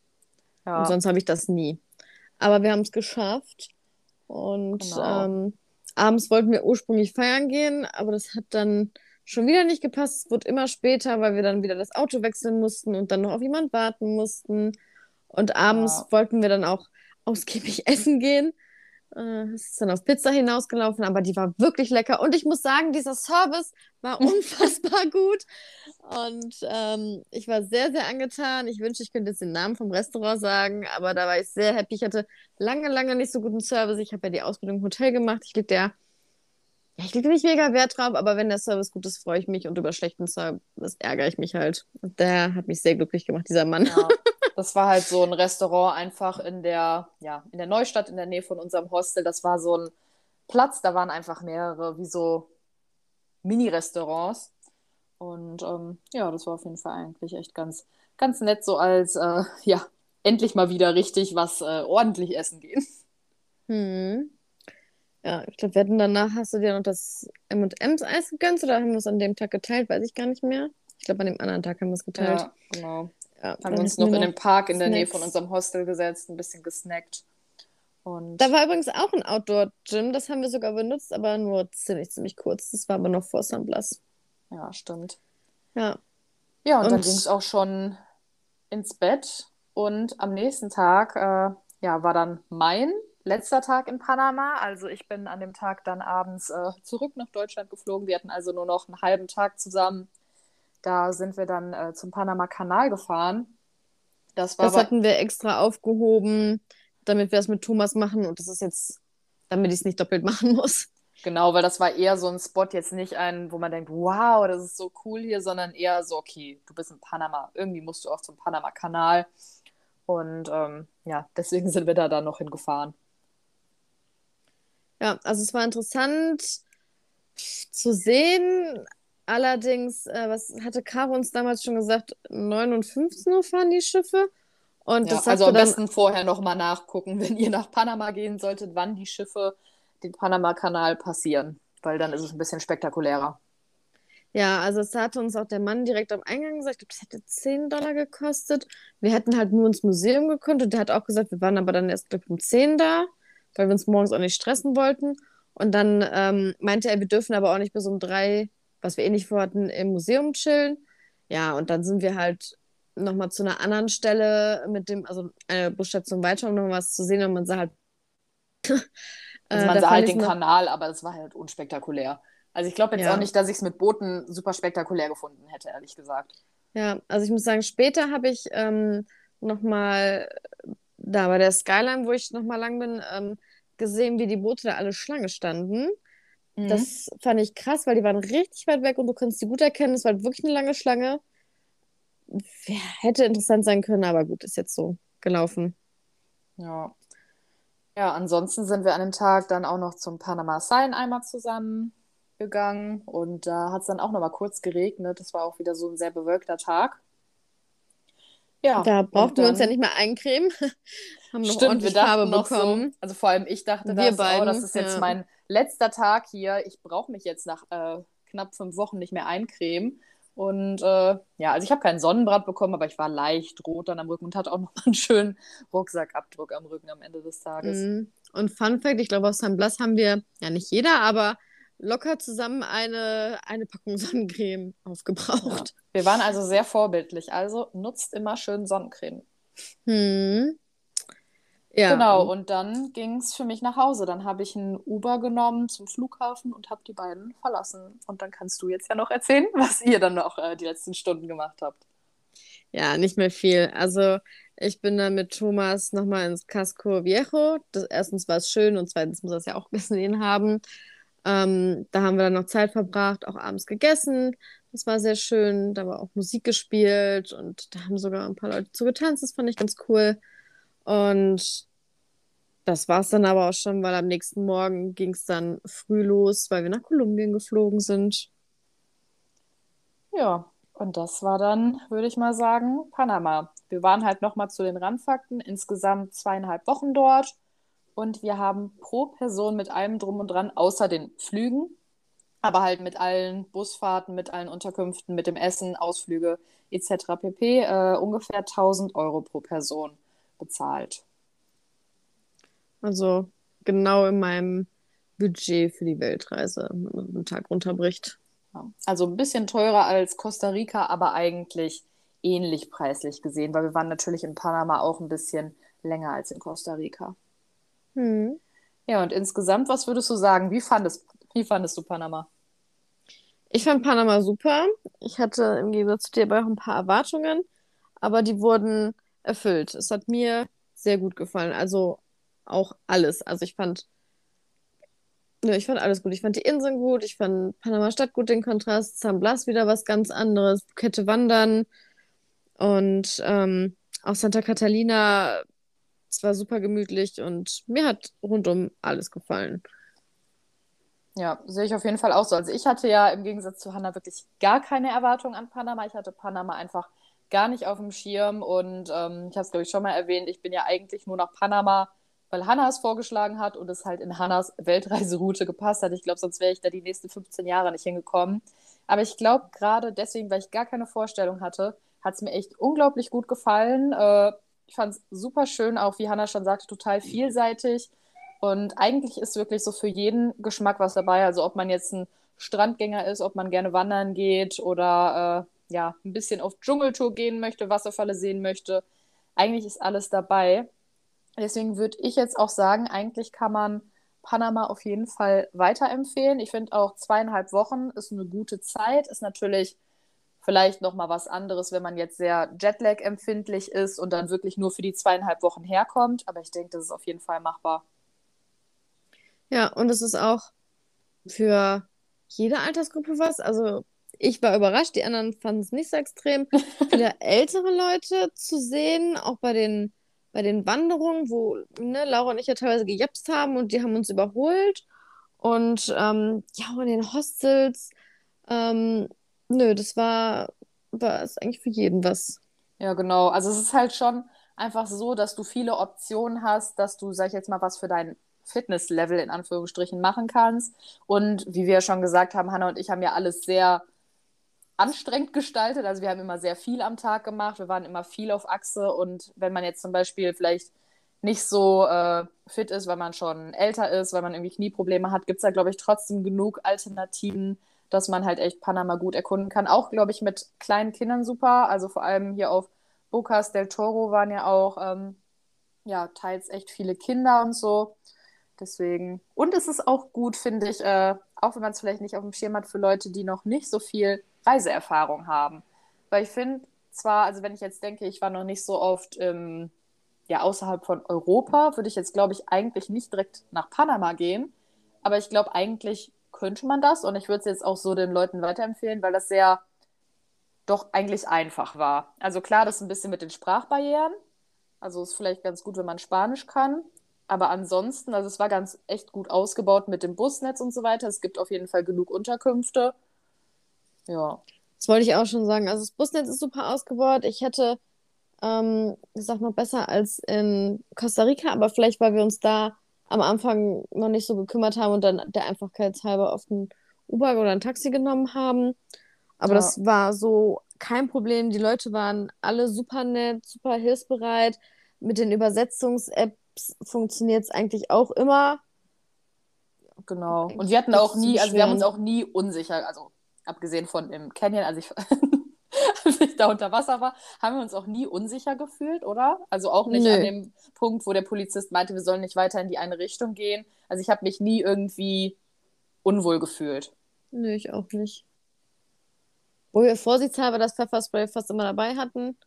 ja. Und sonst habe ich das nie. Aber wir haben es geschafft. Und Genau. ähm, abends wollten wir ursprünglich feiern gehen, aber das hat dann schon wieder nicht gepasst. Es wurde immer später, weil wir dann wieder das Auto wechseln mussten und dann noch auf jemand warten mussten. Und abends Ja. wollten wir dann auch ausgiebig essen gehen. Äh, Es ist dann auf Pizza hinausgelaufen, aber die war wirklich lecker. Und ich muss sagen, dieser Service war unfassbar gut. Und ähm, ich war sehr, sehr angetan. Ich wünschte, ich könnte jetzt den Namen vom Restaurant sagen, aber da war ich sehr happy. Ich hatte lange, lange nicht so guten Service. Ich habe ja die Ausbildung im Hotel gemacht. Ich leg der, ja, ich lege nicht mega Wert drauf, aber wenn der Service gut ist, freue ich mich und über schlechten Service ärgere ich mich halt. Und der hat mich sehr glücklich gemacht, dieser Mann. Ja, das war halt so ein Restaurant einfach in der, ja, in der Neustadt in der Nähe von unserem Hostel. Das war so ein Platz, da waren einfach mehrere, wie so Mini-Restaurants. Und ähm, ja, das war auf jeden Fall eigentlich echt ganz, ganz nett, so als, äh, ja, endlich mal wieder richtig was äh, ordentlich essen gehen. Hm. Ja, ich glaube, wir hatten danach, hast du dir noch das M&M's Eis gegönnt oder haben wir es an dem Tag geteilt? Weiß ich gar nicht mehr. Ich glaube, an dem anderen Tag haben wir es geteilt. Ja, genau. Ja, Haben dann wir uns noch in den Park in der Nähe Snacks. von unserem Hostel gesetzt, ein bisschen gesnackt. Und Da war übrigens auch ein Outdoor-Gym, das haben wir sogar benutzt, aber nur ziemlich, ziemlich kurz. Das war aber noch vor San Blas. ja, stimmt. Ja. Ja, und, dann Und- ging es auch schon ins Bett. Und am nächsten Tag, äh, ja, war dann mein letzter Tag in Panama. Also ich bin an dem Tag dann abends äh, zurück nach Deutschland geflogen. Wir hatten also nur noch einen halben Tag zusammen. Da sind wir dann äh, zum Panama-Kanal gefahren. Das Das hatten wir extra aufgehoben, damit wir es mit Thomas machen und das ist jetzt, damit ich es nicht doppelt machen muss. genau, weil das war eher so ein Spot, jetzt nicht ein, wo man denkt, wow, das ist so cool hier, sondern eher so, okay, du bist in Panama. Irgendwie musst du auch zum Panama-Kanal. Und ähm, ja, deswegen sind wir da dann noch hingefahren. Ja, also es war interessant zu sehen. Allerdings, äh, was hatte Caro uns damals schon gesagt, 9 und 15 Uhr fahren die Schiffe. Und Ja, also am besten vorher nochmal nachgucken, wenn ihr nach Panama gehen solltet, wann die Schiffe den Panama-Kanal passieren, weil dann ist es ein bisschen spektakulärer. ja, also es hatte uns auch der Mann direkt am Eingang gesagt, ich glaube, das hätte 10 Dollar gekostet. Wir hätten halt nur ins Museum gekonnt und der hat auch gesagt, wir waren aber dann erst, glaube ich, um 10 da, weil wir uns morgens auch nicht stressen wollten. Und dann ähm, meinte er, wir dürfen aber auch nicht bis um 3, was wir eh nicht vorhatten, im Museum chillen. Ja, und dann sind wir halt nochmal zu einer anderen Stelle mit dem, also eine Busstation weiter, um noch was zu sehen und man sah halt. Also Äh, man da sah halt den noch- Kanal, aber es war halt unspektakulär. Also ich glaube jetzt Ja. auch nicht, dass ich es mit Booten super spektakulär gefunden hätte, ehrlich gesagt. Ja, also ich muss sagen, später habe ich ähm, nochmal da bei der Skyline, wo ich nochmal lang bin, ähm, gesehen, wie die Boote da alle Schlange standen. Mhm. Das fand ich krass, weil die waren richtig weit weg und du konntest die gut erkennen. Es war wirklich eine lange Schlange. Hätte interessant sein können, aber gut, ist jetzt so gelaufen. Ja. Ja, ansonsten sind wir an dem Tag dann auch noch zum Panama Sign einmal zusammen gegangen und da hat es dann auch noch mal kurz geregnet. Das war auch wieder so ein sehr bewölkter Tag. Ja, Da brauchten wir uns ja nicht mehr eincremen. Haben noch Stimmt, wir dachten Farbe noch bekommen. so, also vor allem ich dachte Wir das, oh, beiden, das ist jetzt ja. mein letzter Tag hier. Ich brauche mich jetzt nach äh, knapp fünf Wochen nicht mehr eincremen. Und äh, ja, also ich habe keinen Sonnenbrand bekommen, aber ich war leicht rot dann am Rücken und hatte auch noch mal einen schönen Rucksackabdruck am Rücken am Ende des Tages. Mhm. Und Fun Fact, ich glaube, aus San Blas haben wir, ja nicht jeder, aber locker zusammen eine, eine Packung Sonnencreme Ja. aufgebraucht. Wir waren also sehr vorbildlich. Also nutzt immer schön Sonnencreme. Hm. Ja. Genau, und dann ging es für mich nach Hause. Dann habe ich ein Uber genommen zum Flughafen und habe die beiden verlassen. Und dann kannst du jetzt ja noch erzählen, was ihr dann noch äh, die letzten Stunden gemacht habt. Ja, nicht mehr viel. Also ich bin dann mit Thomas nochmal ins Casco Viejo. Das, erstens war es schön und zweitens muss er es ja auch gesehen haben. Ähm, da haben wir dann noch Zeit verbracht, auch abends gegessen. Das war sehr schön. Da war auch Musik gespielt und da haben sogar ein paar Leute zu getanzt. Das fand ich ganz cool. Und das war es dann aber auch schon, weil am nächsten Morgen ging es dann früh los, weil wir nach Kolumbien geflogen sind. Ja, und das war dann, würde ich mal sagen, Panama. Wir waren halt nochmal zu den Randfakten, insgesamt zweieinhalb Wochen dort. Und wir haben pro Person mit allem drum und dran, außer den Flügen, aber halt mit allen Busfahrten, mit allen Unterkünften, mit dem Essen, Ausflüge etc. pp. Äh, ungefähr 1000 Euro pro Person bezahlt. Also genau in meinem Budget für die Weltreise, wenn man einen Tag runterbricht. Also ein bisschen teurer als Costa Rica, aber eigentlich ähnlich preislich gesehen, weil wir waren natürlich in Panama auch ein bisschen länger als in Costa Rica. Hm. Ja, und insgesamt, was würdest du sagen? Wie fandest, wie fandest du Panama? Ich fand Panama super. Ich hatte im Gegensatz zu dir aber auch ein paar Erwartungen, aber die wurden erfüllt. Es hat mir sehr gut gefallen. Also auch alles. Also ich fand, ja, ich fand alles gut. Ich fand die Inseln gut, ich fand Panama Stadt gut, den Kontrast, San Blas wieder was ganz anderes, Kette Wandern und ähm, auch Santa Catalina, es war super gemütlich und mir hat rundum alles gefallen. Ja, sehe ich auf jeden Fall auch so. Also ich hatte ja im Gegensatz zu Hannah wirklich gar keine Erwartung an Panama. Ich hatte Panama einfach gar nicht auf dem Schirm und ähm, ich habe es, glaube ich, schon mal erwähnt, ich bin ja eigentlich nur nach Panama weil Hannah es vorgeschlagen hat und es halt in Hannas Weltreiseroute gepasst hat. Ich glaube, sonst wäre ich da die nächsten 15 Jahre nicht hingekommen. Aber ich glaube, gerade deswegen, weil ich gar keine Vorstellung hatte, hat es mir echt unglaublich gut gefallen. Äh, ich fand es super schön, auch wie Hannah schon sagte, total vielseitig. Und eigentlich ist wirklich so für jeden Geschmack was dabei. Also ob man jetzt ein Strandgänger ist, ob man gerne wandern geht oder äh, ja, ein bisschen auf Dschungeltour gehen möchte, Wasserfalle sehen möchte. Eigentlich ist alles dabei. Deswegen würde ich jetzt auch sagen, eigentlich kann man Panama auf jeden Fall weiterempfehlen. Ich finde auch zweieinhalb Wochen ist eine gute Zeit. Ist natürlich vielleicht noch mal was anderes, wenn man jetzt sehr Jetlag empfindlich ist und dann wirklich nur für die zweieinhalb Wochen herkommt. Aber ich denke, das ist auf jeden Fall machbar. Ja, und es ist auch für jede Altersgruppe was. Also ich war überrascht, die anderen fanden es nicht so extrem. Viele ältere Leute zu sehen, auch bei den bei den Wanderungen, wo ne, Laura und ich ja teilweise gejapst haben und die haben uns überholt. Und ähm, ja, und in den Hostels, ähm, nö, das war, war ist eigentlich für jeden was. Ja, genau. Also es ist halt schon einfach so, dass du viele Optionen hast, dass du, sag ich jetzt mal, was für dein Fitnesslevel in Anführungsstrichen machen kannst. Und wie wir ja schon gesagt haben, Hannah und ich haben ja alles sehr anstrengend gestaltet. Also wir haben immer sehr viel am Tag gemacht, wir waren immer viel auf Achse und wenn man jetzt zum Beispiel vielleicht nicht so äh, fit ist, weil man schon älter ist, weil man irgendwie Knieprobleme hat, gibt es da, glaube ich, trotzdem genug Alternativen, dass man halt echt Panama gut erkunden kann. Auch, glaube ich, mit kleinen Kindern super. Also vor allem hier auf Bocas del Toro waren ja auch ähm, ja, teils echt viele Kinder und so. Deswegen. Und es ist auch gut, finde ich, äh, auch wenn man es vielleicht nicht auf dem Schirm hat, für Leute, die noch nicht so viel Reiseerfahrung haben. Weil ich finde zwar, also wenn ich jetzt denke, ich war noch nicht so oft ähm, ja, außerhalb von Europa, würde ich jetzt, glaube ich, eigentlich nicht direkt nach Panama gehen. Aber ich glaube, eigentlich könnte man das und ich würde es jetzt auch so den Leuten weiterempfehlen, weil das sehr doch eigentlich einfach war. Also klar, das ist ein bisschen mit den Sprachbarrieren. Also ist vielleicht ganz gut, wenn man Spanisch kann. Aber ansonsten, also es war ganz echt gut ausgebaut mit dem Busnetz und so weiter. Es gibt auf jeden Fall genug Unterkünfte. Ja. Das wollte ich auch schon sagen. Also das Busnetz ist super ausgebaut. Ich hätte, ähm, ich sag mal, besser als in Costa Rica, aber vielleicht, weil wir uns da am Anfang noch nicht so gekümmert haben und dann der Einfachkeitshalber auf ein Uber oder ein Taxi genommen haben. Aber ja. das war so kein Problem. Die Leute waren alle super nett, super hilfsbereit. Mit den Übersetzungs-Apps funktioniert es eigentlich auch immer. Genau. Und wir hatten auch nie, also wir haben uns auch nie unsicher, also abgesehen von im Canyon, als ich, als ich da unter Wasser war, haben wir uns auch nie unsicher gefühlt, oder? Also auch nicht Nö. an dem Punkt, wo der Polizist meinte, wir sollen nicht weiter in die eine Richtung gehen. Also ich habe mich nie irgendwie unwohl gefühlt. Nö, ich auch nicht. Wo wir vorsichtshalber das Pfefferspray fast immer dabei hatten,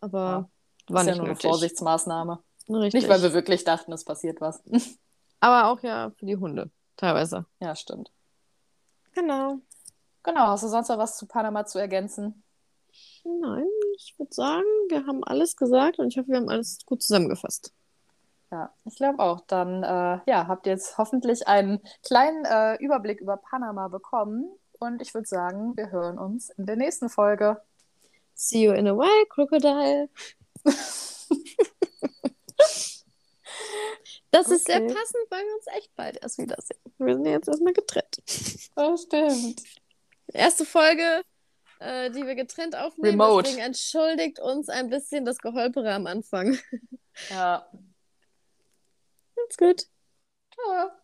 aber ja, war nicht ja nur nötig. eine Vorsichtsmaßnahme. Richtig. Nicht, weil wir wirklich dachten, es passiert was. Aber auch ja für die Hunde. Teilweise. Ja, stimmt. Genau. Genau, hast du sonst noch was zu Panama zu ergänzen? Nein, ich würde sagen, wir haben alles gesagt und ich hoffe, wir haben alles gut zusammengefasst. Ja, ich glaube auch. Dann äh, ja, habt ihr jetzt hoffentlich einen kleinen äh, Überblick über Panama bekommen. Und ich würde sagen, wir hören uns in der nächsten Folge. See you in a while, Crocodile. Das ist sehr Okay. passend, weil wir uns echt bald erst wiedersehen. Wir sind jetzt erstmal getrennt. Oh, stimmt. Erste Folge, äh, die wir getrennt aufnehmen. Remote. Deswegen entschuldigt uns ein bisschen das Geholpere am Anfang. Ja. That's gut. Ciao.